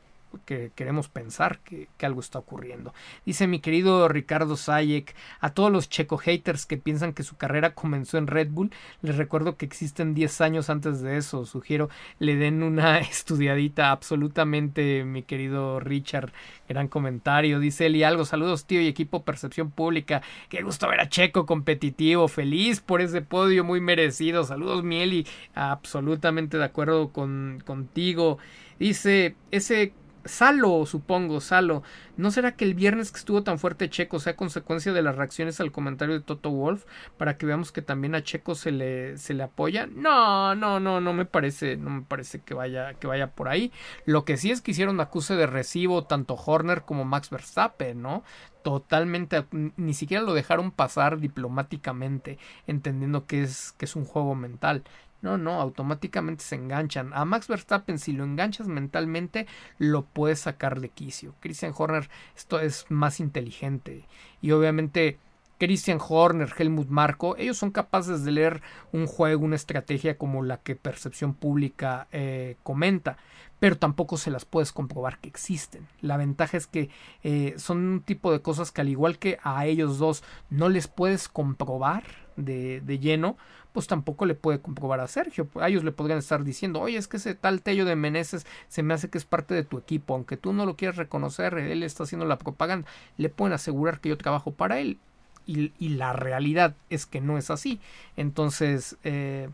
Que queremos pensar que, algo está ocurriendo. Dice mi querido Ricardo Sayek, a todos los checo haters que piensan que su carrera comenzó en Red Bull, les recuerdo que existen 10 años antes de eso. Sugiero le den una estudiadita absolutamente, mi querido Richard. Gran comentario. Dice Eli algo. Saludos, tío y equipo Percepción Pública. Qué gusto ver a Checo competitivo. Feliz por ese podio muy merecido. Saludos, Mieli. Absolutamente de acuerdo con, contigo. Dice, ese Salo, supongo, Salo. ¿No será que el viernes que estuvo tan fuerte Checo sea consecuencia de las reacciones al comentario de Toto Wolf para que veamos que también a Checo se le, se le apoya? No, no, no, no me parece, no me parece que vaya, que vaya por ahí. Lo que sí es que hicieron acuse de recibo tanto Horner como Max Verstappen, ¿no? Totalmente, ni siquiera lo dejaron pasar diplomáticamente, entendiendo que es, que es un juego mental. No, no, automáticamente se enganchan. A Max Verstappen, si lo enganchas mentalmente, lo puedes sacar de quicio. Christian Horner, esto es más inteligente. Y obviamente Christian Horner, Helmut Marco, ellos son capaces de leer un juego, una estrategia como la que Percepción Pública eh, comenta, pero tampoco se las puedes comprobar que existen. La ventaja es que eh, son un tipo de cosas que al igual que a ellos dos no les puedes comprobar de, de lleno, pues tampoco le puede comprobar a Sergio. A ellos le podrían estar diciendo, oye, es que ese tal Tello de Meneses se me hace que es parte de tu equipo, aunque tú no lo quieras reconocer, él está haciendo la propaganda, le pueden asegurar que yo trabajo para él y, la realidad es que no es así. Entonces, eh,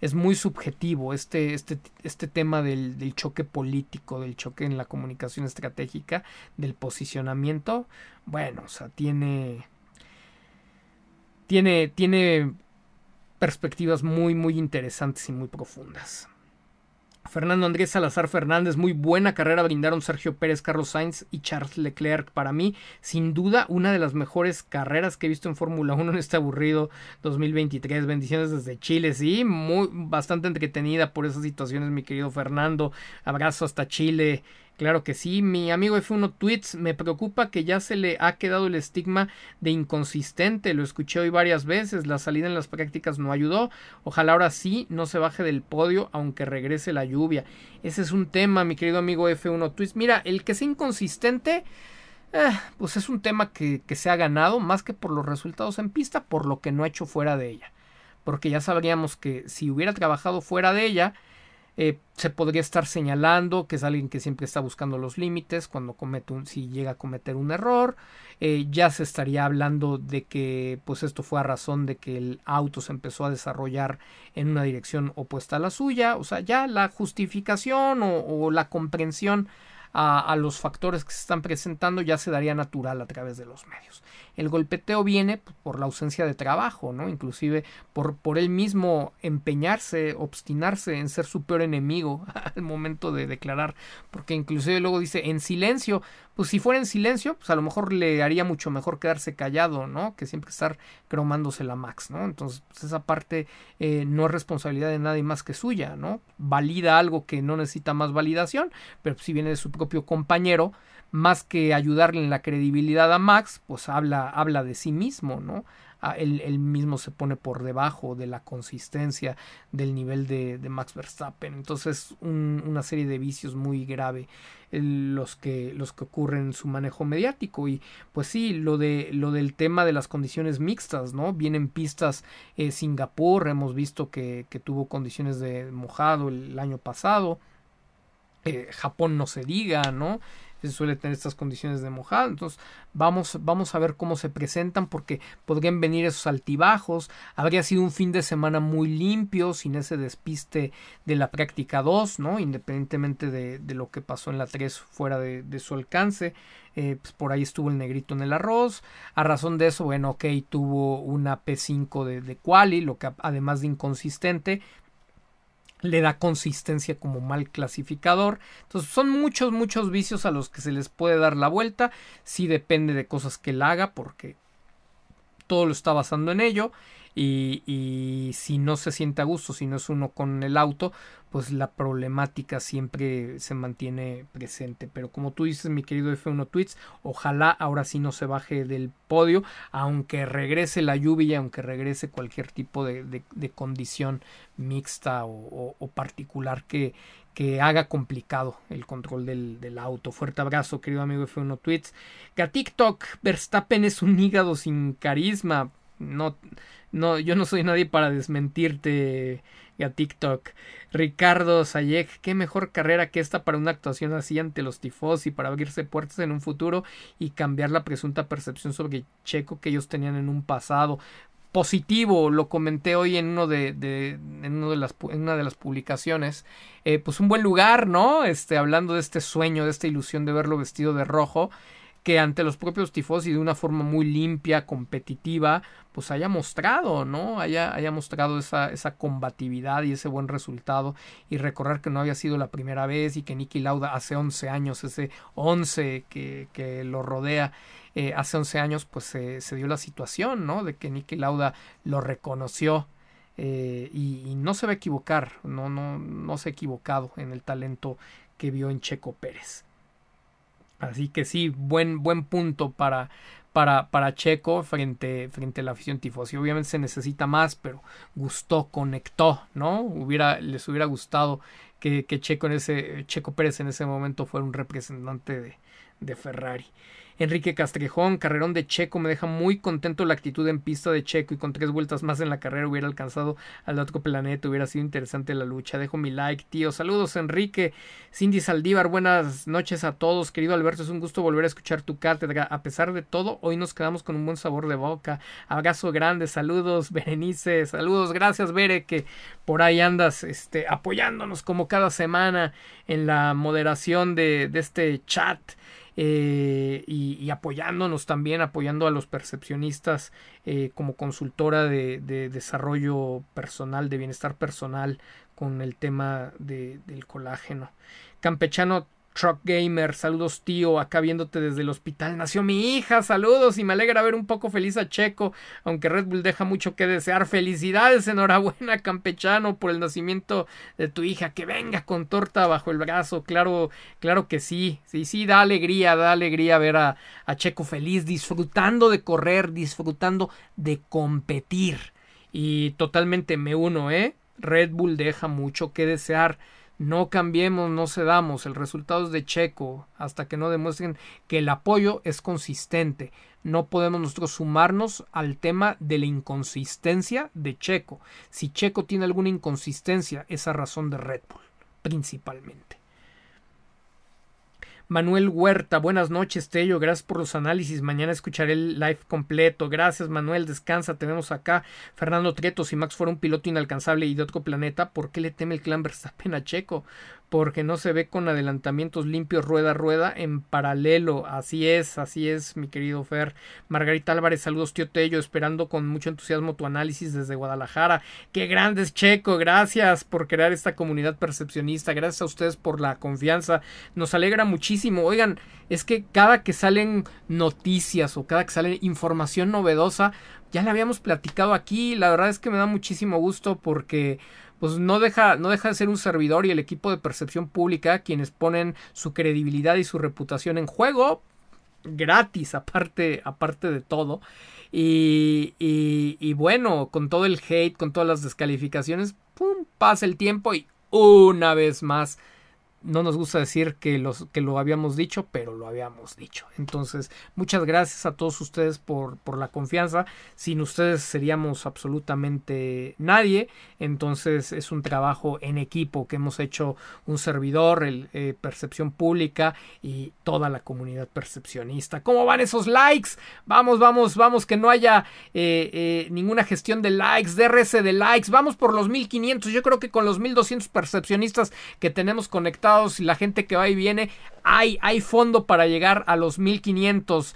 es muy subjetivo este, este, este tema del, del, choque político, del choque en la comunicación estratégica, del posicionamiento. Bueno, o sea, tiene. Tiene, tiene perspectivas muy, muy interesantes y muy profundas. Fernando Andrés Salazar Fernández, muy buena carrera brindaron Sergio Pérez, Carlos Sainz y Charles Leclerc. Para mí, sin duda, una de las mejores carreras que he visto en Fórmula 1 en este aburrido 2023. Bendiciones desde Chile, sí, muy bastante entretenida por esas situaciones, mi querido Fernando. Abrazo hasta Chile. Claro que sí, mi amigo F1 Tweets, me preocupa que ya se le ha quedado el estigma de inconsistente, lo escuché hoy varias veces, la salida en las prácticas no ayudó, ojalá ahora sí no se baje del podio aunque regrese la lluvia. Ese es un tema, mi querido amigo F1 Tweets. Mira, el que sea inconsistente, eh, pues es un tema que, que se ha ganado más que por los resultados en pista, por lo que no ha hecho fuera de ella. Porque ya sabríamos que si hubiera trabajado fuera de ella, eh, se podría estar señalando que es alguien que siempre está buscando los límites cuando comete un, si llega a cometer un error. Eh, ya se estaría hablando de que pues esto fue a razón de que el auto se empezó a desarrollar en una dirección opuesta a la suya. O sea, ya la justificación o la comprensión a, los factores que se están presentando ya se daría natural a través de los medios. El golpeteo viene por la ausencia de trabajo, ¿no? Inclusive por, por él mismo empeñarse, obstinarse en ser su peor enemigo al momento de declarar, porque inclusive luego dice en silencio, pues si fuera en silencio, pues a lo mejor le haría mucho mejor quedarse callado, ¿no? Que siempre estar cromándose la Max, ¿no? Entonces, pues esa parte eh, no es responsabilidad de nadie más que suya, ¿no? Valida algo que no necesita más validación, pero si viene de su propio compañero, más que ayudarle en la credibilidad a Max, pues habla, habla de sí mismo, ¿no? él, mismo se pone por debajo de la consistencia del nivel de, Max Verstappen. Entonces, una serie de vicios muy grave los que, los que ocurren en su manejo mediático. Y pues sí, lo, de, lo del tema de las condiciones mixtas, ¿no? Vienen pistas eh, Singapur, hemos visto que, que tuvo condiciones de mojado el año pasado. Eh, Japón no se diga, ¿no? Suele tener estas condiciones de mojado. Entonces vamos, vamos a ver cómo se presentan porque podrían venir esos altibajos. Habría sido un fin de semana muy limpio, sin ese despiste de la práctica 2, ¿no? Independientemente de, lo que pasó en la 3 fuera de, de su alcance. Eh, pues por ahí estuvo el negrito en el arroz. A razón de eso, bueno, ok, tuvo una P5 de, de quali, lo que además de inconsistente, le da consistencia como mal clasificador. Entonces son muchos, muchos vicios a los que se les puede dar la vuelta. Sí depende de cosas que él haga porque todo lo está basando en ello. Y, si no se siente a gusto, si no es uno con el auto, pues la problemática siempre se mantiene presente. Pero como tú dices, mi querido F1 Tweets, ojalá ahora sí no se baje del podio, aunque regrese la lluvia aunque regrese cualquier tipo de, condición mixta o, particular que, que haga complicado el control del, auto. Fuerte abrazo, querido amigo F1 Tweets. Que a TikTok Verstappen es un hígado sin carisma. No, no, yo no soy nadie para desmentirte a TikTok. Ricardo Sayek, qué mejor carrera que esta para una actuación así ante los tifos y para abrirse puertas en un futuro y cambiar la presunta percepción sobre Checo que ellos tenían en un pasado positivo, lo comenté hoy en uno de, en, uno de las, en una de las publicaciones, eh, pues un buen lugar, ¿no? Este, hablando de este sueño, de esta ilusión de verlo vestido de rojo, que ante los propios tifosi de una forma muy limpia, competitiva, pues haya mostrado, ¿no? Haya, haya mostrado esa, esa combatividad y ese buen resultado y recordar que no había sido la primera vez y que Nicky Lauda hace 11 años, ese 11 que, que lo rodea, eh, hace 11 años pues se dio la situación, ¿no? De que Nicky Lauda lo reconoció eh, y, no se va a equivocar, no, no, no se ha equivocado en el talento que vio en Checo Pérez. Así que sí, buen, buen punto para, para, para Checo frente, frente a la afición tifosi. Obviamente se necesita más, pero gustó, conectó, ¿no? Hubiera, les hubiera gustado que, que Checo, en ese, Checo Pérez en ese momento fuera un representante de, de Ferrari. Enrique Castrejón, carrerón de Checo, me deja muy contento la actitud en pista de Checo y con tres vueltas más en la carrera hubiera alcanzado al otro planeta, hubiera sido interesante la lucha. Dejo mi like, tío. Saludos, Enrique. Cindy Saldívar, buenas noches a todos. Querido Alberto, es un gusto volver a escuchar tu cátedra. A pesar de todo, hoy nos quedamos con un buen sabor de boca. Abrazo grande, saludos, Berenice, saludos, gracias, Bere, que por ahí andas este, apoyándonos como cada semana en la moderación de, de este chat. Eh, y, apoyándonos también, apoyando a los percepcionistas eh, como consultora de, desarrollo personal, de bienestar personal con el tema de, del colágeno. Campechano Truck Gamer, saludos tío, acá viéndote desde el hospital. Nació mi hija, saludos y me alegra ver un poco feliz a Checo, aunque Red Bull deja mucho que desear. Felicidades, enhorabuena campechano por el nacimiento de tu hija. Que venga con torta bajo el brazo, claro, claro que sí, sí, sí, da alegría, da alegría ver a, a Checo feliz, disfrutando de correr, disfrutando de competir. Y totalmente me uno, ¿eh? Red Bull deja mucho que desear. No cambiemos, no cedamos. El resultado es de Checo hasta que no demuestren que el apoyo es consistente. No podemos nosotros sumarnos al tema de la inconsistencia de Checo. Si Checo tiene alguna inconsistencia, esa razón de Red Bull, principalmente. Manuel Huerta, buenas noches, Tello. Gracias por los análisis. Mañana escucharé el live completo. Gracias, Manuel. Descansa. Tenemos acá Fernando Trieto. Si Max fuera un piloto inalcanzable y de otro planeta, ¿por qué le teme el clan Verstappen a Checo? Porque no se ve con adelantamientos limpios rueda a rueda en paralelo. Así es, así es, mi querido Fer. Margarita Álvarez, saludos, tío Tello, esperando con mucho entusiasmo tu análisis desde Guadalajara. Qué grandes, Checo, gracias por crear esta comunidad percepcionista, gracias a ustedes por la confianza. Nos alegra muchísimo. Oigan, es que cada que salen noticias o cada que sale información novedosa, ya la habíamos platicado aquí, la verdad es que me da muchísimo gusto porque pues no deja, no deja de ser un servidor y el equipo de percepción pública quienes ponen su credibilidad y su reputación en juego gratis aparte, aparte de todo. Y, y, y bueno, con todo el hate, con todas las descalificaciones, ¡pum! pasa el tiempo y una vez más no nos gusta decir que, los, que lo habíamos dicho, pero lo habíamos dicho. Entonces, muchas gracias a todos ustedes por, por la confianza. Sin ustedes seríamos absolutamente nadie. Entonces, es un trabajo en equipo que hemos hecho un servidor, el eh, Percepción Pública y toda la comunidad percepcionista. ¿Cómo van esos likes? Vamos, vamos, vamos, que no haya eh, eh, ninguna gestión de likes, DRS de likes. Vamos por los 1500. Yo creo que con los 1200 percepcionistas que tenemos conectados y la gente que va y viene, hay, hay fondo para llegar a los 1500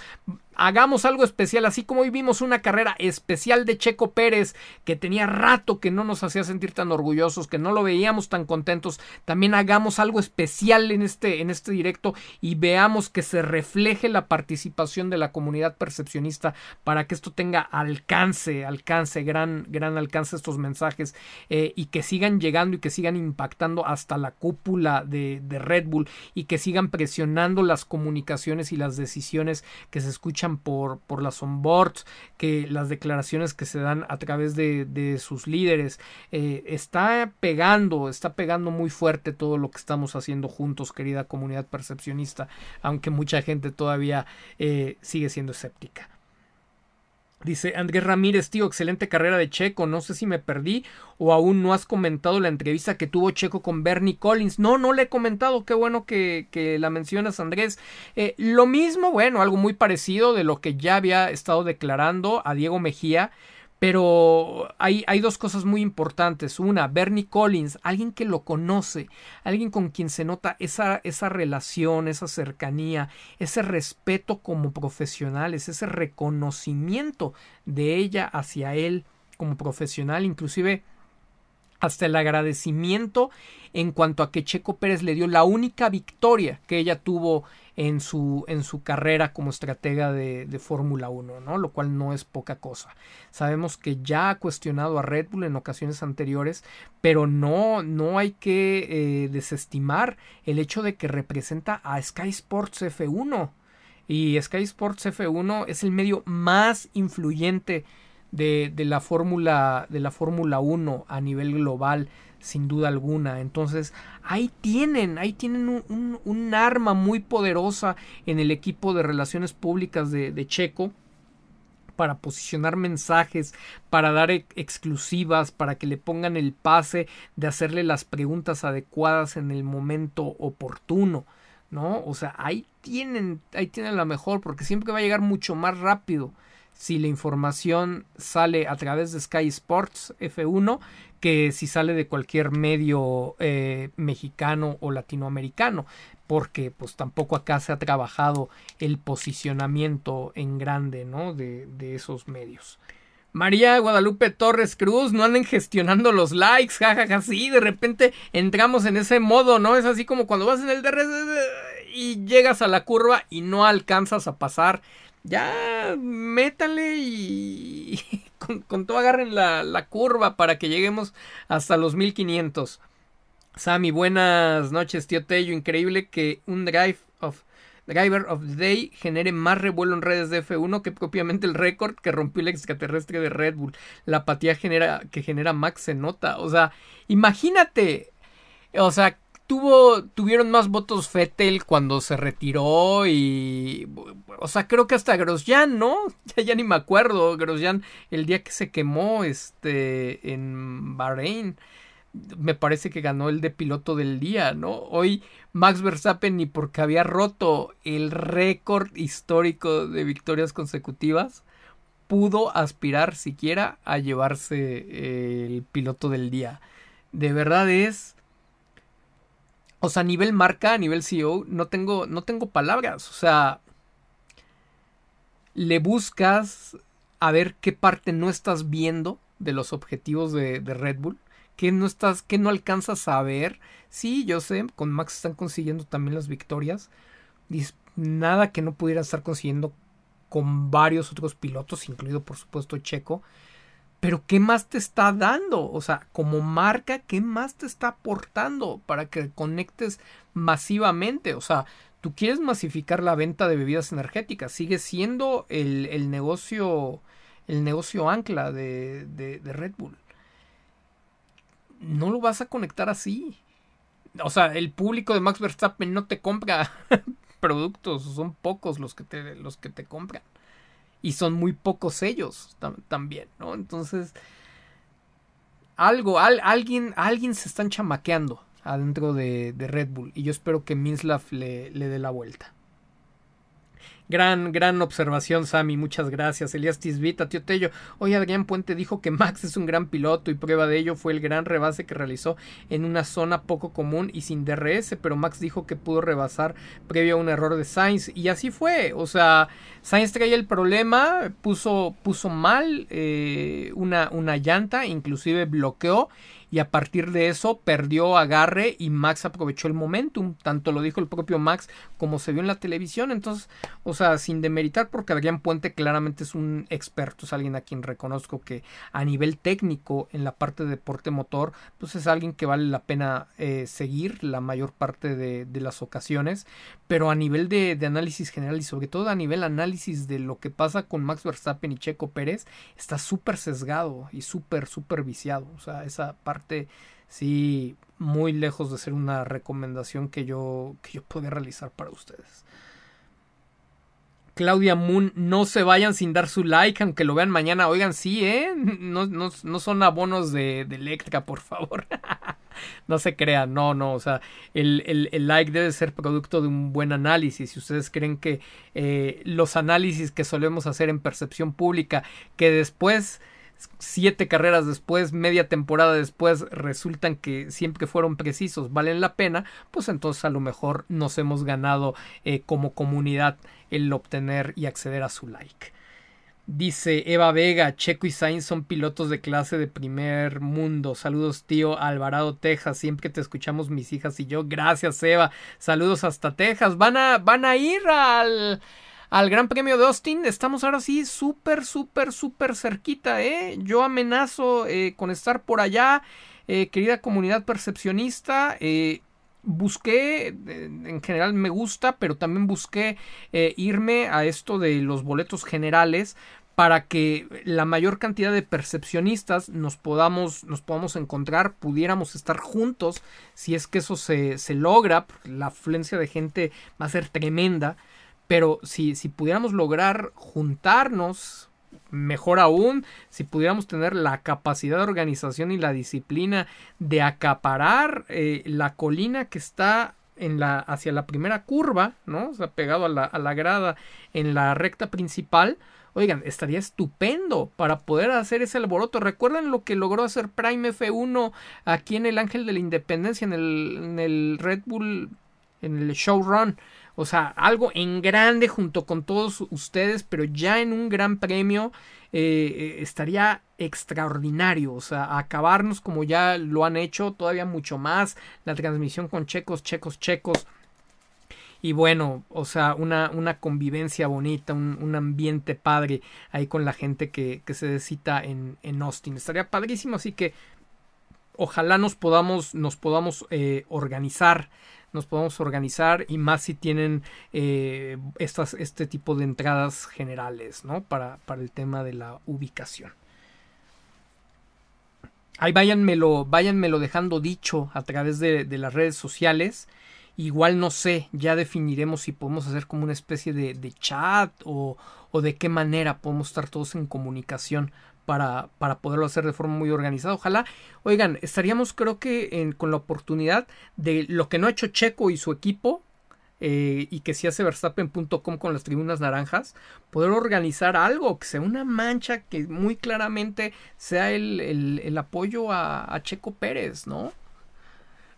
hagamos algo especial, así como hoy vimos una carrera especial de Checo Pérez que tenía rato que no nos hacía sentir tan orgullosos, que no lo veíamos tan contentos, también hagamos algo especial en este, en este directo y veamos que se refleje la participación de la comunidad percepcionista para que esto tenga alcance, alcance, gran, gran alcance estos mensajes eh, y que sigan llegando y que sigan impactando hasta la cúpula de Red Bull y que sigan presionando las comunicaciones y las decisiones que se escuchan por, por las onboards, que las declaraciones que se dan a través de, de sus líderes. Eh, está pegando, está pegando muy fuerte todo lo que estamos haciendo juntos, querida comunidad percepcionista, aunque mucha gente todavía eh, sigue siendo escéptica. Dice Andrés Ramírez, tío, excelente carrera de Checo. No sé si me perdí o aún no has comentado la entrevista que tuvo Checo con Bernie Collins. No, no le he comentado. Qué bueno que, que la mencionas, Andrés. Eh, lo mismo, bueno, algo muy parecido de lo que ya había estado declarando a Diego Mejía. Pero hay, hay, dos cosas muy importantes. Una, Bernie Collins, alguien que lo conoce, alguien con quien se nota esa, esa relación, esa cercanía, ese respeto como profesionales, ese reconocimiento de ella hacia él como profesional. Inclusive hasta el agradecimiento en cuanto a que Checo Pérez le dio la única victoria que ella tuvo en su, en su carrera como estratega de, de Fórmula 1, ¿no? Lo cual no es poca cosa. Sabemos que ya ha cuestionado a Red Bull en ocasiones anteriores, pero no, no hay que eh, desestimar el hecho de que representa a Sky Sports F1. Y Sky Sports F1 es el medio más influyente de, de la Fórmula de la Fórmula 1 a nivel global sin duda alguna entonces ahí tienen ahí tienen un, un, arma muy poderosa en el equipo de relaciones públicas de, de Checo para posicionar mensajes, para dar exclusivas, para que le pongan el pase de hacerle las preguntas adecuadas en el momento oportuno, ¿no? O sea, ahí tienen, ahí tienen la mejor, porque siempre va a llegar mucho más rápido si la información sale a través de Sky Sports F1 que si sale de cualquier medio eh, mexicano o latinoamericano porque pues tampoco acá se ha trabajado el posicionamiento en grande ¿no? de, de esos medios. María Guadalupe Torres Cruz, no anden gestionando los likes, jajaja, sí, de repente entramos en ese modo, ¿no? Es así como cuando vas en el DRS y llegas a la curva y no alcanzas a pasar ya métale y con, todo agarren la, la, curva para que lleguemos hasta los 1500. Sammy, buenas noches, tío Tello. Increíble que un drive of Driver of the Day genere más revuelo en redes de F1 que propiamente el récord que rompió el extraterrestre de Red Bull. La apatía genera, que genera Max se nota. O sea, imagínate. O sea, tuvo, tuvieron más votos Fettel cuando se retiró y, o sea, creo que hasta Grosjean, ¿no? Ya, ni me acuerdo, Grosjean, el día que se quemó, este, en Bahrein, me parece que ganó el de piloto del día, ¿no? Hoy Max Verstappen ni porque había roto el récord histórico de victorias consecutivas, pudo aspirar siquiera a llevarse el piloto del día. De verdad es o sea, a nivel marca, a nivel CEO, no tengo, no tengo palabras. O sea, le buscas a ver qué parte no estás viendo de los objetivos de, Red Bull. ¿Qué no estás, qué no alcanzas a ver? Sí, yo sé, con Max están consiguiendo también las victorias. nada que no pudiera estar consiguiendo con varios otros pilotos, incluido por supuesto Checo. Pero ¿qué más te está dando? O sea, como marca, ¿qué más te está aportando para que conectes masivamente? O sea, tú quieres masificar la venta de bebidas energéticas, sigue siendo el, el negocio, el negocio ancla de, de, de Red Bull. No lo vas a conectar así. O sea, el público de Max Verstappen no te compra productos, son pocos los que te, los que te compran y son muy pocos ellos también, ¿no? Entonces, algo, alguien, alguien se están chamaqueando adentro de, de, Red Bull y yo espero que Minslav le, le dé la vuelta. Gran, gran observación, Sammy. Muchas gracias. Elías Tisbita, tío Tello. Hoy Adrián Puente dijo que Max es un gran piloto y prueba de ello fue el gran rebase que realizó en una zona poco común y sin DRS, pero Max dijo que pudo rebasar previo a un error de Sainz y así fue. O sea, Sainz traía el problema, puso, puso mal eh, una, una llanta, inclusive bloqueó y a partir de eso perdió agarre y Max aprovechó el momentum, tanto lo dijo el propio Max como se vio en la televisión, entonces, o sea, sin demeritar porque Adrián Puente claramente es un experto, es alguien a quien reconozco que a nivel técnico en la parte de deporte motor, pues es alguien que vale la pena eh, seguir la mayor parte de, de, las ocasiones, pero a nivel de, de análisis general y sobre todo a nivel análisis de lo que pasa con Max Verstappen y Checo Pérez, está súper sesgado y súper, súper viciado, o sea, esa parte sí muy lejos de ser una recomendación que yo que yo pueda realizar para ustedes. Claudia Moon, no se vayan sin dar su like, aunque lo vean mañana. Oigan, sí, ¿eh? No, no, no son abonos de, Electra, por favor. no se crean, no, no. O sea, el, el, el, like debe ser producto de un buen análisis. Si ustedes creen que eh, los análisis que solemos hacer en percepción pública, que después siete carreras después, media temporada después, resultan que siempre fueron precisos, valen la pena, pues entonces a lo mejor nos hemos ganado eh, como comunidad el obtener y acceder a su like. Dice Eva Vega, Checo y Sainz son pilotos de clase de primer mundo. Saludos, tío Alvarado, Texas. Siempre te escuchamos mis hijas y yo. Gracias, Eva. Saludos hasta Texas. Van a, van a ir al, al Gran Premio de Austin. Estamos ahora sí súper, súper, súper cerquita, ¿eh? Yo amenazo eh, con estar por allá. Eh, querida comunidad percepcionista, eh, busqué, en general me gusta, pero también busqué irme a esto de los boletos generales para que la mayor cantidad de percepcionistas nos podamos, nos podamos encontrar, pudiéramos estar juntos, si es que eso se, se logra, la afluencia de gente va a ser tremenda, pero si, si pudiéramos lograr juntarnos, mejor aún, si pudiéramos tener la capacidad de organización y la disciplina de acaparar eh, la colina que está en la, hacia la primera curva, ¿no? O sea, pegado a la, a la grada en la recta principal, Oigan, estaría estupendo para poder hacer ese alboroto. ¿Recuerdan lo que logró hacer Prime F1 aquí en el Ángel de la Independencia, en el, en el Red Bull, en el Showrun? O sea, algo en grande junto con todos ustedes, pero ya en un gran premio eh, eh, estaría extraordinario. O sea, acabarnos como ya lo han hecho, todavía mucho más. La transmisión con checos, checos, checos y bueno, o sea, una, una convivencia bonita, un, ambiente padre ahí con la gente que, que se cita en, en Austin. Estaría padrísimo, así que ojalá nos podamos, nos podamos eh, organizar nos podamos organizar y más si tienen eh, estas, este tipo de entradas generales, ¿no? Para, para el tema de la ubicación. Ahí váyanmelo, váyanmelo dejando dicho a través de, de las redes sociales. Igual no sé, ya definiremos si podemos hacer como una especie de, de chat o, o, de qué manera podemos estar todos en comunicación para, para poderlo hacer de forma muy organizada. Ojalá, oigan, estaríamos creo que con la oportunidad de lo que no ha hecho Checo y su equipo, eh, y que si hace Verstappen.com con las tribunas naranjas, poder organizar algo, que sea una mancha que muy claramente sea el, el, apoyo a, a, Checo Pérez, ¿no?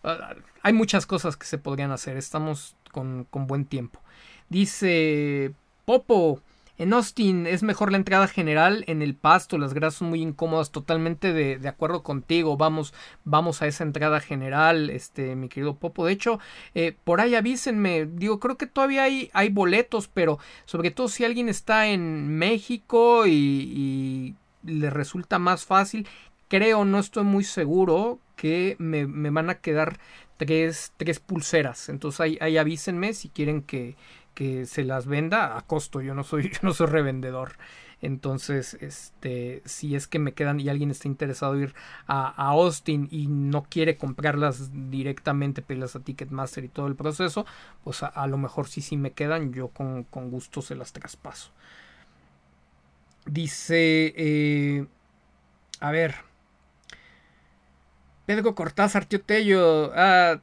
Ah, hay muchas cosas que se podrían hacer. Estamos con, con buen tiempo. Dice Popo. En Austin es mejor la entrada general en el pasto, las gradas son muy incómodas, totalmente de, de, acuerdo contigo, vamos, vamos a esa entrada general, este, mi querido Popo. De hecho, eh, por ahí avísenme, digo, creo que todavía hay, hay boletos, pero sobre todo si alguien está en México y, y le resulta más fácil, creo, no estoy muy seguro que me, me van a quedar tres, tres pulseras. Entonces ahí, ahí, avísenme si quieren que, que se las venda a costo. Yo no soy, no soy revendedor. Entonces, este, si es que me quedan y alguien está interesado en ir a, a, Austin y no quiere comprarlas directamente, pedirlas a Ticketmaster y todo el proceso, pues a, a lo mejor sí, sí me quedan, yo con, con gusto se las traspaso. Dice, eh, a ver, Pedro Cortázar, tío Tello. Ah,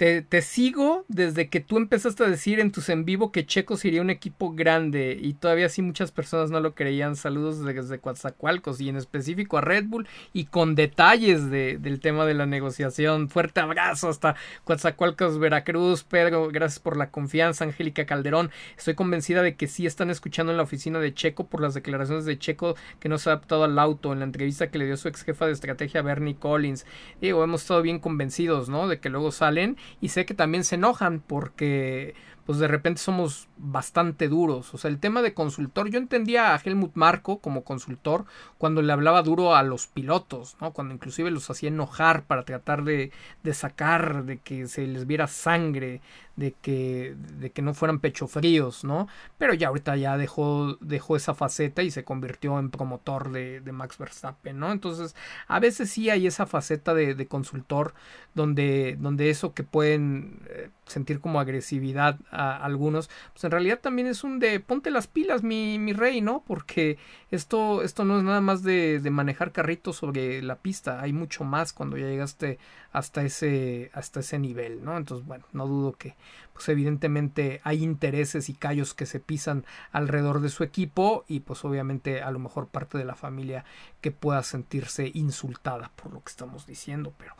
te, sigo desde que tú empezaste a decir en tus en vivo que Checo sería un equipo grande y todavía sí muchas personas no lo creían. Saludos desde Coatzacoalcos y en específico a Red Bull y con detalles de, del tema de la negociación. Fuerte abrazo hasta Coatzacoalcos, Veracruz. Pedro, gracias por la confianza. Angélica Calderón, estoy convencida de que sí están escuchando en la oficina de Checo por las declaraciones de Checo que no se ha adaptado al auto en la entrevista que le dio su ex jefa de estrategia Bernie Collins. Digo, hemos estado bien convencidos, ¿no? De que luego salen y sé que también se enojan porque pues de repente somos bastante duros. O sea, el tema de consultor, yo entendía a Helmut Marco como consultor cuando le hablaba duro a los pilotos, ¿no? Cuando inclusive los hacía enojar para tratar de, de sacar, de que se les viera sangre, de que, de que no fueran pecho fríos, ¿no? Pero ya ahorita ya dejó, dejó esa faceta y se convirtió en promotor de, de Max Verstappen, ¿no? Entonces, a veces sí hay esa faceta de, de consultor donde, donde eso que pueden eh, sentir como agresividad a algunos, pues en realidad también es un de ponte las pilas, mi, mi rey, ¿no? Porque esto, esto no es nada más de, de manejar carritos sobre la pista, hay mucho más cuando ya llegaste hasta ese, hasta ese nivel, ¿no? Entonces, bueno, no dudo que, pues evidentemente hay intereses y callos que se pisan alrededor de su equipo y pues obviamente a lo mejor parte de la familia que pueda sentirse insultada por lo que estamos diciendo, pero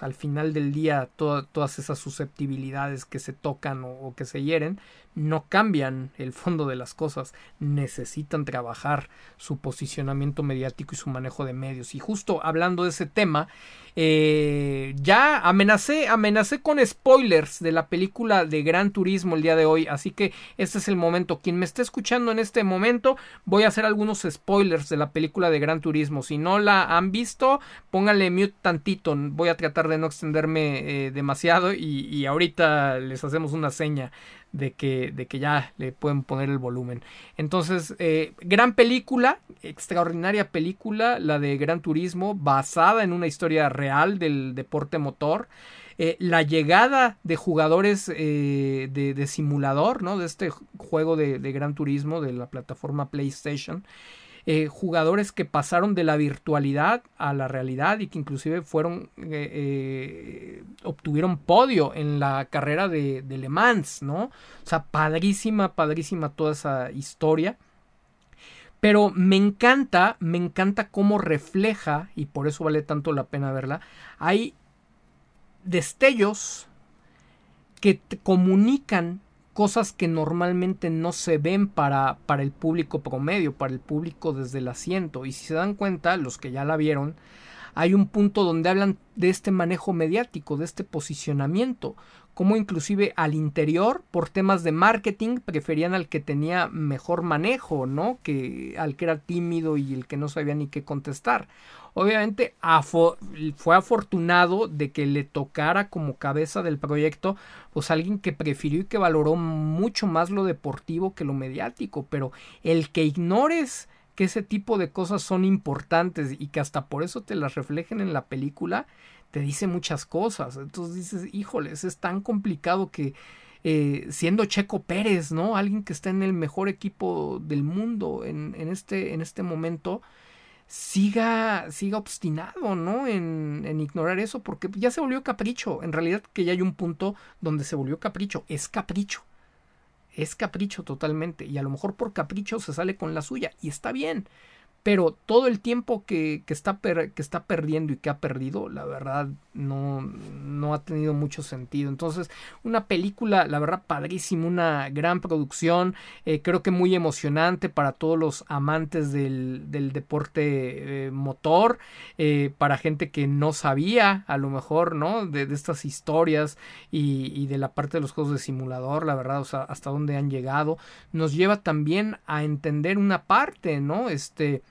al final del día todas esas susceptibilidades que se tocan o, que se hieren no cambian el fondo de las cosas, necesitan trabajar su posicionamiento mediático y su manejo de medios. Y justo hablando de ese tema, eh, ya amenacé, amenacé con spoilers de la película de Gran Turismo el día de hoy, así que este es el momento. Quien me esté escuchando en este momento, voy a hacer algunos spoilers de la película de Gran Turismo. Si no la han visto, pónganle mute tantito, voy a tratar de no extenderme eh, demasiado y, y ahorita les hacemos una seña de que, de que ya le pueden poner el volumen. Entonces, eh, gran película, extraordinaria película, la de Gran Turismo, basada en una historia real del deporte motor. Eh, la llegada de jugadores eh, de, simulador, ¿no? De este juego de, de Gran Turismo de la plataforma PlayStation. Eh, jugadores que pasaron de la virtualidad a la realidad y que inclusive fueron eh, eh, obtuvieron podio en la carrera de, de, Le Mans, ¿no? O sea, padrísima, padrísima toda esa historia. Pero me encanta, me encanta cómo refleja, y por eso vale tanto la pena verla, hay destellos que te comunican cosas que normalmente no se ven para, para el público promedio, para el público desde el asiento. Y si se dan cuenta, los que ya la vieron, hay un punto donde hablan de este manejo mediático, de este posicionamiento, como inclusive al interior, por temas de marketing, preferían al que tenía mejor manejo, ¿no? Que al que era tímido y el que no sabía ni qué contestar. Obviamente fue afortunado de que le tocara como cabeza del proyecto pues alguien que prefirió y que valoró mucho más lo deportivo que lo mediático, pero el que ignores que ese tipo de cosas son importantes y que hasta por eso te las reflejen en la película, te dice muchas cosas. Entonces dices, híjoles, es tan complicado que eh, siendo Checo Pérez, ¿no? Alguien que está en el mejor equipo del mundo en, en, este, en este momento, siga, siga obstinado, ¿no? En, en, ignorar eso, porque ya se volvió capricho. En realidad que ya hay un punto donde se volvió capricho. Es capricho. Es capricho totalmente. Y a lo mejor por capricho se sale con la suya. Y está bien pero todo el tiempo que, que está que está perdiendo y que ha perdido, la verdad, no, no ha tenido mucho sentido. Entonces, una película, la verdad, padrísima, una gran producción, eh, creo que muy emocionante para todos los amantes del, del deporte eh, motor, eh, para gente que no sabía, a lo mejor, ¿no? De, de estas historias y, y, de la parte de los juegos de simulador, la verdad, o sea, hasta dónde han llegado, nos lleva también a entender una parte, ¿no? Este,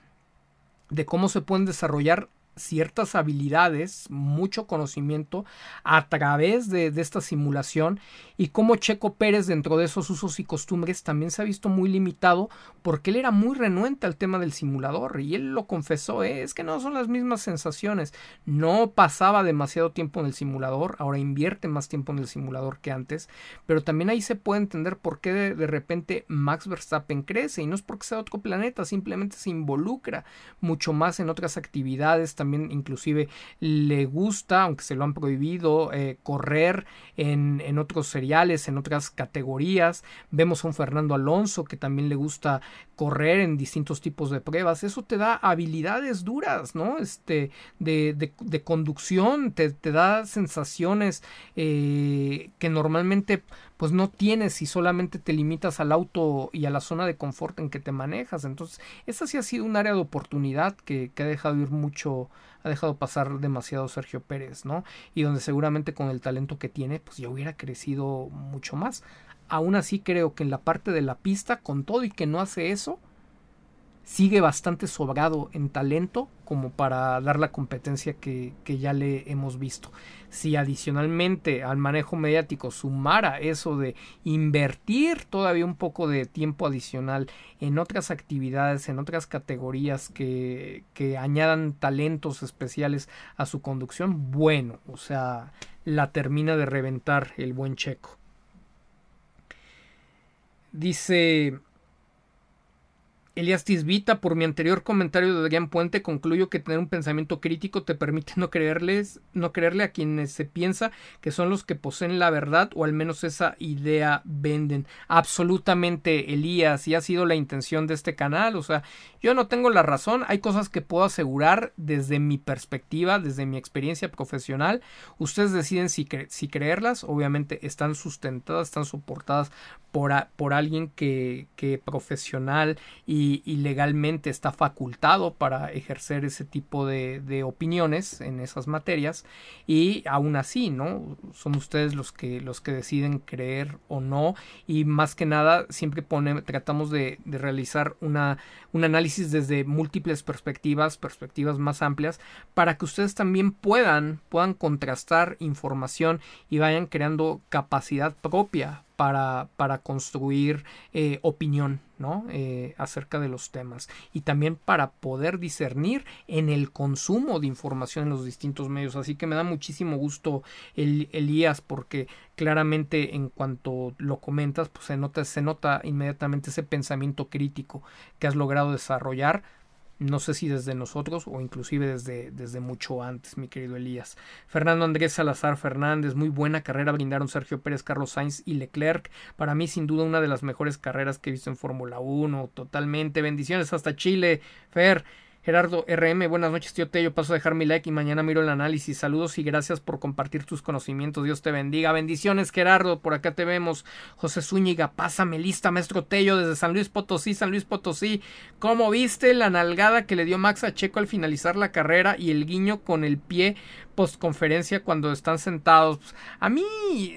de cómo se pueden desarrollar ciertas habilidades, mucho conocimiento a través de, esta simulación y cómo Checo Pérez dentro de esos usos y costumbres también se ha visto muy limitado porque él era muy renuente al tema del simulador y él lo confesó, ¿eh? es que no son las mismas sensaciones, no pasaba demasiado tiempo en el simulador, ahora invierte más tiempo en el simulador que antes, pero también ahí se puede entender por qué de, de repente Max Verstappen crece y no es porque sea otro planeta, simplemente se involucra mucho más en otras actividades, también inclusive le gusta, aunque se lo han prohibido, eh, correr en, en, otros seriales, en otras categorías. Vemos a un Fernando Alonso que también le gusta correr en distintos tipos de pruebas. Eso te da habilidades duras, ¿no? Este, de, de, conducción, te, te, da sensaciones eh, que normalmente pues no tienes si solamente te limitas al auto y a la zona de confort en que te manejas. Entonces, esa sí ha sido un área de oportunidad que, ha dejado ir mucho, ha dejado pasar demasiado Sergio Pérez, ¿no? Y donde seguramente con el talento que tiene, pues ya hubiera crecido mucho más. Aún así creo que en la parte de la pista, con todo y que no hace eso, sigue bastante sobrado en talento como para dar la competencia que, ya le hemos visto. Si adicionalmente al manejo mediático sumara eso de invertir todavía un poco de tiempo adicional en otras actividades, en otras categorías que, que añadan talentos especiales a su conducción, bueno, o sea, la termina de reventar el buen checo. Dice Elías Tisbita, por mi anterior comentario de Adrián Puente, concluyo que tener un pensamiento crítico te permite no creerles, no creerle a quienes se piensa que son los que poseen la verdad o al menos esa idea venden. Absolutamente, Elías, y ha sido la intención de este canal. O sea, yo no tengo la razón, hay cosas que puedo asegurar desde mi perspectiva, desde mi experiencia profesional. Ustedes deciden si, si creerlas, obviamente están sustentadas, están soportadas por, por alguien que, que profesional y, legalmente está facultado para ejercer ese tipo de, opiniones en esas materias. Y aún así no son ustedes los que los que deciden creer o no. Y más que nada siempre pone, tratamos de, realizar un análisis desde múltiples perspectivas perspectivas más amplias para que ustedes también puedan puedan contrastar información y vayan creando capacidad propia para, para construir eh, opinión ¿no? Eh, acerca de los temas y también para poder discernir en el consumo de información en los distintos medios. Así que me da muchísimo gusto el, Elías porque claramente en cuanto lo comentas pues se nota, se nota inmediatamente ese pensamiento crítico que has logrado desarrollar no sé si desde nosotros o inclusive desde, desde mucho antes, mi querido Elías. Fernando Andrés Salazar Fernández, muy buena carrera brindaron Sergio Pérez, Carlos Sainz y Leclerc. Para mí, sin duda, una de las mejores carreras que he visto en Fórmula 1. Totalmente. Bendiciones hasta Chile, Fer. Gerardo RM, buenas noches, tío Tello. Paso a dejar mi like y mañana miro el análisis. Saludos y gracias por compartir tus conocimientos. Dios te bendiga. Bendiciones, Gerardo. Por acá te vemos. José Zúñiga, pásame lista, maestro Tello, desde San Luis Potosí, San Luis Potosí. ¿Cómo viste la nalgada que le dio Max a Checo al finalizar la carrera y el guiño con el pie postconferencia cuando están sentados? A mí,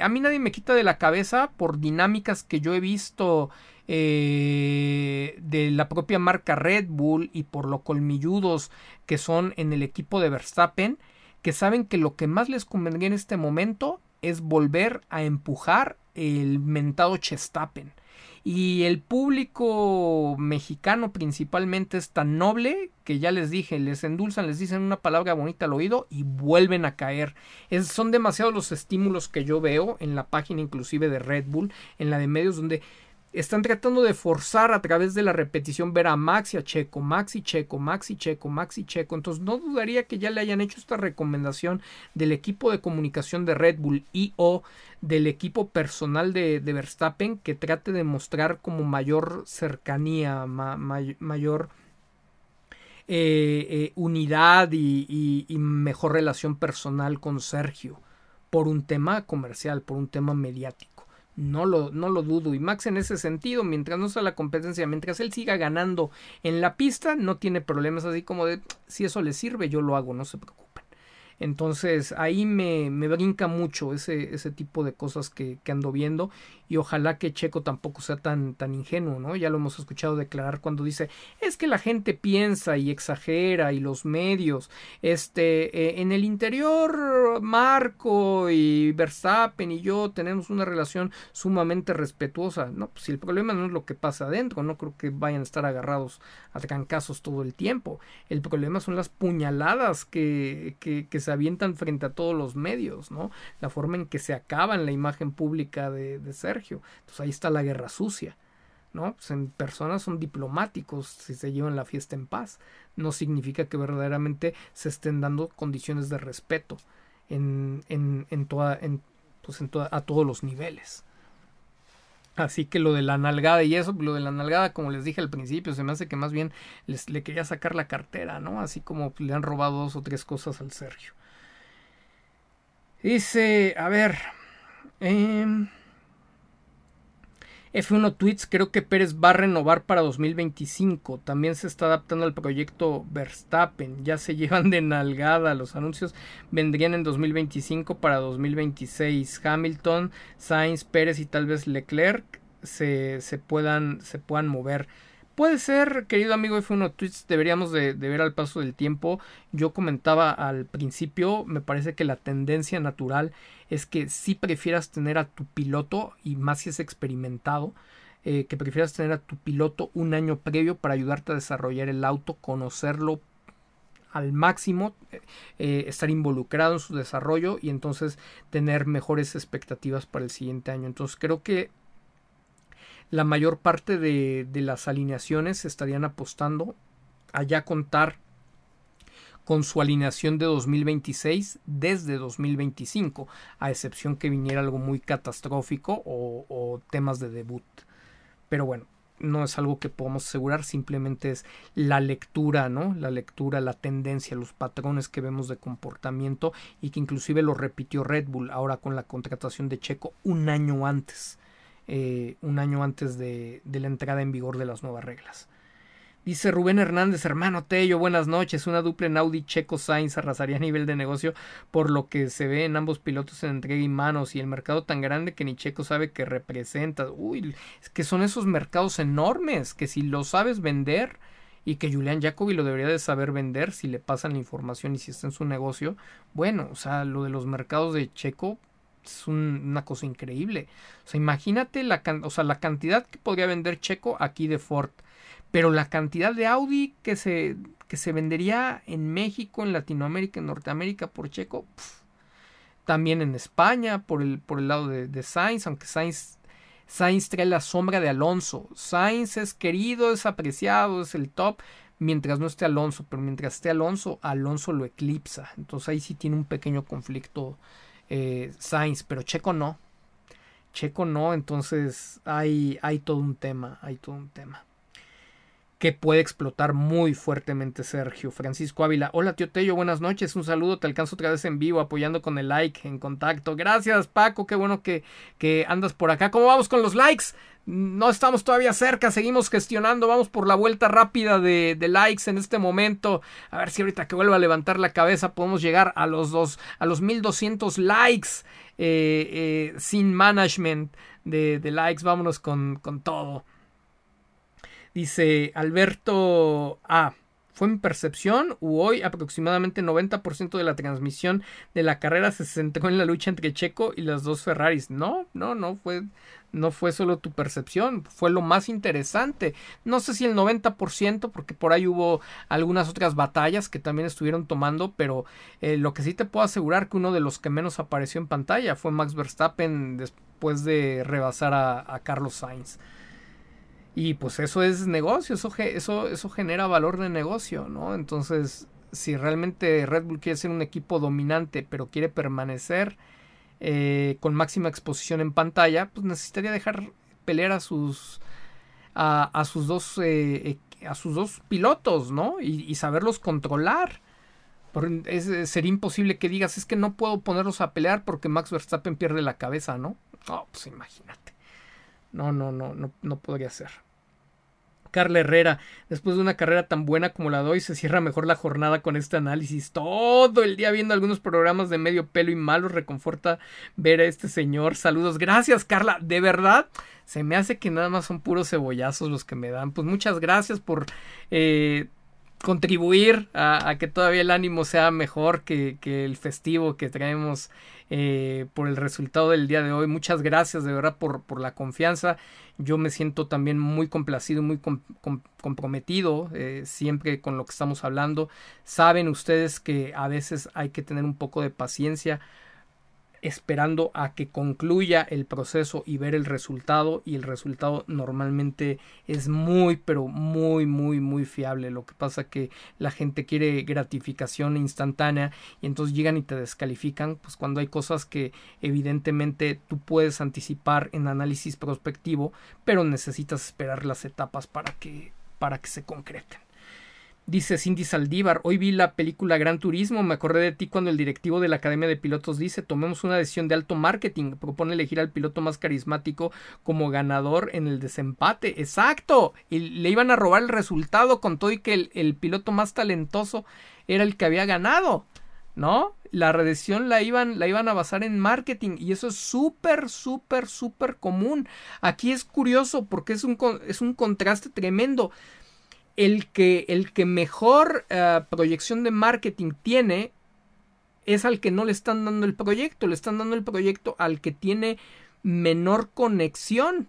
a mí nadie me quita de la cabeza por dinámicas que yo he visto eh, de la propia marca Red Bull y por lo colmilludos que son en el equipo de Verstappen, que saben que lo que más les convendría en este momento es volver a empujar el mentado Chestappen. Y el público mexicano principalmente es tan noble que ya les dije, les endulzan, les dicen una palabra bonita al oído y vuelven a caer. Son demasiados los estímulos que yo veo en la página inclusive de Red Bull, en la de medios donde están tratando de forzar a través de la repetición ver a Max y a Checo, Max y Checo, Max y Checo, Max y Checo. Entonces no dudaría que ya le hayan hecho esta recomendación del equipo de comunicación de Red Bull y o del equipo personal de, Verstappen que trate de mostrar como mayor cercanía, mayor eh, eh, unidad y mejor relación personal con Sergio por un tema comercial, por un tema mediático. No lo, no lo dudo. Y Max en ese sentido, mientras no sea la competencia, mientras él siga ganando en la pista, no tiene problemas así como de si eso le sirve, yo lo hago, no se preocupe. Entonces ahí me, me brinca mucho ese, ese tipo de cosas que, que, ando viendo y ojalá que Checo tampoco sea tan, tan ingenuo, ¿no? Ya lo hemos escuchado declarar cuando dice es que la gente piensa y exagera y los medios, este, eh, en el interior Marco y Verstappen y yo tenemos una relación sumamente respetuosa, ¿no? Pues si el problema no es lo que pasa adentro, no creo que vayan a estar agarrados a trancazos todo el tiempo, el problema son las puñaladas que, que, que se avientan frente a todos los medios, ¿no? La forma en que se acaba en la imagen pública de, Sergio. Entonces ahí está la guerra sucia. ¿no? Pues en personas son diplomáticos si se llevan la fiesta en paz. No significa que verdaderamente se estén dando condiciones de respeto en, en, en toda, en, pues en toda, a todos los niveles. Así que lo de la nalgada y eso, lo de la nalgada, como les dije al principio, se me hace que más bien les, le quería sacar la cartera, ¿no? Así como le han robado dos o tres cosas al Sergio. Dice, a ver. Em, F1 Tweets, creo que Pérez va a renovar para 2025. También se está adaptando al proyecto Verstappen. Ya se llevan de nalgada. Los anuncios vendrían en 2025 para 2026. Hamilton, Sainz, Pérez y tal vez Leclerc se, se, puedan, se puedan mover. Puede ser, querido amigo F1 Tweets, deberíamos de, ver al paso del tiempo. Yo comentaba al principio, me parece que la tendencia natural es que si prefieras tener a tu piloto, y más si es experimentado, eh, que prefieras tener a tu piloto un año previo para ayudarte a desarrollar el auto, conocerlo al máximo, eh, estar involucrado en su desarrollo y entonces tener mejores expectativas para el siguiente año. Entonces creo que la mayor parte de, de las alineaciones estarían apostando a ya contar con su alineación de 2026 desde 2025, a excepción que viniera algo muy catastrófico o, temas de debut. Pero bueno, no es algo que podamos asegurar, simplemente es la lectura, ¿no? La lectura, la tendencia, los patrones que vemos de comportamiento y que inclusive lo repitió Red Bull ahora con la contratación de Checo un año antes, eh, un año antes de la entrada en vigor de las nuevas reglas. Dice Rubén Hernández, hermano Tello, buenas noches. Una dupla en Audi Checo Sainz arrasaría a nivel de negocio por lo que se ve en ambos pilotos en entrega y manos y el mercado tan grande que ni Checo sabe que representa. Uy, es que son esos mercados enormes que si lo sabes vender y que Julian Jacobi lo debería de saber vender si le pasan la información y si está en su negocio. Bueno, o sea, lo de los mercados de Checo es una cosa increíble. O sea, imagínate la, o sea, la cantidad que podría vender Checo aquí de Ford pero la cantidad de Audi que se, que se vendería en México, en Latinoamérica, en Norteamérica por Checo, también en España por el, por el lado de, Sainz, aunque Sainz, Sainz trae la sombra de Alonso. Sainz es querido, es apreciado, es el top, mientras no esté Alonso, pero mientras esté Alonso, Alonso lo eclipsa. Entonces ahí sí tiene un pequeño conflicto eh, Sainz, pero Checo no. Checo no, entonces hay, hay todo un tema, hay todo un tema que puede explotar muy fuertemente Sergio. Francisco Ávila, hola tío Tello, buenas noches, un saludo, te alcanzo otra vez en vivo, apoyando con el like, en contacto. Gracias Paco, qué bueno que, que andas por acá. ¿Cómo vamos con los likes? No estamos todavía cerca, seguimos gestionando, vamos por la vuelta rápida de, de, likes en este momento. A ver si ahorita que vuelva a levantar la cabeza podemos llegar a los dos, a los 1200 likes eh, eh, sin management de, de likes. Vámonos con, con todo. Dice Alberto A. ¿Fue mi percepción? ¿U hoy aproximadamente 90% de la transmisión de la carrera se centró en la lucha entre Checo y las dos Ferraris? No, no, no fue, no fue solo tu percepción, fue lo más interesante. No sé si el 90%, porque por ahí hubo algunas otras batallas que también estuvieron tomando, pero eh, lo que sí te puedo asegurar que uno de los que menos apareció en pantalla fue Max Verstappen después de rebasar a, a Carlos Sainz. Y pues eso es negocio, eso, eso, eso genera valor de negocio, ¿no? Entonces, si realmente Red Bull quiere ser un equipo dominante, pero quiere permanecer eh, con máxima exposición en pantalla, pues necesitaría dejar pelear a sus a, a sus dos eh, a sus dos pilotos, ¿no? Y, y saberlos controlar. Es, sería imposible que digas, es que no puedo ponerlos a pelear porque Max Verstappen pierde la cabeza, ¿no? Oh, pues imagínate. No, no, no, no, no podría ser. Carla Herrera, después de una carrera tan buena como la doy, se cierra mejor la jornada con este análisis. Todo el día viendo algunos programas de medio pelo y malos, reconforta ver a este señor. Saludos, gracias Carla, de verdad. Se me hace que nada más son puros cebollazos los que me dan. Pues muchas gracias por eh, contribuir a, que todavía el ánimo sea mejor que el festivo que traemos eh, por el resultado del día de hoy. Muchas gracias de verdad por, por la confianza. Yo me siento también muy complacido, muy com com comprometido eh, siempre con lo que estamos hablando. Saben ustedes que a veces hay que tener un poco de paciencia esperando a que concluya el proceso y ver el resultado y el resultado normalmente es muy pero muy muy muy fiable. Lo que pasa que la gente quiere gratificación instantánea y entonces llegan y te descalifican pues cuando hay cosas que evidentemente tú puedes anticipar en análisis prospectivo pero necesitas esperar las etapas para que para que se concreten Dice Cindy Saldívar, hoy vi la película Gran Turismo, me acordé de ti cuando el directivo de la Academia de Pilotos dice, tomemos una decisión de alto marketing, propone elegir al piloto más carismático como ganador en el desempate. Exacto, y le iban a robar el resultado con todo y que el, el piloto más talentoso era el que había ganado. ¿No? La redacción la iban, la iban a basar en marketing y eso es súper, súper, súper común. Aquí es curioso porque es un, es un contraste tremendo el que, el que mejor uh, proyección de marketing tiene es al que no le están dando el proyecto, le están dando el proyecto al que tiene menor conexión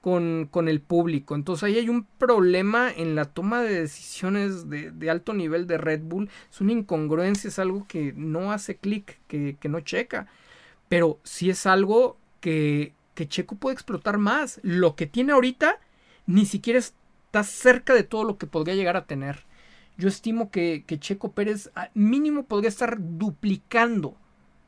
con, con el público. Entonces ahí hay un problema en la toma de decisiones de, alto nivel de Red Bull. Es una incongruencia, es algo que no hace clic, que, que no checa. Pero sí es algo que, que Checo puede explotar más. Lo que tiene ahorita ni siquiera está cerca de todo lo que podría llegar a tener. Yo estimo que, que Checo Pérez mínimo podría estar duplicando,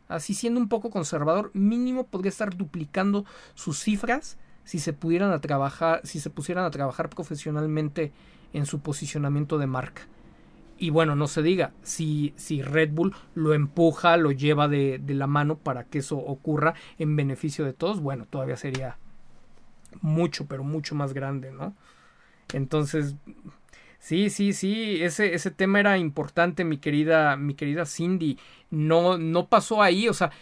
así siendo un poco conservador, mínimo podría estar duplicando sus cifras si se pudieran a trabajar, si se pusieran a trabajar profesionalmente en su posicionamiento de marca. Y bueno, no se diga, si, si Red Bull lo empuja, lo lleva de, de la mano para que eso ocurra en beneficio de todos, bueno, todavía sería mucho, pero mucho más grande, ¿no? Entonces, sí, sí, sí, ese, ese tema era importante, mi querida, mi querida Cindy. No, no pasó ahí, o sea,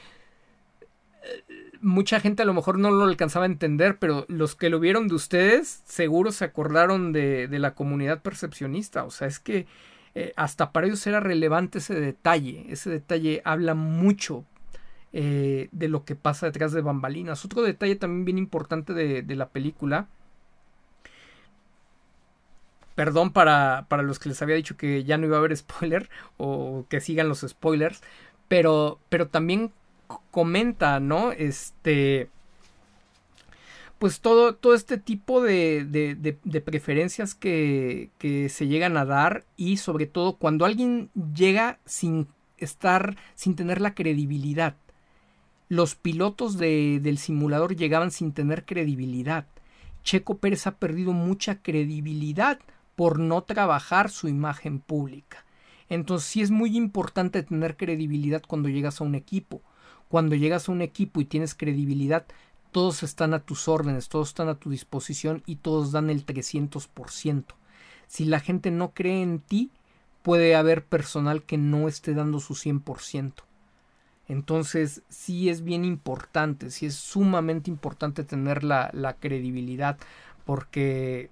mucha gente a lo mejor no lo alcanzaba a entender, pero los que lo vieron de ustedes seguro se acordaron de, de la comunidad percepcionista. O sea, es que eh, hasta para ellos era relevante ese detalle. Ese detalle habla mucho eh, de lo que pasa detrás de bambalinas. Otro detalle también bien importante de, de la película. Perdón para, para, los que les había dicho que ya no iba a haber spoiler o que sigan los spoilers. Pero, pero también comenta, ¿no? Este pues todo, todo este tipo de, de, preferencias que, que, se llegan a dar y sobre todo cuando alguien llega sin estar, sin tener la credibilidad. Los pilotos del simulador llegaban sin tener credibilidad. Checo Pérez ha perdido mucha credibilidad por no trabajar su imagen pública. Entonces sí es muy importante tener credibilidad cuando llegas a un equipo. Cuando llegas a un equipo y tienes credibilidad, todos están a tus órdenes, todos están a tu disposición y todos dan el 300%. Si la gente no cree en ti, puede haber personal que no esté dando su 100%. Entonces, sí es bien importante, sí es sumamente importante tener la, la credibilidad, porque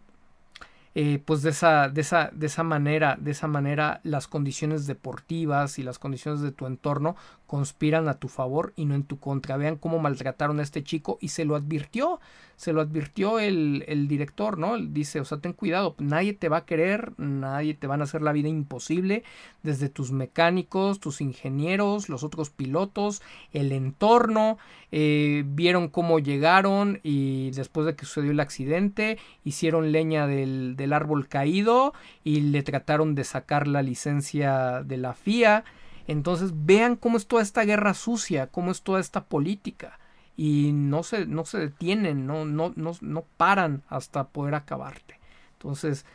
eh, pues de esa, de, esa, de esa manera, de esa manera las condiciones deportivas y las condiciones de tu entorno conspiran a tu favor y no en tu contra. Vean cómo maltrataron a este chico y se lo advirtió, se lo advirtió el, el director, ¿no? dice, o sea, ten cuidado, nadie te va a querer, nadie te van a hacer la vida imposible, desde tus mecánicos, tus ingenieros, los otros pilotos, el entorno, eh, vieron cómo llegaron y después de que sucedió el accidente, hicieron leña del, del árbol caído y le trataron de sacar la licencia de la FIA. Entonces vean cómo es toda esta guerra sucia, cómo es toda esta política. Y no se, no se detienen, no, no, no, no paran hasta poder acabarte. Entonces,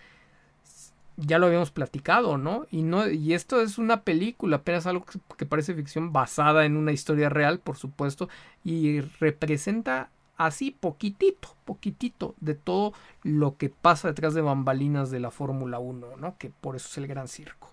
ya lo habíamos platicado, ¿no? Y no, y esto es una película, apenas algo que, parece ficción basada en una historia real, por supuesto, y representa así poquitito, poquitito de todo lo que pasa detrás de bambalinas de la Fórmula 1, ¿no? Que por eso es el gran circo.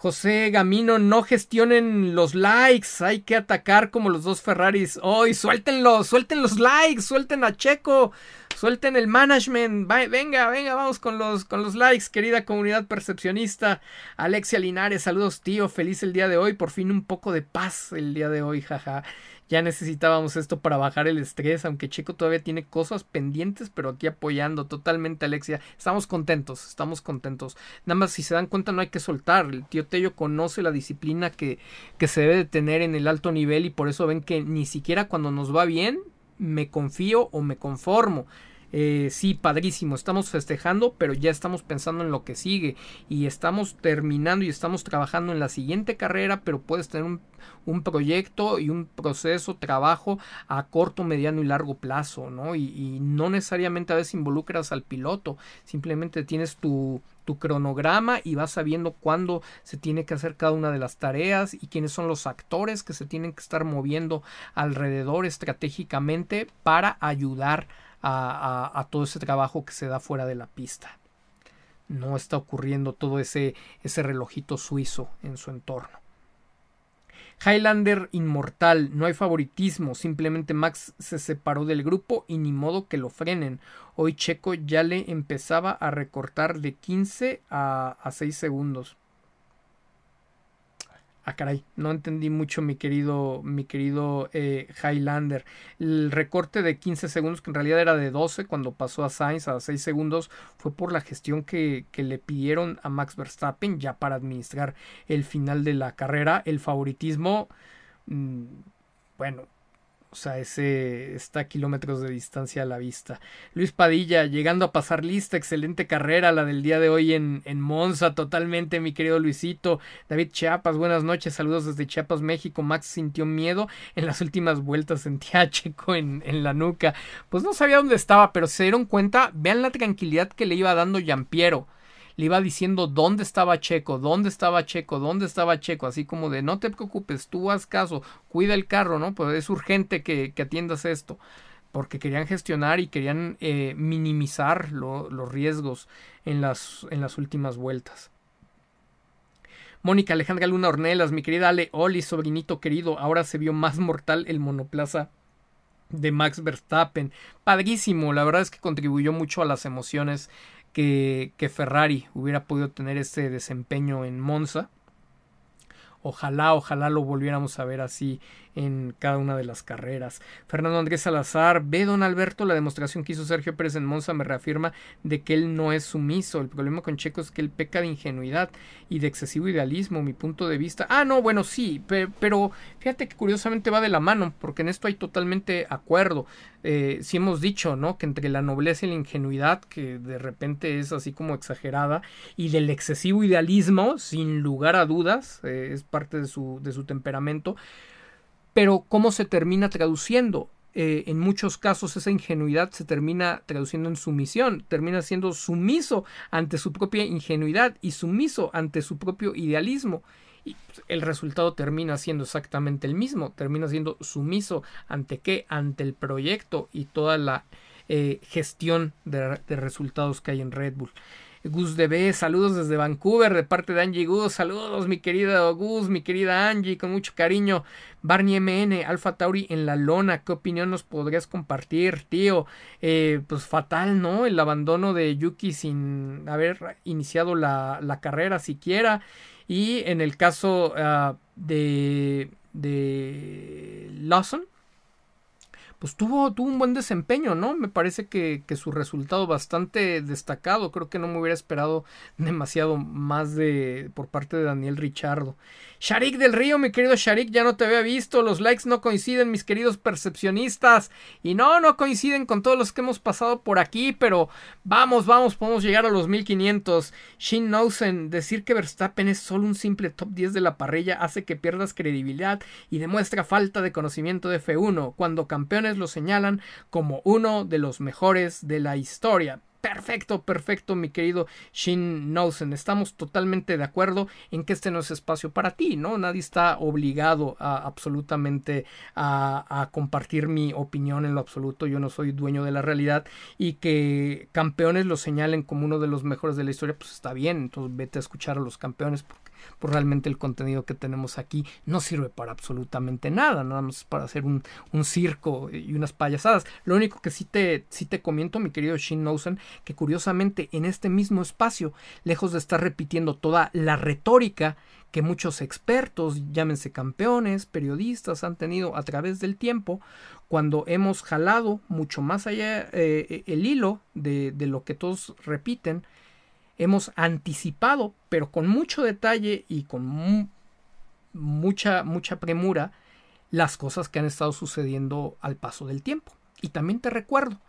José Gamino, no gestionen los likes, hay que atacar como los dos Ferraris. Hoy, suéltenlo, suelten los likes, suelten a Checo, suelten el management. venga, venga, vamos con los, con los likes, querida comunidad percepcionista. Alexia Linares, saludos tío, feliz el día de hoy, por fin un poco de paz el día de hoy, jaja ya necesitábamos esto para bajar el estrés, aunque Checo todavía tiene cosas pendientes, pero aquí apoyando totalmente Alexia. Estamos contentos, estamos contentos. Nada más si se dan cuenta no hay que soltar. El tío Tello conoce la disciplina que, que se debe de tener en el alto nivel y por eso ven que ni siquiera cuando nos va bien me confío o me conformo. Eh, sí, padrísimo, estamos festejando, pero ya estamos pensando en lo que sigue y estamos terminando y estamos trabajando en la siguiente carrera, pero puedes tener un, un proyecto y un proceso, trabajo a corto, mediano y largo plazo, ¿no? Y, no necesariamente a veces involucras al piloto, simplemente tienes tu, tu cronograma y vas sabiendo cuándo se tiene que hacer cada una de las tareas y quiénes son los actores que se tienen que estar moviendo alrededor estratégicamente para ayudar a, todo ese trabajo que se da fuera de la pista. No está ocurriendo todo ese, ese relojito suizo en su entorno. Highlander inmortal, no hay favoritismo, simplemente Max se separó del grupo y ni modo que lo frenen. Hoy Checo ya le empezaba a recortar de 15 a, a 6 segundos. Ah, caray, no entendí mucho mi querido, mi querido eh, Highlander. El recorte de 15 segundos, que en realidad era de 12 cuando pasó a Sainz a 6 segundos, fue por la gestión que, que le pidieron a Max Verstappen ya para administrar el final de la carrera. El favoritismo, mmm, bueno, O sea, ese está a kilómetros de distancia a la vista. Luis Padilla, llegando a pasar lista, excelente carrera la del día de hoy en, en Monza, totalmente, mi querido Luisito. David Chiapas, buenas noches, saludos desde Chiapas, México. Max sintió miedo en las últimas vueltas, sentía a Checo en, en la nuca. Pues no sabía dónde estaba, pero se dieron cuenta, vean la tranquilidad que le iba dando Giampiero le iba diciendo dónde estaba Checo, dónde estaba Checo, dónde estaba Checo, así como de no te preocupes, tú haz caso, cuida el carro, ¿no? Pues es urgente que, atiendas esto, porque querían gestionar y querían eh, minimizar los riesgos en las, en las últimas vueltas. Mónica Alejandra Luna Ornelas, mi querida Ale Oli, sobrinito querido, ahora se vio más mortal el monoplaza de Max Verstappen. Padrísimo, la verdad es que contribuyó mucho a las emociones que, Ferrari hubiera podido tener ese desempeño en Monza. Ojalá, ojalá lo volviéramos a ver así en cada una de las carreras. Fernando Andrés Salazar, ve don Alberto, la demostración que hizo Sergio Pérez en Monza me reafirma de que él no es sumiso. El problema con Checo es que él peca de ingenuidad y de excesivo idealismo, mi punto de vista. Ah, no, bueno, sí, pero fíjate que curiosamente va de la mano, porque en esto hay totalmente acuerdo. Eh, si hemos dicho, ¿no? Que entre la nobleza y la ingenuidad, que de repente es así como exagerada, y del excesivo idealismo, sin lugar a dudas, eh, es parte de su, de su temperamento, pero ¿cómo se termina traduciendo? Eh, en muchos casos esa ingenuidad se termina traduciendo en sumisión, termina siendo sumiso ante su propia ingenuidad y sumiso ante su propio idealismo. Y el resultado termina siendo exactamente el mismo, termina siendo sumiso ante qué, ante el proyecto y toda la eh, gestión de resultados que hay en Red Bull. Gus DB, saludos desde Vancouver de parte de Angie Gus, saludos mi querida Gus, mi querida Angie, con mucho cariño. Barney MN, Alfa Tauri en la lona, ¿qué opinión nos podrías compartir, tío? Eh, pues fatal, ¿no? El abandono de Yuki sin haber iniciado la, carrera siquiera. Y en el caso uh, de, de Lawson, pues tuvo, tuvo un buen desempeño, ¿no? Me parece que, que, su resultado bastante destacado. Creo que no me hubiera esperado demasiado más de por parte de Daniel Richardo. Sharik del Río, mi querido Sharik, ya no te había visto. Los likes no coinciden, mis queridos percepcionistas. Y no, no coinciden con todos los que hemos pasado por aquí, pero vamos, vamos, podemos llegar a los 1500. Shin Nousen, decir que Verstappen es solo un simple top 10 de la parrilla hace que pierdas credibilidad y demuestra falta de conocimiento de F1, cuando campeones lo señalan como uno de los mejores de la historia. Perfecto, perfecto, mi querido Shin Nousen. Estamos totalmente de acuerdo en que este no es espacio para ti, ¿no? Nadie está obligado a absolutamente a, a, compartir mi opinión en lo absoluto. Yo no soy dueño de la realidad y que campeones lo señalen como uno de los mejores de la historia, pues está bien. Entonces vete a escuchar a los campeones porque pues realmente el contenido que tenemos aquí no sirve para absolutamente nada, nada más para hacer un, un circo y unas payasadas. Lo único que sí te, sí te comento, mi querido Shin Nousen, que curiosamente en este mismo espacio, lejos de estar repitiendo toda la retórica que muchos expertos, llámense campeones, periodistas, han tenido a través del tiempo, cuando hemos jalado mucho más allá eh, el hilo de, de lo que todos repiten, hemos anticipado, pero con mucho detalle y con mucha, mucha premura, las cosas que han estado sucediendo al paso del tiempo. Y también te recuerdo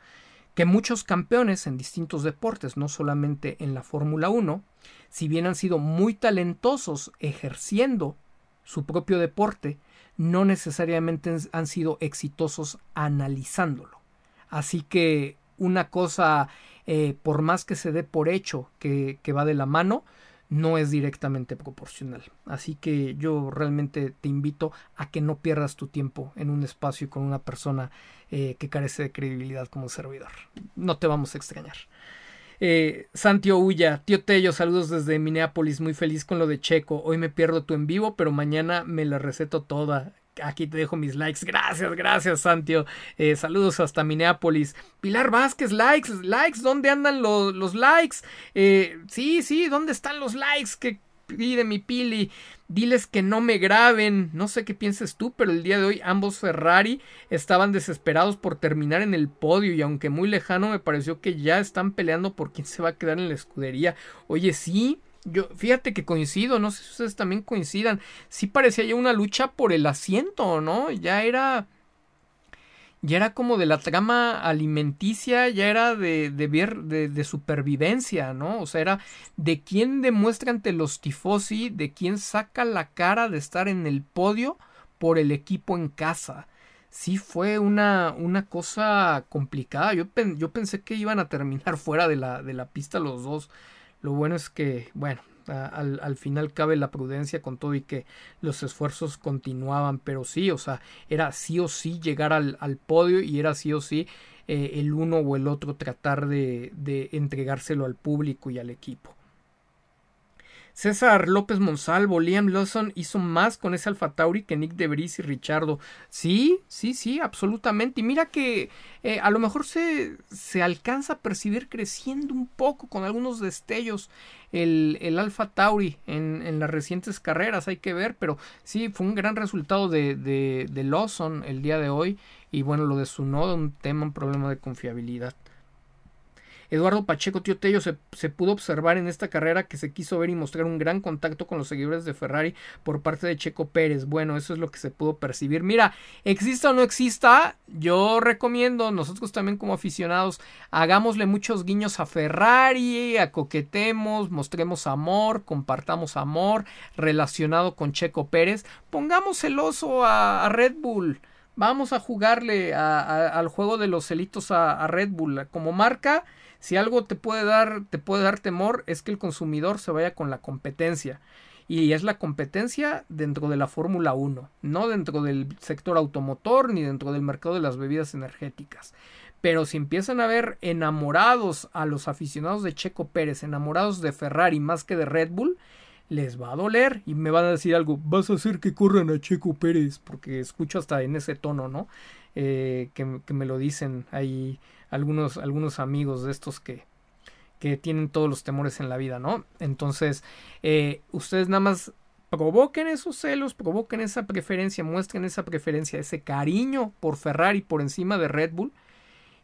que muchos campeones en distintos deportes, no solamente en la Fórmula 1, si bien han sido muy talentosos ejerciendo su propio deporte, no necesariamente han sido exitosos analizándolo. Así que una cosa eh, por más que se dé por hecho que, va de la mano, no es directamente proporcional. Así que yo realmente te invito a que no pierdas tu tiempo en un espacio con una persona eh, que carece de credibilidad como servidor. No te vamos a extrañar. Eh, Santio Ulla, tío Tello, saludos desde Minneapolis, muy feliz con lo de Checo. Hoy me pierdo tu en vivo, pero mañana me la receto toda aquí te dejo mis likes. Gracias, gracias, Santio. Eh, saludos hasta Minneapolis. Pilar Vázquez, likes, likes. ¿Dónde andan los, likes? Eh, sí, sí, ¿dónde están los likes que pide mi Pili? Diles que no me graben. No sé qué pienses tú, pero el día de hoy ambos Ferrari estaban desesperados por terminar en el podio y aunque muy lejano me pareció que ya están peleando por quién se va a quedar en la escudería. Oye, sí, yo, fíjate que coincido, no sé si ustedes también coincidan. Sí parecía ya una lucha por el asiento, ¿no? Ya era. ya era como de la trama alimenticia, ya era de, de, de, supervivencia, ¿no? O sea, era de quién demuestra ante los tifosi, de quién saca la cara de estar en el podio por el equipo en casa. Sí fue una, una cosa complicada. Yo, yo pensé que iban a terminar fuera de la, de la pista los dos. Lo bueno es que, bueno, al, al, final cabe la prudencia con todo y que los esfuerzos continuaban, pero sí, o sea, era sí o sí llegar al, al podio y era sí o sí eh, el uno o el otro tratar de, de entregárselo al público y al equipo. César López Monsalvo, Liam Lawson hizo más con ese Alfa Tauri que Nick DeVries y Richardo. Sí, sí, sí, absolutamente. Y mira que eh, a lo mejor se, se alcanza a percibir creciendo un poco con algunos destellos el, el Alfa Tauri en, en, las recientes carreras, hay que ver, pero sí, fue un gran resultado de, de, de Lawson el día de hoy. Y bueno, lo de su nodo, un tema, un problema de confiabilidad. Eduardo Pacheco Tío Tello se, se, pudo observar en esta carrera que se quiso ver y mostrar un gran contacto con los seguidores de Ferrari por parte de Checo Pérez. Bueno, eso es lo que se pudo percibir. Mira, exista o no exista, yo recomiendo, nosotros también como aficionados, hagámosle muchos guiños a Ferrari, acoquetemos, mostremos amor, compartamos amor relacionado con Checo Pérez, pongamos el oso a, a Red Bull. Vamos a jugarle al juego de los celitos a, a Red Bull. Como marca, si algo te puede dar, te puede dar temor, es que el consumidor se vaya con la competencia. Y es la competencia dentro de la Fórmula 1, no dentro del sector automotor ni dentro del mercado de las bebidas energéticas. Pero si empiezan a ver enamorados a los aficionados de Checo Pérez, enamorados de Ferrari más que de Red Bull, les va a doler y me van a decir algo, vas a hacer que corran a Checo Pérez, porque escucho hasta en ese tono, ¿no? Eh, que, que, me lo dicen ahí algunos, algunos amigos de estos que, que tienen todos los temores en la vida, ¿no? Entonces, eh, ustedes nada más provoquen esos celos, provoquen esa preferencia, muestren esa preferencia, ese cariño por Ferrari por encima de Red Bull.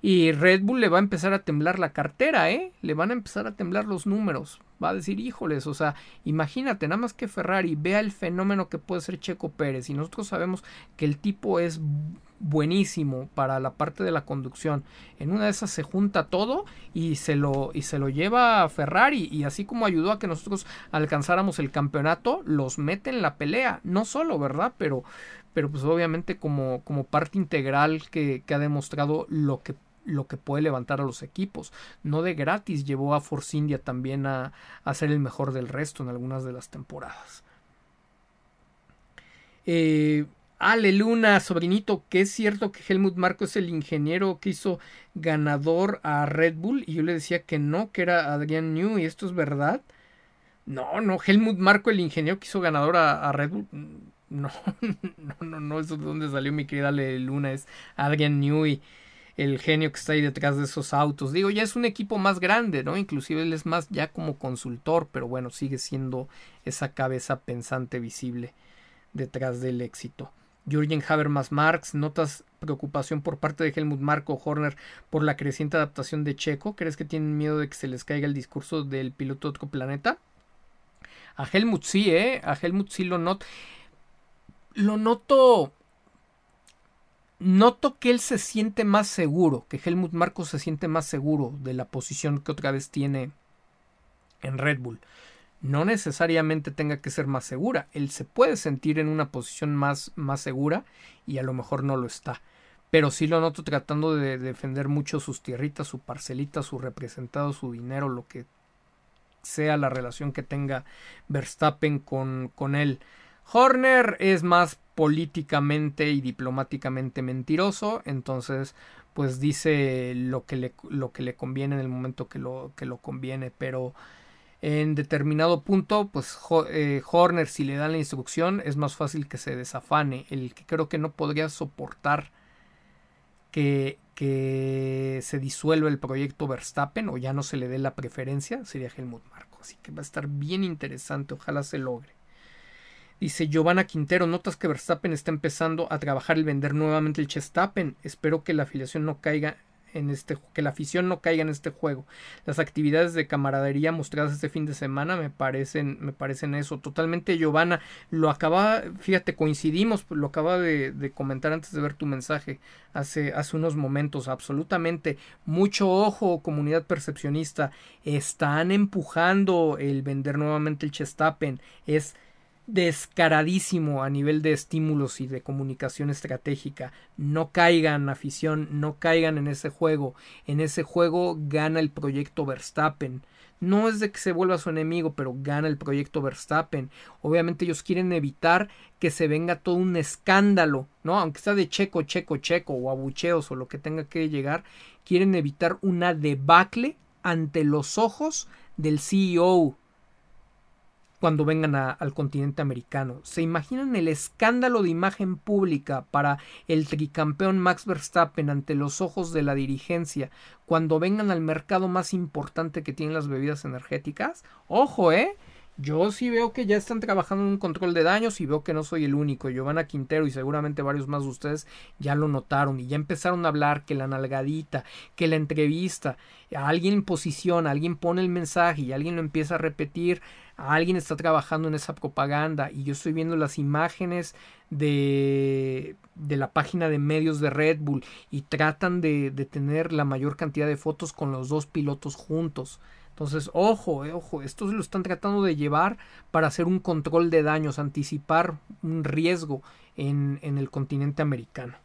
Y Red Bull le va a empezar a temblar la cartera, ¿eh? Le van a empezar a temblar los números. Va a decir, híjoles, o sea, imagínate, nada más que Ferrari vea el fenómeno que puede ser Checo Pérez. Y nosotros sabemos que el tipo es buenísimo para la parte de la conducción. En una de esas se junta todo y se lo, y se lo lleva a Ferrari. Y así como ayudó a que nosotros alcanzáramos el campeonato, los mete en la pelea. No solo, ¿verdad? Pero, pero pues obviamente como, como parte integral que, que ha demostrado lo que lo que puede levantar a los equipos. No de gratis llevó a Force India también a, a ser el mejor del resto en algunas de las temporadas. Eh, Ale Luna, sobrinito, que es cierto que Helmut Marco es el ingeniero que hizo ganador a Red Bull y yo le decía que no, que era Adrian New y esto es verdad. No, no, Helmut Marco el ingeniero que hizo ganador a, Red Bull. No, no, no, no, eso de dónde salió mi querida Ale Luna, es Adrian Newey, el genio que está ahí detrás de esos autos. Digo, ya es un equipo más grande, ¿no? Inclusive él es más ya como consultor, pero bueno, sigue siendo esa cabeza pensante visible detrás del éxito. Jürgen Habermas Marx, notas preocupación por parte de Helmut Marko Horner por la creciente adaptación de Checo. ¿Crees que tienen miedo de que se les caiga el discurso del piloto de otro planeta? A Helmut sí, ¿eh? A Helmut sí lo noto. Lo noto. Noto que él se siente más seguro, que Helmut Marko se siente más seguro de la posición que otra vez tiene en Red Bull no necesariamente tenga que ser más segura. Él se puede sentir en una posición más, más segura y a lo mejor no lo está. Pero sí lo noto tratando de defender mucho sus tierritas, su parcelita, su representado, su dinero, lo que sea la relación que tenga Verstappen con, con él. Horner es más políticamente y diplomáticamente mentiroso, entonces pues dice lo que le, lo que le conviene en el momento que lo, que lo conviene, pero en determinado punto, pues eh, Horner, si le dan la instrucción, es más fácil que se desafane. El que creo que no podría soportar que, que se disuelva el proyecto Verstappen o ya no se le dé la preferencia sería Helmut Marco. Así que va a estar bien interesante, ojalá se logre. Dice Giovanna Quintero, notas que Verstappen está empezando a trabajar y vender nuevamente el Chestappen. Espero que la afiliación no caiga en este que la afición no caiga en este juego. Las actividades de camaradería mostradas este fin de semana me parecen, me parecen eso. Totalmente Giovanna, lo acaba, fíjate, coincidimos, lo acaba de, de comentar antes de ver tu mensaje hace, hace unos momentos. Absolutamente. Mucho ojo, comunidad percepcionista. Están empujando el vender nuevamente el Chestapen. Es descaradísimo a nivel de estímulos y de comunicación estratégica. No caigan, afición, no caigan en ese juego. En ese juego gana el proyecto Verstappen. No es de que se vuelva su enemigo, pero gana el proyecto Verstappen. Obviamente ellos quieren evitar que se venga todo un escándalo, ¿no? Aunque sea de checo, checo, checo o abucheos o lo que tenga que llegar, quieren evitar una debacle ante los ojos del CEO cuando vengan al continente americano. ¿Se imaginan el escándalo de imagen pública para el tricampeón Max Verstappen ante los ojos de la dirigencia cuando vengan al mercado más importante que tienen las bebidas energéticas? Ojo, ¿eh? Yo sí veo que ya están trabajando en un control de daños y veo que no soy el único. Giovanna Quintero y seguramente varios más de ustedes ya lo notaron y ya empezaron a hablar que la nalgadita, que la entrevista, alguien posiciona, alguien pone el mensaje y alguien lo empieza a repetir alguien está trabajando en esa propaganda y yo estoy viendo las imágenes de, de la página de medios de Red Bull y tratan de, de tener la mayor cantidad de fotos con los dos pilotos juntos. Entonces, ojo, eh, ojo, estos lo están tratando de llevar para hacer un control de daños, anticipar un riesgo en, en el continente americano.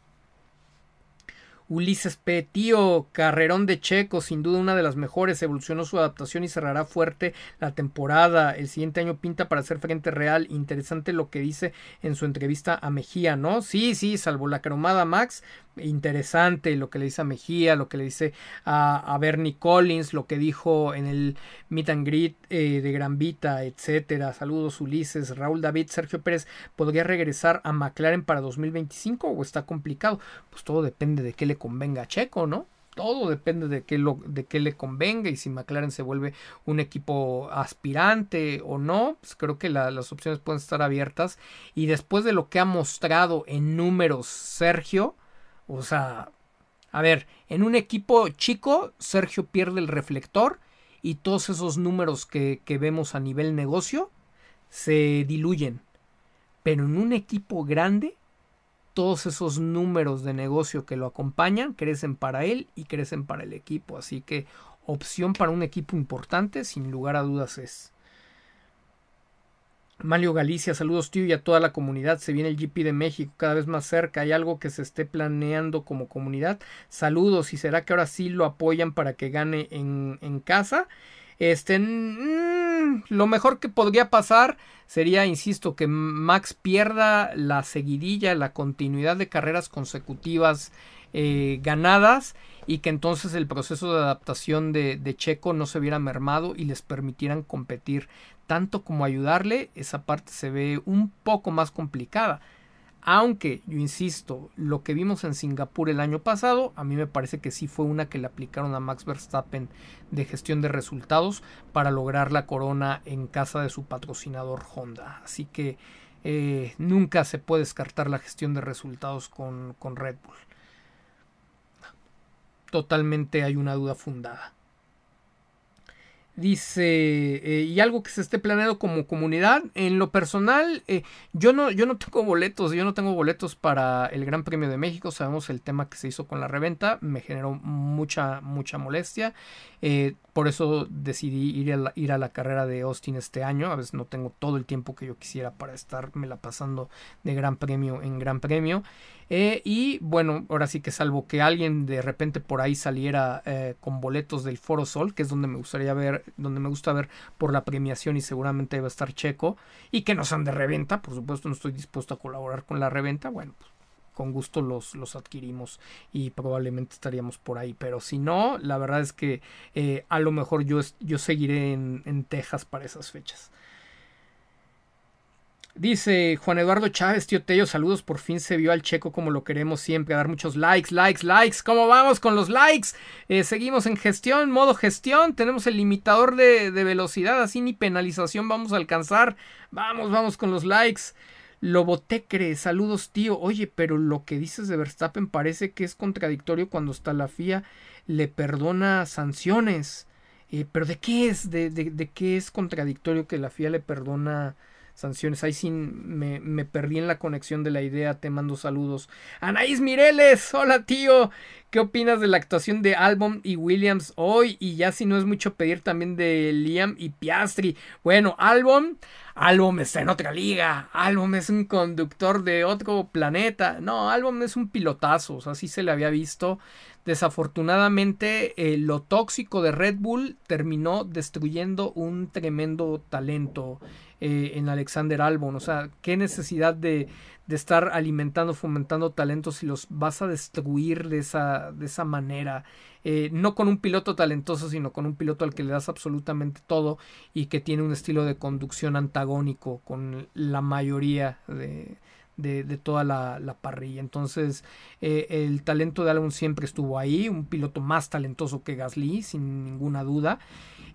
Ulises P. Tío, carrerón de Checo, sin duda una de las mejores, evolucionó su adaptación y cerrará fuerte la temporada. El siguiente año pinta para hacer frente real. Interesante lo que dice en su entrevista a Mejía, ¿no? Sí, sí, salvo la cromada Max, interesante lo que le dice a Mejía, lo que le dice a, Bernie Collins, lo que dijo en el meet and greet eh, de Gran Vita, etcétera. Saludos Ulises, Raúl David, Sergio Pérez, ¿podría regresar a McLaren para 2025 o está complicado? Pues todo depende de qué le convenga a Checo, ¿no? todo depende de qué, lo, de qué le convenga y si McLaren se vuelve un equipo aspirante o no, pues creo que las opciones pueden estar abiertas y después de lo que ha mostrado en números Sergio, o sea, a ver, en un equipo chico, Sergio pierde el reflector y todos esos números que, que vemos a nivel negocio se diluyen. Pero en un equipo grande, todos esos números de negocio que lo acompañan crecen para él y crecen para el equipo. Así que opción para un equipo importante, sin lugar a dudas es. Mario Galicia, saludos tío y a toda la comunidad. Se viene el GP de México cada vez más cerca. ¿Hay algo que se esté planeando como comunidad? Saludos y será que ahora sí lo apoyan para que gane en, en casa. Este, mm, lo mejor que podría pasar sería, insisto, que Max pierda la seguidilla, la continuidad de carreras consecutivas eh, ganadas y que entonces el proceso de adaptación de, de, Checo no se viera mermado y les permitieran competir tanto como ayudarle, esa parte se ve un poco más complicada. Aunque, yo insisto, lo que vimos en Singapur el año pasado, a mí me parece que sí fue una que le aplicaron a Max Verstappen de gestión de resultados para lograr la corona en casa de su patrocinador Honda. Así que eh, nunca se puede descartar la gestión de resultados con, con Red Bull. Totalmente hay una duda fundada. Dice, eh, y algo que se esté planeado como comunidad. En lo personal, eh, yo, no, yo no tengo boletos, yo no tengo boletos para el Gran Premio de México. Sabemos el tema que se hizo con la reventa, me generó mucha, mucha molestia. Eh, por eso decidí ir a, la, ir a la carrera de Austin este año. A veces no tengo todo el tiempo que yo quisiera para estarme la pasando de Gran Premio en Gran Premio. Eh, y bueno, ahora sí que salvo que alguien de repente por ahí saliera eh, con boletos del Foro Sol, que es donde me gustaría ver, donde me gusta ver por la premiación y seguramente va a estar Checo, y que no sean de reventa, por supuesto no estoy dispuesto a colaborar con la reventa, bueno, pues con gusto los, los adquirimos y probablemente estaríamos por ahí. Pero si no, la verdad es que eh, a lo mejor yo, yo seguiré en, en Texas para esas fechas. Dice Juan Eduardo Chávez, tío Tello, saludos, por fin se vio al checo como lo queremos siempre, a dar muchos likes, likes, likes, ¿cómo vamos con los likes? Eh, seguimos en gestión, modo gestión, tenemos el limitador de, velocidad, así ni penalización vamos a alcanzar, vamos, vamos con los likes. Lobotecre, saludos tío. Oye, pero lo que dices de Verstappen parece que es contradictorio cuando hasta la FIA le perdona sanciones. Eh, pero ¿de qué es? ¿De, de, de qué es contradictorio que la FIA le perdona sanciones. Ahí sí me, me, perdí en la conexión de la idea. Te mando saludos. Anaís Mireles, hola tío. ¿Qué opinas de la actuación de Albon y Williams hoy? Y ya si no es mucho pedir también de Liam y Piastri. Bueno, Albon, Albon está en otra liga. Albon es un conductor de otro planeta. No, Albon es un pilotazo. Así se le había visto. Desafortunadamente, eh, lo tóxico de Red Bull terminó destruyendo un tremendo talento eh, en Alexander Albon. O sea, qué necesidad de, de, estar alimentando, fomentando talentos si los vas a destruir de esa, de esa manera. Eh, no con un piloto talentoso, sino con un piloto al que le das absolutamente todo y que tiene un estilo de conducción antagónico con la mayoría de, de, toda la, la, parrilla. Entonces, eh, el talento de Albon siempre estuvo ahí, un piloto más talentoso que Gasly, sin ninguna duda.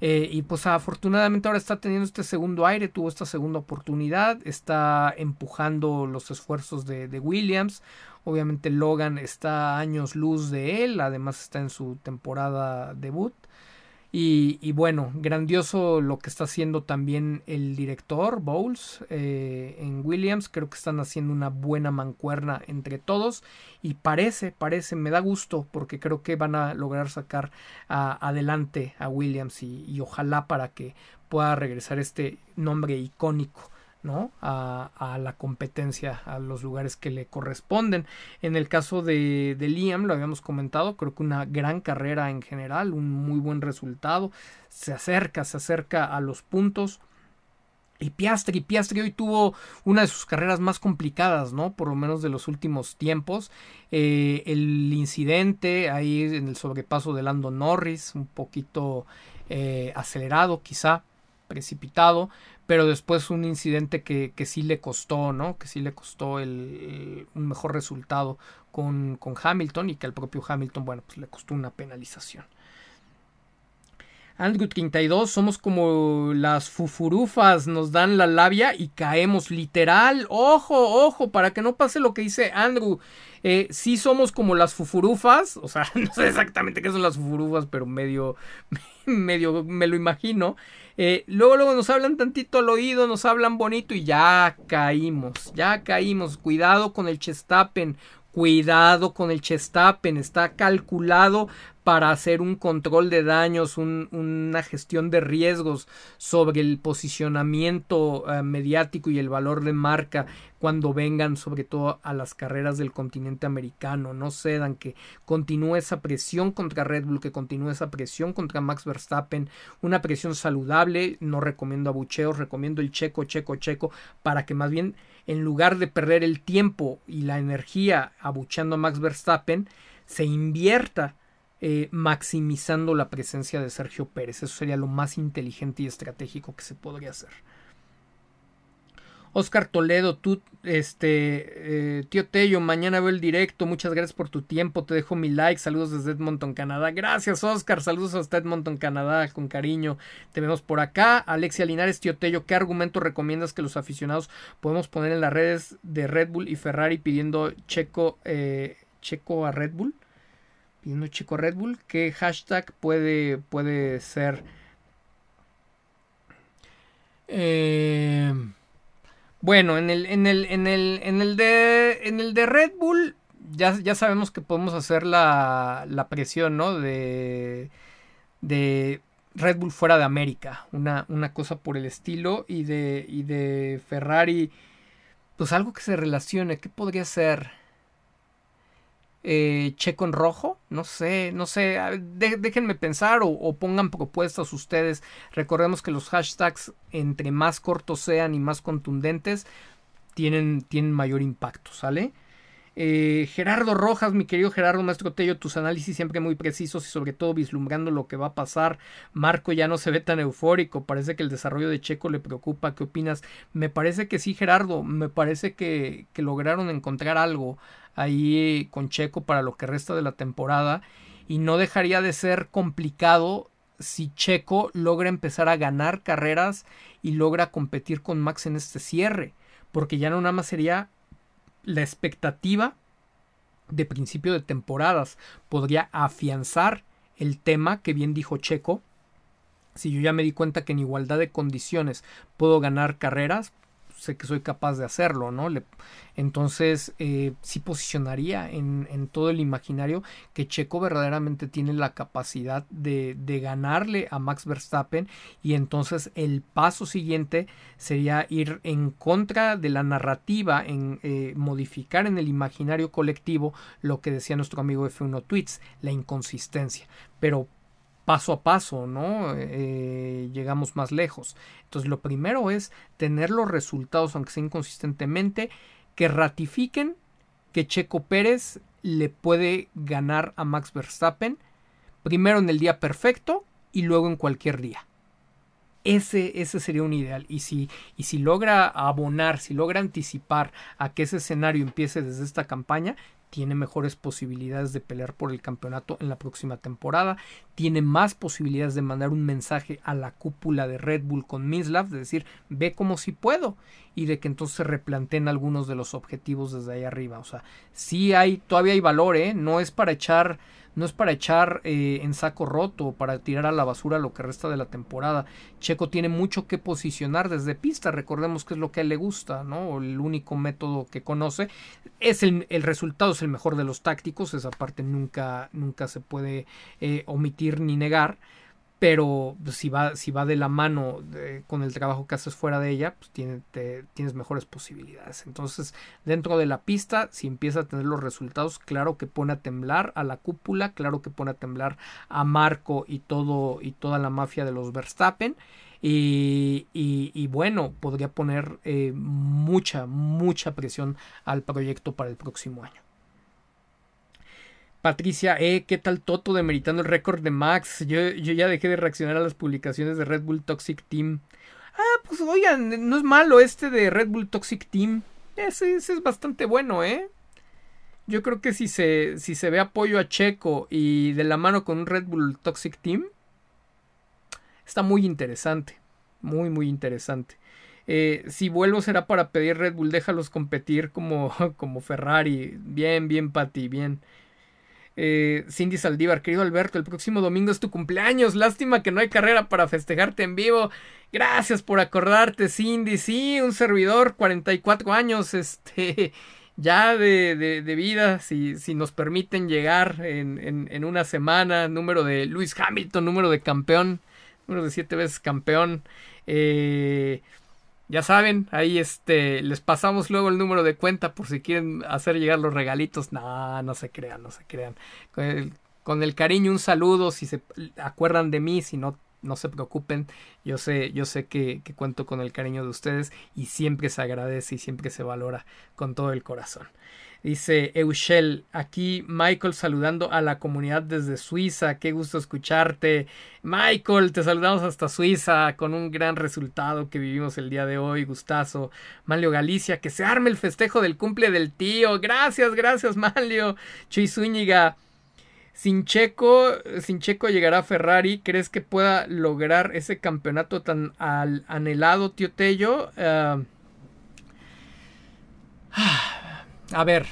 Eh, y pues afortunadamente ahora está teniendo este segundo aire, tuvo esta segunda oportunidad, está empujando los esfuerzos de, de Williams. Obviamente Logan está años luz de él, además está en su temporada debut. Y, y, bueno, grandioso lo que está haciendo también el director Bowles eh, en Williams. Creo que están haciendo una buena mancuerna entre todos. Y parece, parece, me da gusto porque creo que van a lograr sacar adelante a Williams y ojalá para que pueda regresar este nombre icónico ¿no? A, la competencia, a los lugares que le corresponden. En el caso de, de, Liam, lo habíamos comentado, creo que una gran carrera en general, un muy buen resultado, se acerca, se acerca a los puntos. Y Piastri, Piastri hoy tuvo una de sus carreras más complicadas, ¿no? Por lo menos de los últimos tiempos. Eh, el incidente ahí en el sobrepaso de Lando Norris, un poquito eh, acelerado quizá, precipitado, pero después un incidente que, que sí le costó, ¿no? Que sí le costó el, un mejor resultado con, con, Hamilton y que al propio Hamilton, bueno, pues le costó una penalización. Andrew 32, somos como las fufurufas, nos dan la labia y caemos literal. Ojo, ojo, para que no pase lo que dice Andrew. Eh, sí somos como las fufurufas, o sea, no sé exactamente qué son las fufurufas, pero medio, medio me lo imagino. Eh, luego, luego nos hablan tantito al oído, nos hablan bonito y ya caímos, ya caímos. Cuidado con el Chestapen, cuidado con el Chestapen, está calculado para hacer un control de daños, un, una gestión de riesgos sobre el posicionamiento uh, mediático y el valor de marca cuando vengan sobre todo a las carreras del continente americano. No cedan, que continúe esa presión contra Red Bull, que continúe esa presión contra Max Verstappen, una presión saludable. No recomiendo abucheos, recomiendo el checo, checo, checo, para que más bien en lugar de perder el tiempo y la energía abucheando a Max Verstappen, se invierta eh, maximizando la presencia de Sergio Pérez. Eso sería lo más inteligente y estratégico que se podría hacer. Oscar Toledo, tú, este, eh, tío Tello, mañana veo el directo, muchas gracias por tu tiempo, te dejo mi like, saludos desde Edmonton, Canadá, gracias Oscar, saludos hasta Edmonton, Canadá, con cariño, te vemos por acá, Alexia Linares, tío Tello, ¿qué argumento recomiendas que los aficionados podemos poner en las redes de Red Bull y Ferrari pidiendo checo, eh, checo a Red Bull? pidiendo chico Red Bull, ¿qué hashtag puede, puede ser? Eh, bueno, en el, en el, en el, en el de, en el de Red Bull, ya, ya sabemos que podemos hacer la, la presión, ¿no? De, de Red Bull fuera de América, una, una cosa por el estilo, y de, y de Ferrari, pues algo que se relacione, ¿qué podría ser? Eh, checo en rojo, no sé, no sé, déjenme pensar o, o, pongan propuestas ustedes. Recordemos que los hashtags entre más cortos sean y más contundentes tienen, tienen mayor impacto, ¿sale? Eh, Gerardo Rojas, mi querido Gerardo Maestro Tello, tus análisis siempre muy precisos y sobre todo vislumbrando lo que va a pasar. Marco ya no se ve tan eufórico, parece que el desarrollo de Checo le preocupa. ¿Qué opinas? Me parece que sí, Gerardo, me parece que, que lograron encontrar algo ahí con Checo para lo que resta de la temporada y no dejaría de ser complicado si Checo logra empezar a ganar carreras y logra competir con Max en este cierre porque ya no nada más sería la expectativa de principio de temporadas, podría afianzar el tema que bien dijo Checo. Si yo ya me di cuenta que en igualdad de condiciones puedo ganar carreras, sé que soy capaz de hacerlo, ¿no? entonces, eh, sí posicionaría en, en, todo el imaginario que Checo verdaderamente tiene la capacidad de, de, ganarle a Max Verstappen y entonces el paso siguiente sería ir en contra de la narrativa, en eh, modificar en el imaginario colectivo lo que decía nuestro amigo F1 Tweets, la inconsistencia. Pero paso a paso, ¿no? Eh, llegamos más lejos. Entonces, lo primero es tener los resultados, aunque sea inconsistentemente, que ratifiquen que Checo Pérez le puede ganar a Max Verstappen, primero en el día perfecto y luego en cualquier día. Ese, ese sería un ideal. Y si, y si logra abonar, si logra anticipar a que ese escenario empiece desde esta campaña, tiene mejores posibilidades de pelear por el campeonato en la próxima temporada, tiene más posibilidades de mandar un mensaje a la cúpula de Red Bull con Mislav, de decir, ve como si puedo, y de que entonces se replanteen algunos de los objetivos desde ahí arriba. O sea, sí hay, todavía hay valor, ¿eh? No es para echar no es para echar eh, en saco roto, para tirar a la basura lo que resta de la temporada. Checo tiene mucho que posicionar desde pista, recordemos que es lo que a él le gusta, ¿no? El único método que conoce. Es el, el resultado es el mejor de los tácticos, esa parte nunca, nunca se puede eh, omitir ni negar pero si va, si va de la mano con el trabajo que haces fuera de ella, pues tiene, tienes mejores posibilidades. Entonces, dentro de la pista, si empieza a tener los resultados, claro que pone a temblar a la cúpula, claro que pone a temblar a Marco y todo y toda la mafia de los Verstappen. Y, y, bueno, podría poner eh, mucha, mucha presión al proyecto para el próximo año. Patricia E, ¿qué tal Toto demeritando el récord de Max? Yo, yo ya dejé de reaccionar a las publicaciones de Red Bull Toxic Team. Ah, pues oigan, no es malo este de Red Bull Toxic Team. Ese, ese es bastante bueno, ¿eh? Yo creo que si se, si se ve apoyo a Checo y de la mano con un Red Bull Toxic Team, está muy interesante. Muy, muy interesante. Eh, si vuelvo será para pedir Red Bull, déjalos competir como, como Ferrari. Bien, bien, Pati, bien. Eh, Cindy Saldívar, querido Alberto, el próximo domingo es tu cumpleaños. Lástima que no hay carrera para festejarte en vivo. Gracias por acordarte, Cindy. Sí, un servidor, 44 años, este, ya de, de, vida, si, si, nos permiten llegar en, en, en, una semana. Número de Luis Hamilton, número de campeón, número de siete veces campeón. Eh, ya saben, ahí este les pasamos luego el número de cuenta por si quieren hacer llegar los regalitos. No, no se crean, no se crean. Con el, cariño un saludo, si se acuerdan de mí, si no no se preocupen, yo sé, yo sé que, que, cuento con el cariño de ustedes y siempre se agradece y siempre se valora con todo el corazón. Dice Eushel, aquí Michael saludando a la comunidad desde Suiza. Qué gusto escucharte. Michael, te saludamos hasta Suiza con un gran resultado que vivimos el día de hoy. Gustazo. Manlio Galicia, que se arme el festejo del cumple del tío. Gracias, gracias, Manlio. Chuy Zúñiga. Sin Checo, sin Checo llegará Ferrari. ¿Crees que pueda lograr ese campeonato tan anhelado, tío Tello? Ah, a ver,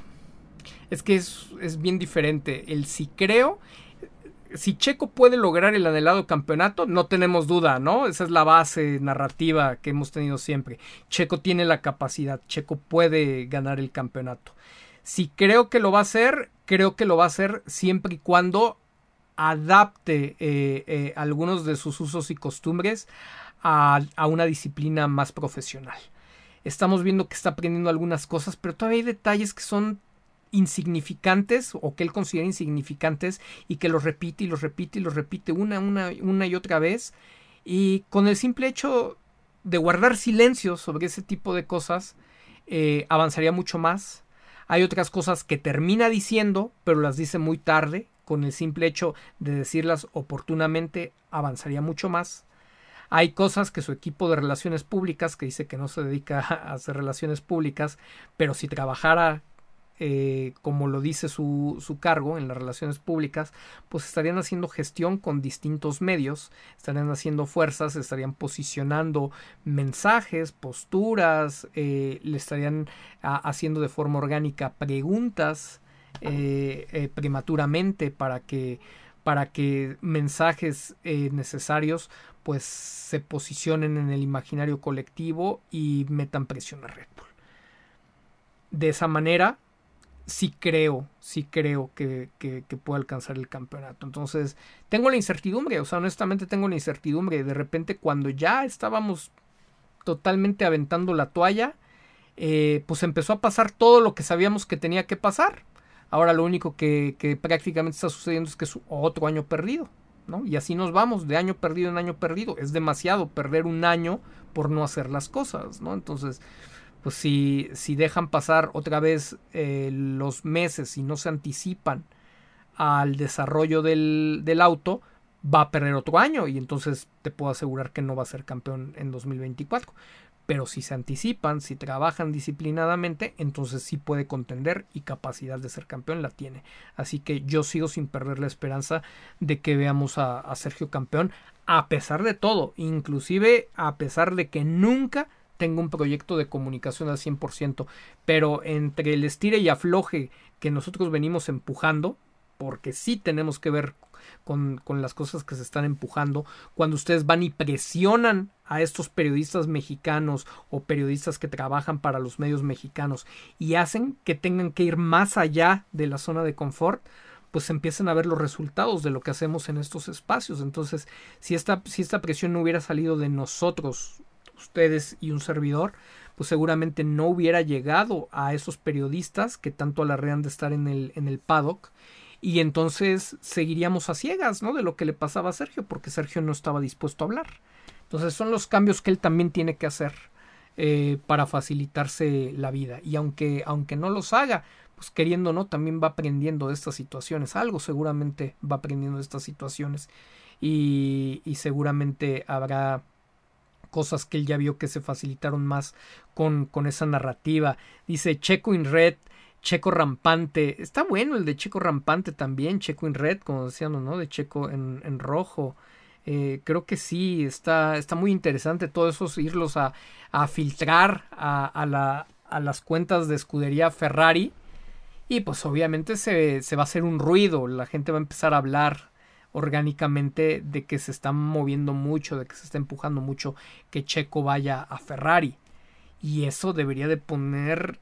es que es, bien diferente. El si creo, si Checo puede lograr el anhelado campeonato, no tenemos duda, ¿no? Esa es la base narrativa que hemos tenido siempre. Checo tiene la capacidad, Checo puede ganar el campeonato. Si creo que lo va a hacer, creo que lo va a hacer siempre y cuando adapte eh, eh, algunos de sus usos y costumbres a una disciplina más profesional estamos viendo que está aprendiendo algunas cosas, pero todavía hay detalles que son insignificantes o que él considera insignificantes y que los repite y los repite y los repite una, una, una y otra vez. Y con el simple hecho de guardar silencio sobre ese tipo de cosas, eh, avanzaría mucho más. Hay otras cosas que termina diciendo, pero las dice muy tarde. Con el simple hecho de decirlas oportunamente, avanzaría mucho más. Hay cosas que su equipo de relaciones públicas, que dice que no se dedica a hacer relaciones públicas, pero si trabajara eh, como lo dice su, su, cargo en las relaciones públicas, pues estarían haciendo gestión con distintos medios, estarían haciendo fuerzas, estarían posicionando mensajes, posturas, eh, le estarían haciendo de forma orgánica preguntas eh, prematuramente para que para que mensajes necesarios pues se posicionen en el imaginario colectivo y metan presión a Red Bull. De esa manera, sí creo, sí creo que, que, puede alcanzar el campeonato. Entonces, tengo la incertidumbre, o sea, honestamente tengo la incertidumbre. De repente, cuando ya estábamos totalmente aventando la toalla, eh, pues empezó a pasar todo lo que sabíamos que tenía que pasar. Ahora lo único que, prácticamente está sucediendo es que es otro año perdido. ¿no? Y así nos vamos, de año perdido en año perdido. Es demasiado perder un año por no hacer las cosas, ¿no? Entonces, pues si, si dejan pasar otra vez eh, los meses y no se anticipan al desarrollo del, del, auto, va a perder otro año y entonces te puedo asegurar que no va a ser campeón en 2024. Pero si se anticipan, si trabajan disciplinadamente, entonces sí puede contender y capacidad de ser campeón la tiene. Así que yo sigo sin perder la esperanza de que veamos a, Sergio campeón, a pesar de todo, inclusive a pesar de que nunca tengo un proyecto de comunicación al 100%, pero entre el estire y afloje que nosotros venimos empujando, porque sí tenemos que ver con, con, las cosas que se están empujando, cuando ustedes van y presionan a estos periodistas mexicanos o periodistas que trabajan para los medios mexicanos y hacen que tengan que ir más allá de la zona de confort, pues empiezan a ver los resultados de lo que hacemos en estos espacios. Entonces, si esta, si esta presión no hubiera salido de nosotros ustedes y un servidor, pues seguramente no hubiera llegado a esos periodistas que tanto alarrean de estar en el, en el paddock y entonces seguiríamos a ciegas, ¿no? De lo que le pasaba a Sergio, porque Sergio no estaba dispuesto a hablar. Entonces son los cambios que él también tiene que hacer eh, para facilitarse la vida. Y aunque, aunque no los haga, pues queriendo no, también va aprendiendo de estas situaciones. Algo seguramente va aprendiendo de estas situaciones. Y, y seguramente habrá cosas que él ya vio que se facilitaron más con, con esa narrativa. Dice Checo in Red, Checo Rampante. Está bueno el de Checo Rampante también, Checo in Red, como decíamos, ¿no? De Checo en, en rojo. Eh, creo que sí, está, está muy interesante todo eso, irlos a, a filtrar a, a, la, a las cuentas de escudería Ferrari. Y pues obviamente se, se va a hacer un ruido, la gente va a empezar a hablar orgánicamente de que se está moviendo mucho, de que se está empujando mucho que Checo vaya a Ferrari. Y eso debería de poner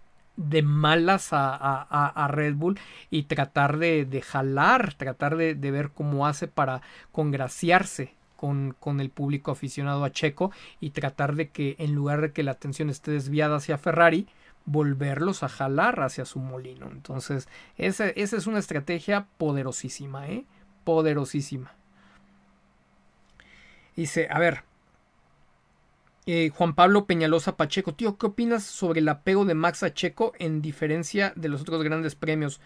de malas a, a, a Red Bull y tratar de, de jalar, tratar de, de, ver cómo hace para congraciarse con, con, el público aficionado a Checo y tratar de que en lugar de que la atención esté desviada hacia Ferrari, volverlos a jalar hacia su molino. Entonces, esa, esa es una estrategia poderosísima, ¿eh? poderosísima. Dice, a ver, eh, Juan Pablo Peñalosa Pacheco, tío, ¿qué opinas sobre el apego de Max a en diferencia de los otros grandes premios?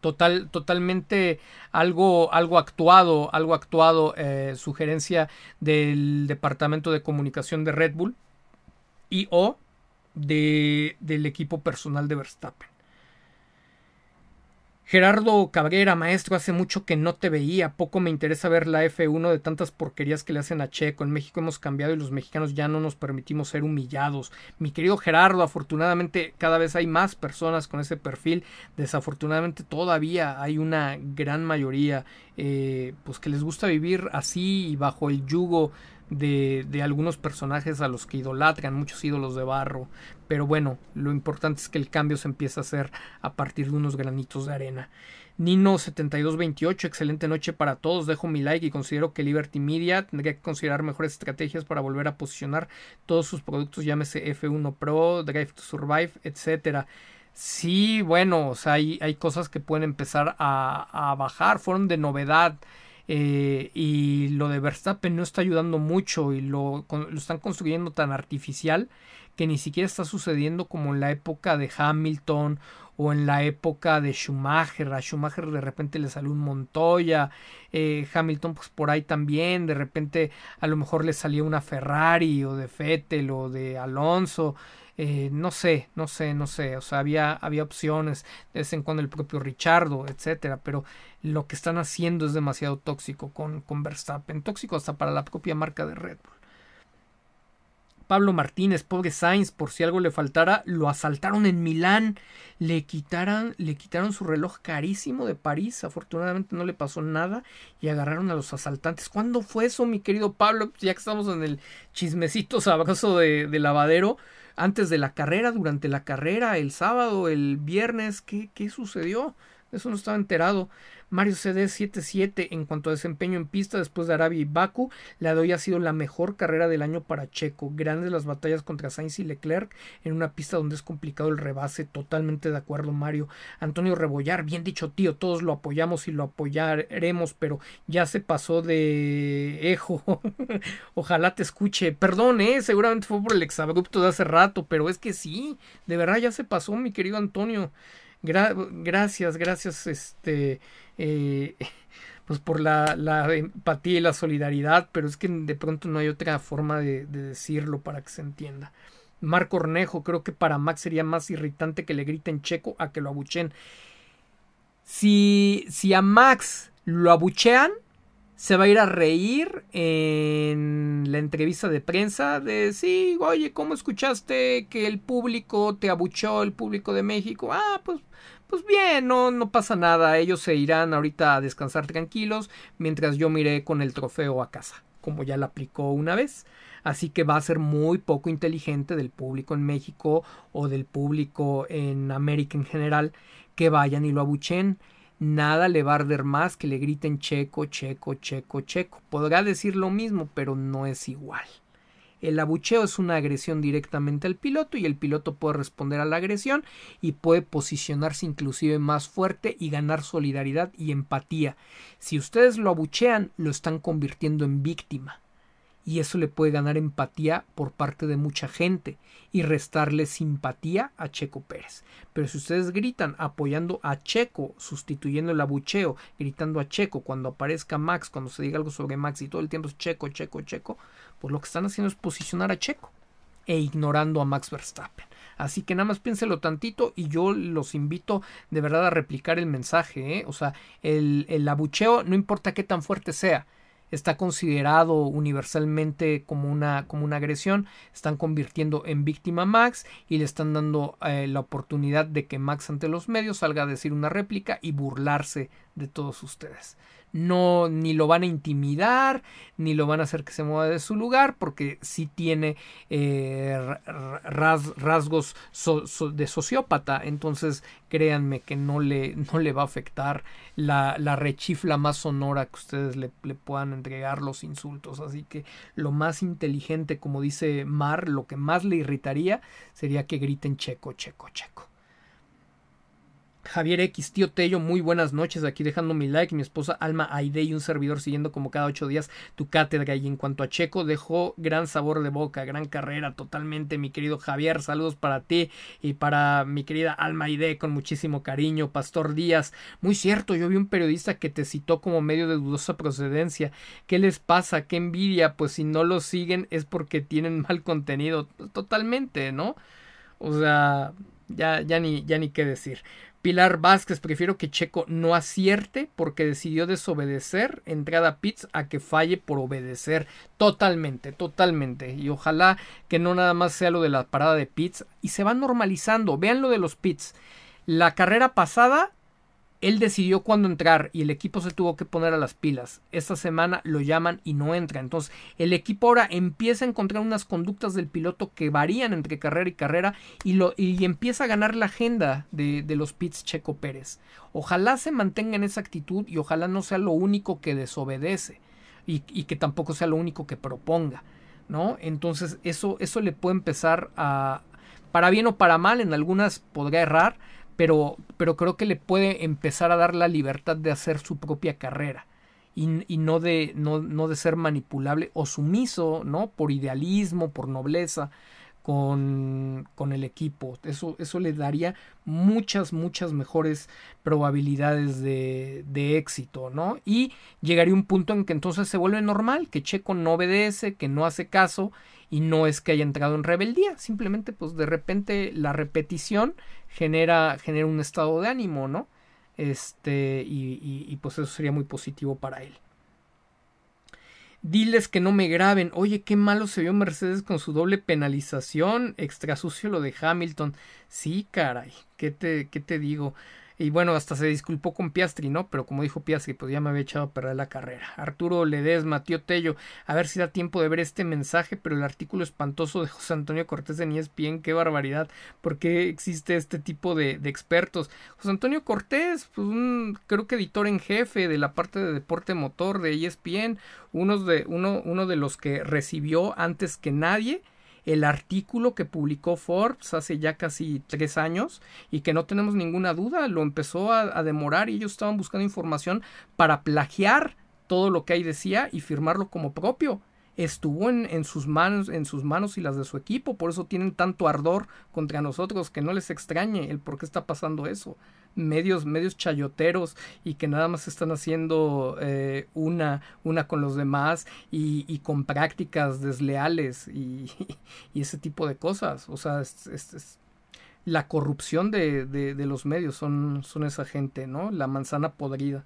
Total, totalmente algo, algo actuado, algo actuado, eh, sugerencia del Departamento de Comunicación de Red Bull y o de, del equipo personal de Verstappen. Gerardo Cabrera, maestro, hace mucho que no te veía, poco me interesa ver la F1 de tantas porquerías que le hacen a Checo. En México hemos cambiado y los mexicanos ya no nos permitimos ser humillados. Mi querido Gerardo, afortunadamente cada vez hay más personas con ese perfil. Desafortunadamente todavía hay una gran mayoría eh, pues que les gusta vivir así y bajo el yugo de, de, algunos personajes a los que idolatran, muchos ídolos de barro. Pero bueno, lo importante es que el cambio se empieza a hacer a partir de unos granitos de arena. Nino7228, excelente noche para todos. Dejo mi like y considero que Liberty Media tendría que considerar mejores estrategias para volver a posicionar todos sus productos, llámese F1 Pro, Drive to Survive, etcétera. Sí, bueno, o sea, hay, hay cosas que pueden empezar a, a bajar, fueron de novedad. Eh, y lo de Verstappen no está ayudando mucho y lo, lo, están construyendo tan artificial que ni siquiera está sucediendo como en la época de Hamilton o en la época de Schumacher. A Schumacher de repente le salió un Montoya, eh, Hamilton pues por ahí también, de repente a lo mejor le salió una Ferrari o de Fettel o de Alonso. Eh, no sé, no sé, no sé, o sea, había, había opciones, de vez en cuando el propio Richardo, etcétera, pero lo que están haciendo es demasiado tóxico con, con Verstappen, tóxico hasta para la propia marca de Red Bull. Pablo Martínez, pobre Sainz, por si algo le faltara, lo asaltaron en Milán, le quitaron, le quitaron su reloj carísimo de París, afortunadamente no le pasó nada y agarraron a los asaltantes. ¿Cuándo fue eso, mi querido Pablo? Ya que estamos en el chismecito sabroso de, de lavadero, antes de la carrera, durante la carrera, el sábado, el viernes, ¿qué, qué sucedió? Eso no estaba enterado. Mario CD 77 en cuanto a desempeño en pista después de Arabia y Baku, la de hoy ha sido la mejor carrera del año para Checo. Grandes las batallas contra Sainz y Leclerc en una pista donde es complicado el rebase. Totalmente de acuerdo, Mario. Antonio Rebollar, bien dicho, tío, todos lo apoyamos y lo apoyaremos, pero ya se pasó de ejo. Ojalá te escuche. Perdón, eh, seguramente fue por el exabrupto de hace rato, pero es que sí, de verdad ya se pasó, mi querido Antonio gracias, gracias, este, eh, pues por la, la, empatía y la solidaridad, pero es que de pronto no hay otra forma de, decirlo para que se entienda. Marco Ornejo, creo que para Max sería más irritante que le griten checo a que lo abuchen. Si, si a Max lo abuchean, se va a ir a reír en la entrevista de prensa de sí, oye, ¿cómo escuchaste que el público te abuchó, el público de México? Ah, pues, pues bien, no, no pasa nada, ellos se irán ahorita a descansar tranquilos mientras yo miré con el trofeo a casa, como ya la aplicó una vez. Así que va a ser muy poco inteligente del público en México o del público en América en general que vayan y lo abuchen Nada le va a arder más que le griten checo, checo, checo, checo. Podrá decir lo mismo, pero no es igual. El abucheo es una agresión directamente al piloto y el piloto puede responder a la agresión y puede posicionarse inclusive más fuerte y ganar solidaridad y empatía. Si ustedes lo abuchean, lo están convirtiendo en víctima y eso le puede ganar empatía por parte de mucha gente y restarle simpatía a Checo Pérez. Pero si ustedes gritan apoyando a Checo, sustituyendo el abucheo, gritando a Checo cuando aparezca Max, cuando se diga algo sobre Max y todo el tiempo es Checo, Checo, Checo, pues lo que están haciendo es posicionar a Checo e ignorando a Max Verstappen. Así que nada más piénselo tantito y yo los invito de verdad a replicar el mensaje. ¿eh? O sea, el, el abucheo no importa qué tan fuerte sea, está considerado universalmente como una, como una agresión, están convirtiendo en víctima a Max y le están dando eh, la oportunidad de que Max ante los medios salga a decir una réplica y burlarse de todos ustedes no ni lo van a intimidar ni lo van a hacer que se mueva de su lugar porque sí tiene eh, rasgos de sociópata. Entonces créanme que no le, no le va a afectar la, la rechifla más sonora que ustedes le, le puedan entregar los insultos. Así que lo más inteligente como dice Mar lo que más le irritaría sería que griten checo checo checo Javier X, tío Tello, muy buenas noches. Aquí dejando mi like. Mi esposa Alma Aide y un servidor siguiendo como cada ocho días tu cátedra. Y en cuanto a Checo, dejó gran sabor de boca, gran carrera totalmente, mi querido Javier. Saludos para ti y para mi querida Alma Aide con muchísimo cariño. Pastor Díaz, muy cierto, yo vi un periodista que te citó como medio de dudosa procedencia. ¿Qué les pasa? ¿Qué envidia? Pues si no lo siguen es porque tienen mal contenido. Totalmente, ¿no? O sea, ya, ya, ni, ya ni qué decir. Pilar Vázquez, prefiero que Checo no acierte porque decidió desobedecer entrada a Pitts a que falle por obedecer. Totalmente, totalmente. Y ojalá que no nada más sea lo de la parada de Pitts y se va normalizando. Vean lo de los Pitts. La carrera pasada él decidió cuándo entrar y el equipo se tuvo que poner a las pilas. Esta semana lo llaman y no entra. Entonces el equipo ahora empieza a encontrar unas conductas del piloto que varían entre carrera y carrera y, lo, y empieza a ganar la agenda de, de los pits Checo Pérez. Ojalá se mantenga en esa actitud y ojalá no sea lo único que desobedece y, y que tampoco sea lo único que proponga. ¿no? Entonces eso, eso le puede empezar a, para bien o para mal, en algunas podría errar, pero, pero creo que le puede empezar a dar la libertad de hacer su propia carrera y, y no, de, no, no, de ser manipulable o sumiso, ¿no? Por idealismo, por nobleza con, con el equipo. Eso, eso le daría muchas, muchas mejores probabilidades de, de éxito, ¿no? Y llegaría un punto en que entonces se vuelve normal, que Checo no obedece, que no hace caso y no es que haya entrado en rebeldía, simplemente pues de repente la repetición genera, genera un estado de ánimo, ¿no? Este, y, pues eso sería muy positivo para él. Diles que no me graben. Oye, qué malo se vio Mercedes con su doble penalización. Extra sucio lo de Hamilton. Sí, caray. ¿Qué te, qué te digo? Y bueno, hasta se disculpó con Piastri, ¿no? Pero como dijo Piastri, pues ya me había echado a perder la carrera. Arturo Ledesma, tío Tello, a ver si da tiempo de ver este mensaje, pero el artículo espantoso de José Antonio Cortés de ESPN, qué barbaridad. ¿Por qué existe este tipo de, de expertos? José Antonio Cortés, pues un, creo que editor en jefe de la parte de deporte motor de ESPN, uno de, uno, uno de los que recibió antes que nadie el artículo que publicó Forbes hace ya casi tres años y que no tenemos ninguna duda, lo empezó a, demorar y ellos estaban buscando información para plagiar todo lo que ahí decía y firmarlo como propio. Estuvo en, en, sus manos, en sus manos y las de su equipo, por eso tienen tanto ardor contra nosotros, que no les extrañe el por qué está pasando eso medios, medios chayoteros y que nada más están haciendo eh, una, una con los demás y, con prácticas desleales y, y, ese tipo de cosas. O sea, es, la corrupción de, de, de, los medios son, son esa gente, ¿no? La manzana podrida.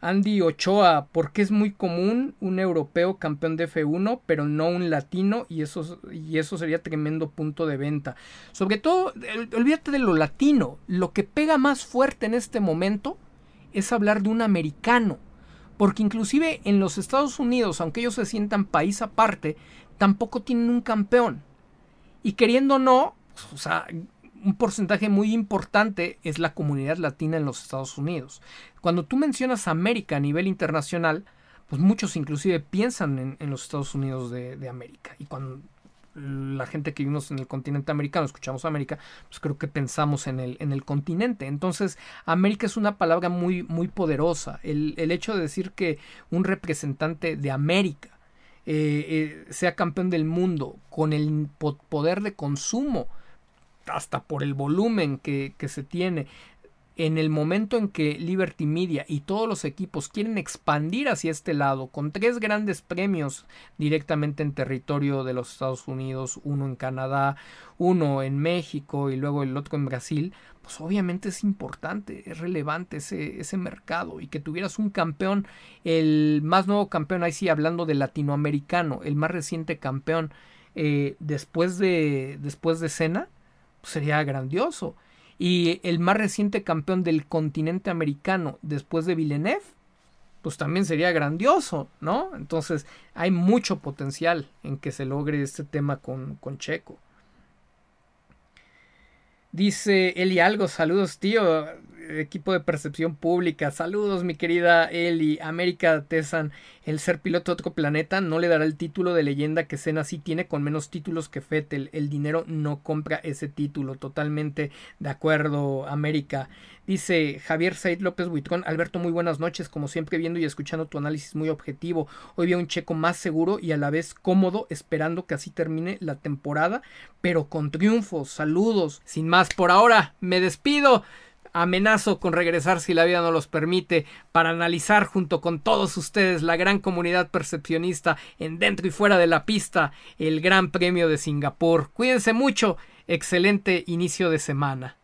Andy Ochoa, porque es muy común un europeo campeón de F1, pero no un latino, y eso, y eso sería tremendo punto de venta. Sobre todo, olvídate de lo latino, lo que pega más fuerte en este momento es hablar de un americano, porque inclusive en los Estados Unidos, aunque ellos se sientan país aparte, tampoco tienen un campeón. Y queriendo o no, o sea, un porcentaje muy importante es la comunidad latina en los Estados Unidos. Cuando tú mencionas América a nivel internacional, pues muchos inclusive piensan en, los Estados Unidos de, América. Y cuando la gente que vivimos en el continente americano escuchamos América, pues creo que pensamos en el, en el continente. Entonces, América es una palabra muy, muy poderosa. El, hecho de decir que un representante de América eh, eh, sea campeón del mundo con el poder de consumo hasta por el volumen que, que se tiene, en el momento en que Liberty Media y todos los equipos quieren expandir hacia este lado, con tres grandes premios directamente en territorio de los Estados Unidos, uno en Canadá, uno en México y luego el otro en Brasil, pues obviamente es importante, es relevante ese, ese mercado y que tuvieras un campeón, el más nuevo campeón, ahí sí hablando de latinoamericano, el más reciente campeón eh, después de después de Cena, sería grandioso. Y el más reciente campeón del continente americano después de Villeneuve, pues también sería grandioso, ¿no? Entonces hay mucho potencial en que se logre este tema con, con Checo. Dice Eli Algo, saludos tío equipo de percepción pública. Saludos, mi querida Eli. América Tesan, el ser piloto de otro planeta no le dará el título de leyenda que Senna sí tiene con menos títulos que Fettel. El dinero no compra ese título. Totalmente de acuerdo, América. Dice Javier Said López Buitrón, Alberto, muy buenas noches, como siempre viendo y escuchando tu análisis muy objetivo. Hoy vi un checo más seguro y a la vez cómodo, esperando que así termine la temporada, pero con triunfos. Saludos. Sin más por ahora, me despido amenazo con regresar si la vida no los permite para analizar junto con todos ustedes la gran comunidad percepcionista en dentro y fuera de la pista el Gran Premio de Singapur. Cuídense mucho, excelente inicio de semana.